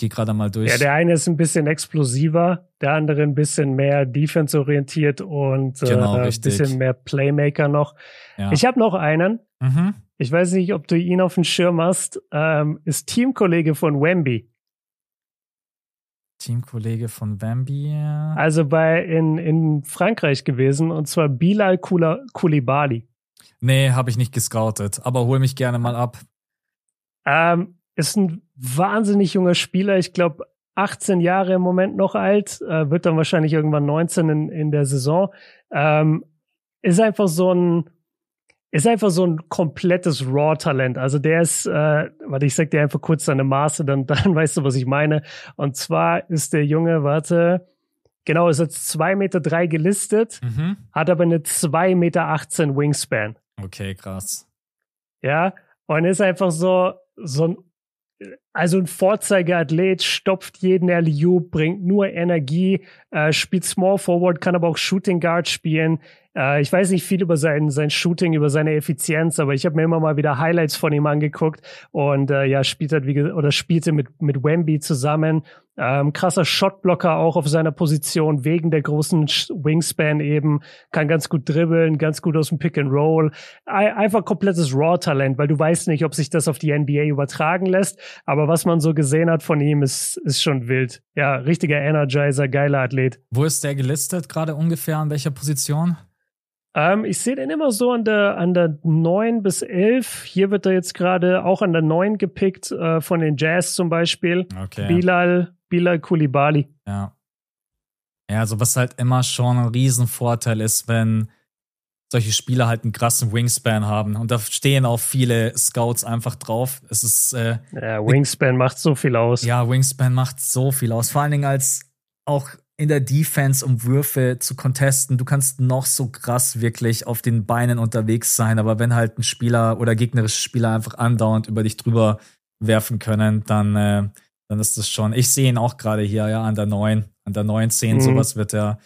Geh gerade mal durch.
Ja, der eine ist ein bisschen explosiver, der andere ein bisschen mehr defense-orientiert und genau, äh, ein bisschen mehr Playmaker noch. Ja. Ich habe noch einen. Mhm. Ich weiß nicht, ob du ihn auf dem Schirm hast. Ähm, ist Teamkollege von Wemby.
Teamkollege von Bambi.
Also bei in, in Frankreich gewesen und zwar Bilal Koulibaly.
Nee, habe ich nicht gescoutet, aber hol mich gerne mal ab.
Ähm, ist ein wahnsinnig junger Spieler, ich glaube 18 Jahre im Moment noch alt, äh, wird dann wahrscheinlich irgendwann 19 in, in der Saison. Ähm, ist einfach so ein ist einfach so ein komplettes Raw-Talent. Also der ist, äh, warte, ich sag dir einfach kurz seine Maße, dann, dann weißt du, was ich meine. Und zwar ist der Junge, warte, genau, ist jetzt zwei Meter drei gelistet, mhm. hat aber eine zwei Meter achtzehn Wingspan.
Okay, krass.
Ja, und ist einfach so, so ein also ein Vorzeigeathlet, stopft jeden LU, bringt nur Energie, äh, spielt Small Forward, kann aber auch Shooting Guard spielen, äh, ich weiß nicht viel über sein, sein Shooting, über seine Effizienz, aber ich habe mir immer mal wieder Highlights von ihm angeguckt und äh, ja, spielt halt wie oder spielte mit, mit Wemby zusammen. Ähm, krasser Shotblocker auch auf seiner Position, wegen der großen Wingspan eben, kann ganz gut dribbeln, ganz gut aus dem Pick and Roll. Einfach komplettes Raw-Talent, weil du weißt nicht, ob sich das auf die NBA übertragen lässt. Aber was man so gesehen hat von ihm, ist, ist schon wild. Ja, richtiger Energizer, geiler Athlet.
Wo ist der gelistet gerade ungefähr? An welcher Position?
Ähm, ich sehe den immer so an der, an der 9 bis 11. Hier wird er jetzt gerade auch an der 9 gepickt, äh, von den Jazz zum Beispiel. Okay. Bilal, Bilal Kulibali.
Ja. Ja, also was halt immer schon ein Riesenvorteil ist, wenn solche Spieler halt einen krassen Wingspan haben. Und da stehen auch viele Scouts einfach drauf. Es ist. Äh,
ja, Wingspan macht so viel aus.
Ja, Wingspan macht so viel aus. Vor allen Dingen als auch in der Defense, um Würfe zu contesten. Du kannst noch so krass wirklich auf den Beinen unterwegs sein, aber wenn halt ein Spieler oder gegnerische Spieler einfach andauernd über dich drüber werfen können, dann, äh, dann ist das schon. Ich sehe ihn auch gerade hier, ja, an der 9, an der 9, 10, mhm. sowas wird er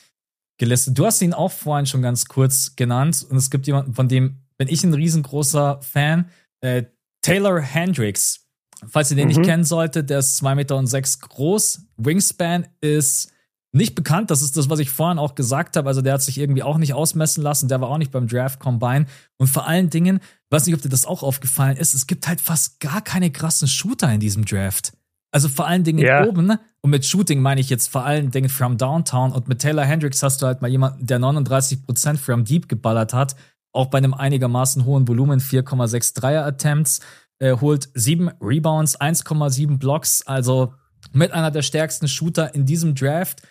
gelistet. Du hast ihn auch vorhin schon ganz kurz genannt und es gibt jemanden, von dem bin ich ein riesengroßer Fan, äh, Taylor Hendricks. Falls ihr den mhm. nicht kennen solltet, der ist 2,6 Meter und groß. Wingspan ist nicht bekannt. Das ist das, was ich vorhin auch gesagt habe. Also der hat sich irgendwie auch nicht ausmessen lassen. Der war auch nicht beim Draft Combine. Und vor allen Dingen, weiß nicht, ob dir das auch aufgefallen ist, es gibt halt fast gar keine krassen Shooter in diesem Draft. Also vor allen Dingen ja. oben, und mit Shooting meine ich jetzt vor allen Dingen from Downtown. Und mit Taylor Hendricks hast du halt mal jemanden, der 39% from Deep geballert hat. Auch bei einem einigermaßen hohen Volumen, 4,6 Dreier-Attempts. Äh, holt 7 Rebounds, 1,7 Blocks. Also mit einer der stärksten Shooter in diesem Draft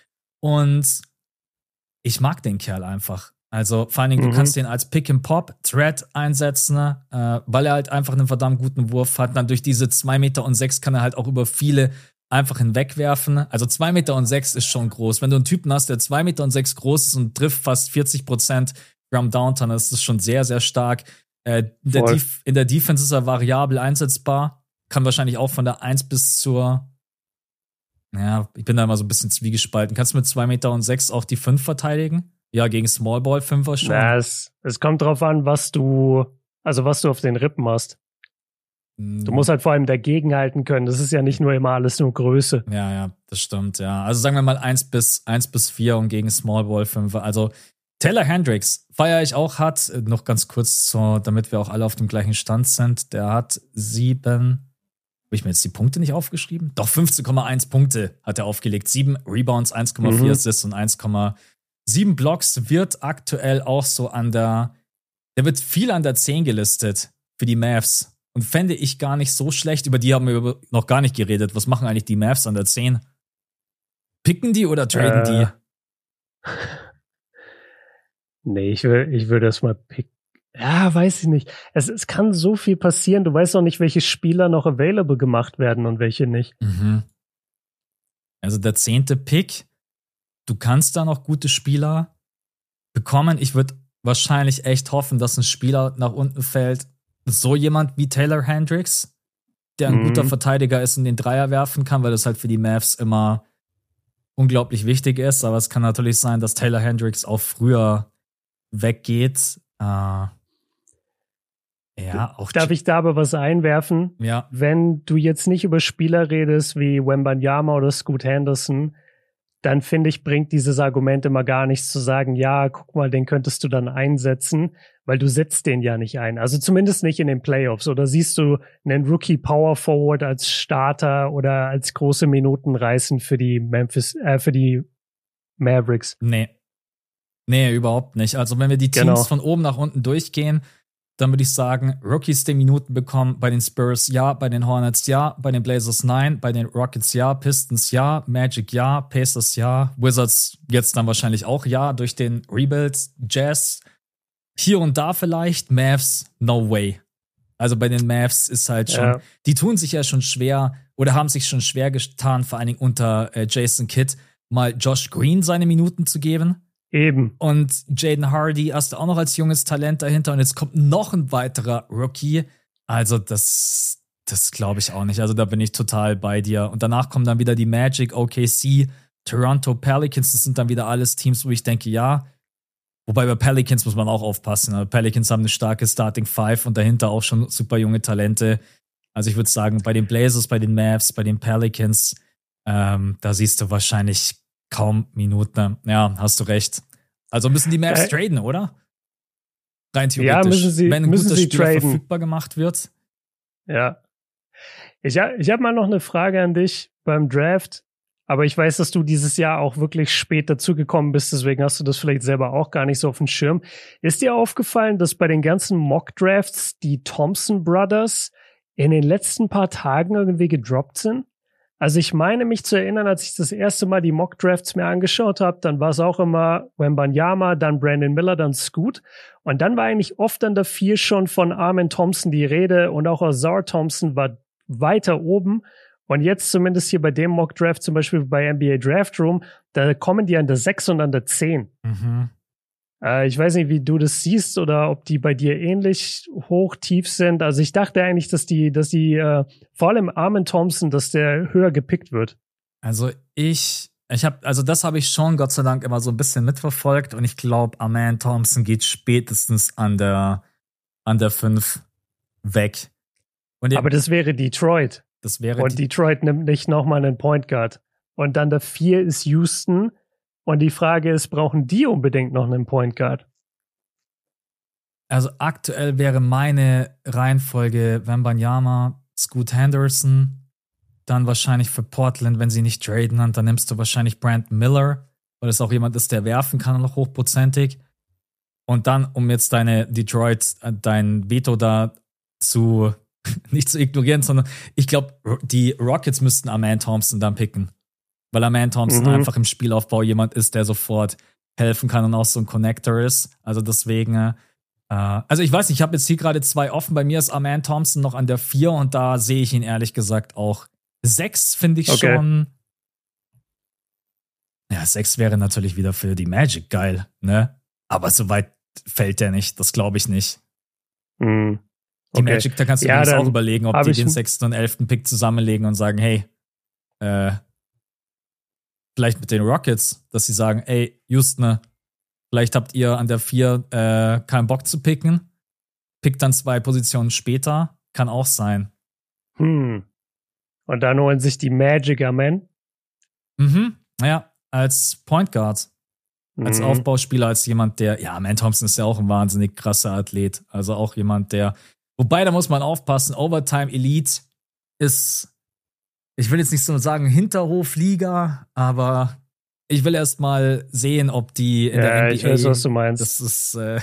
und ich mag den Kerl einfach. Also vor allen Dingen, mhm. du kannst den als Pick and Pop Thread einsetzen, äh, weil er halt einfach einen verdammt guten Wurf hat. Dann durch diese zwei Meter und sechs kann er halt auch über viele einfach hinwegwerfen. Also zwei Meter und sechs ist schon groß. Wenn du einen Typen hast, der zwei Meter und sechs groß ist und trifft fast 40 Prozent from Downtown, das ist schon sehr, sehr stark. Äh, der in der Defense ist er variabel einsetzbar. Kann wahrscheinlich auch von der 1 bis zur ja, ich bin da immer so ein bisschen zwiegespalten. Kannst du mit zwei Meter und sechs auch die fünf verteidigen? Ja, gegen Smallball Fünfer schon.
Ja, es, es kommt drauf an, was du, also was du auf den Rippen hast. Du hm. musst halt vor allem dagegen halten können. Das ist ja nicht nur immer alles nur Größe.
Ja, ja, das stimmt, ja. Also sagen wir mal eins bis, eins bis vier und gegen Smallball Fünfer. Also Taylor Hendricks feiere ich auch hat, noch ganz kurz, zur, damit wir auch alle auf dem gleichen Stand sind, der hat sieben, habe ich mir jetzt die Punkte nicht aufgeschrieben? Doch 15,1 Punkte hat er aufgelegt. Sieben Rebounds, 1,4 mhm. Assists und 1,7 Blocks. Wird aktuell auch so an der, der wird viel an der 10 gelistet für die Mavs. Und fände ich gar nicht so schlecht. Über die haben wir noch gar nicht geredet. Was machen eigentlich die Mavs an der 10? Picken die oder traden äh. die?
Nee, ich will, ich will das mal picken. Ja, weiß ich nicht. Es, es kann so viel passieren. Du weißt auch nicht, welche Spieler noch available gemacht werden und welche nicht.
Mhm. Also der zehnte Pick. Du kannst da noch gute Spieler bekommen. Ich würde wahrscheinlich echt hoffen, dass ein Spieler nach unten fällt. So jemand wie Taylor Hendricks, der ein mhm. guter Verteidiger ist und den Dreier werfen kann, weil das halt für die Mavs immer unglaublich wichtig ist. Aber es kann natürlich sein, dass Taylor Hendricks auch früher weggeht. Äh, ja, auch.
Darf ich da aber was einwerfen?
Ja.
Wenn du jetzt nicht über Spieler redest wie Wembanyama oder Scoot Henderson, dann finde ich, bringt dieses Argument immer gar nichts zu sagen, ja, guck mal, den könntest du dann einsetzen, weil du setzt den ja nicht ein. Also zumindest nicht in den Playoffs. Oder siehst du einen Rookie Power Forward als Starter oder als große Minuten reißen für die Memphis, äh, für die Mavericks?
Nee. Nee, überhaupt nicht. Also wenn wir die Teams genau. von oben nach unten durchgehen, dann würde ich sagen, Rookies die Minuten bekommen bei den Spurs ja, bei den Hornets ja, bei den Blazers nein, bei den Rockets ja, Pistons ja, Magic ja, Pacers ja, Wizards jetzt dann wahrscheinlich auch ja, durch den Rebuild, Jazz hier und da vielleicht, Mavs no way. Also bei den Mavs ist halt schon, ja. die tun sich ja schon schwer oder haben sich schon schwer getan, vor allen Dingen unter äh, Jason Kidd, mal Josh Green seine Minuten zu geben.
Eben.
Und Jaden Hardy hast du auch noch als junges Talent dahinter und jetzt kommt noch ein weiterer Rookie. Also das, das glaube ich auch nicht. Also da bin ich total bei dir. Und danach kommen dann wieder die Magic, OKC, Toronto Pelicans. Das sind dann wieder alles Teams, wo ich denke, ja. Wobei bei Pelicans muss man auch aufpassen. Also Pelicans haben eine starke Starting Five und dahinter auch schon super junge Talente. Also ich würde sagen, bei den Blazers, bei den Mavs, bei den Pelicans, ähm, da siehst du wahrscheinlich kaum Minuten. Ja, hast du recht. Also müssen die Maps äh, traden, oder? Rein theoretisch. Ja,
müssen sie,
wenn ein
müssen
guter
sie
Spieler
traden.
verfügbar gemacht wird.
Ja. Ich, ich habe mal noch eine Frage an dich beim Draft, aber ich weiß, dass du dieses Jahr auch wirklich spät dazugekommen bist, deswegen hast du das vielleicht selber auch gar nicht so auf dem Schirm. Ist dir aufgefallen, dass bei den ganzen Mock-Drafts die Thompson Brothers in den letzten paar Tagen irgendwie gedroppt sind? Also ich meine mich zu erinnern, als ich das erste Mal die Mock Drafts mir angeschaut habe, dann war es auch immer Wembanyama, dann Brandon Miller, dann Scoot. Und dann war eigentlich oft an der vier schon von Armin Thompson die Rede und auch Azar Thompson war weiter oben. Und jetzt zumindest hier bei dem Mock Draft, zum Beispiel bei NBA Draft Room, da kommen die an der sechs und an der zehn. Mhm. Äh, ich weiß nicht, wie du das siehst oder ob die bei dir ähnlich hoch, tief sind. Also ich dachte eigentlich, dass die, dass die, äh, vor allem Armin Thompson, dass der höher gepickt wird.
Also ich, ich habe, also das habe ich schon Gott sei Dank immer so ein bisschen mitverfolgt und ich glaube, Armin Thompson geht spätestens an der, an der 5 weg.
Und Aber das wäre Detroit.
Das wäre
Und Detroit nimmt nicht nochmal einen Point Guard. Und dann der 4 ist Houston und die Frage ist, brauchen die unbedingt noch einen Point Guard?
Also aktuell wäre meine Reihenfolge Wembanyama, Scoot Henderson, dann wahrscheinlich für Portland, wenn sie nicht traden, dann nimmst du wahrscheinlich Brand Miller, weil es auch jemand ist, der werfen kann, noch hochprozentig. Und dann, um jetzt deine Detroit, äh, dein Veto da zu nicht zu ignorieren, sondern ich glaube, die Rockets müssten Aman Thompson dann picken weil Aman Thompson mhm. einfach im Spielaufbau jemand ist, der sofort helfen kann und auch so ein Connector ist. Also deswegen, äh, also ich weiß nicht, ich habe jetzt hier gerade zwei offen. Bei mir ist Aman Thompson noch an der vier und da sehe ich ihn ehrlich gesagt auch. Sechs finde ich okay. schon. Ja, sechs wäre natürlich wieder für die Magic geil, ne? Aber so weit fällt der nicht, das glaube ich nicht.
Mhm.
Die Magic, da kannst du ja, auch überlegen, ob die den sechsten und elften Pick zusammenlegen und sagen, hey, äh, vielleicht mit den Rockets, dass sie sagen, ey, Houston, vielleicht habt ihr an der 4 äh, keinen Bock zu picken. Pickt dann zwei Positionen später. Kann auch sein.
Hm. Und dann holen sich die Magic Amen.
Mhm. Ja, als Point Guard. als mhm. Aufbauspieler, als jemand, der, ja, Man Thompson ist ja auch ein wahnsinnig krasser Athlet. Also auch jemand, der, wobei, da muss man aufpassen, Overtime Elite ist, ich will jetzt nicht so sagen Hinterhofliga, aber ich will erst mal sehen, ob die in
ja,
der NBA.
Ich weiß, was du meinst.
Das ist, äh,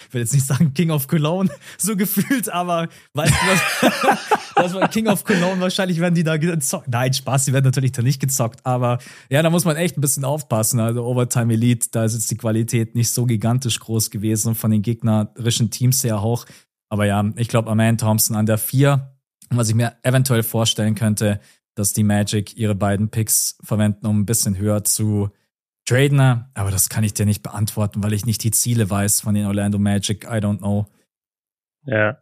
ich will jetzt nicht sagen King of Cologne, so gefühlt, aber weißt du was? das war King of Cologne, wahrscheinlich werden die da gezockt. Nein, Spaß, die werden natürlich da nicht gezockt, aber ja, da muss man echt ein bisschen aufpassen. Also Overtime Elite, da ist jetzt die Qualität nicht so gigantisch groß gewesen von den gegnerischen Teams her auch. Aber ja, ich glaube, Aman Thompson an der 4. Was ich mir eventuell vorstellen könnte, dass die Magic ihre beiden Picks verwenden, um ein bisschen höher zu traden. Aber das kann ich dir nicht beantworten, weil ich nicht die Ziele weiß von den Orlando Magic. I don't know.
Ja.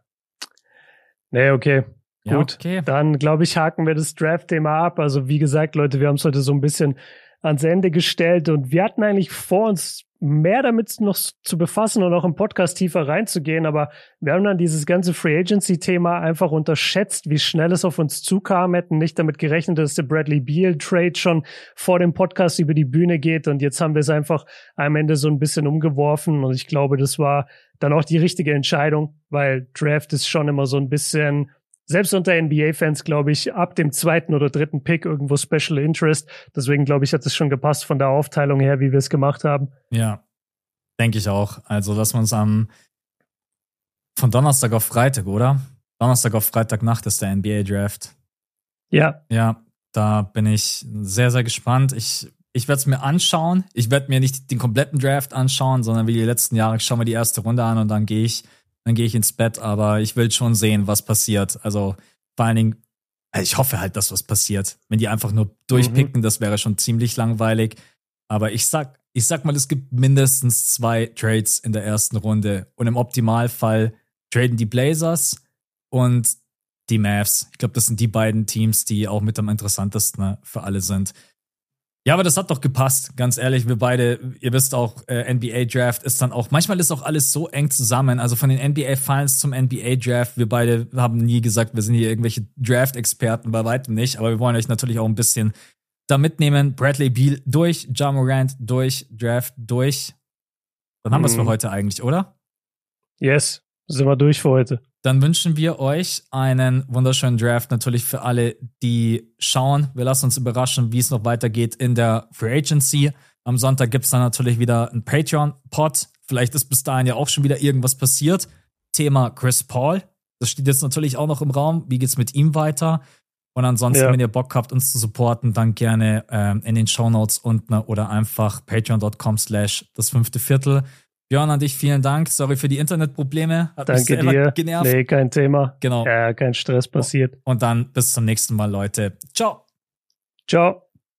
Nee, okay. Ja, Gut, okay. dann glaube ich, haken wir das Draft-Thema ab. Also wie gesagt, Leute, wir haben es heute so ein bisschen ans Ende gestellt. Und wir hatten eigentlich vor uns mehr damit noch zu befassen und auch im Podcast tiefer reinzugehen, aber wir haben dann dieses ganze Free Agency Thema einfach unterschätzt, wie schnell es auf uns zukam, hätten nicht damit gerechnet, dass der Bradley Beal Trade schon vor dem Podcast über die Bühne geht. Und jetzt haben wir es einfach am Ende so ein bisschen umgeworfen. Und ich glaube, das war dann auch die richtige Entscheidung, weil Draft ist schon immer so ein bisschen selbst unter NBA-Fans, glaube ich, ab dem zweiten oder dritten Pick irgendwo Special Interest. Deswegen, glaube ich, hat es schon gepasst von der Aufteilung her, wie wir es gemacht haben.
Ja, denke ich auch. Also, dass man es am von Donnerstag auf Freitag, oder? Donnerstag auf Freitagnacht ist der NBA-Draft.
Ja.
Ja, da bin ich sehr, sehr gespannt. Ich, ich werde es mir anschauen. Ich werde mir nicht den kompletten Draft anschauen, sondern wie die letzten Jahre, ich schaue mir die erste Runde an und dann gehe ich dann gehe ich ins Bett, aber ich will schon sehen, was passiert. Also vor allen Dingen, also ich hoffe halt, dass was passiert. Wenn die einfach nur durchpicken, mhm. das wäre schon ziemlich langweilig. Aber ich sag, ich sag mal, es gibt mindestens zwei Trades in der ersten Runde. Und im Optimalfall traden die Blazers und die Mavs. Ich glaube, das sind die beiden Teams, die auch mit am interessantesten für alle sind. Ja, aber das hat doch gepasst, ganz ehrlich. Wir beide, ihr wisst auch, äh, NBA Draft ist dann auch, manchmal ist auch alles so eng zusammen. Also von den NBA Finals zum NBA Draft, wir beide haben nie gesagt, wir sind hier irgendwelche Draft-Experten, bei weitem nicht. Aber wir wollen euch natürlich auch ein bisschen da mitnehmen. Bradley Beal durch, Ja Morant durch, Draft durch. Dann haben mhm. wir es für heute eigentlich, oder?
Yes, sind wir durch für heute.
Dann wünschen wir euch einen wunderschönen Draft natürlich für alle, die schauen. Wir lassen uns überraschen, wie es noch weitergeht in der Free Agency. Am Sonntag gibt es dann natürlich wieder einen Patreon-Pod. Vielleicht ist bis dahin ja auch schon wieder irgendwas passiert. Thema Chris Paul. Das steht jetzt natürlich auch noch im Raum. Wie geht's mit ihm weiter? Und ansonsten, ja. wenn ihr Bock habt, uns zu supporten, dann gerne ähm, in den Show Notes unten oder einfach patreon.com slash das fünfte Viertel. Björn, an dich vielen Dank. Sorry für die Internetprobleme.
Hat Danke dir. Genervt. Nee, kein Thema.
Genau.
Ja, kein Stress passiert.
Und dann bis zum nächsten Mal, Leute. Ciao.
Ciao.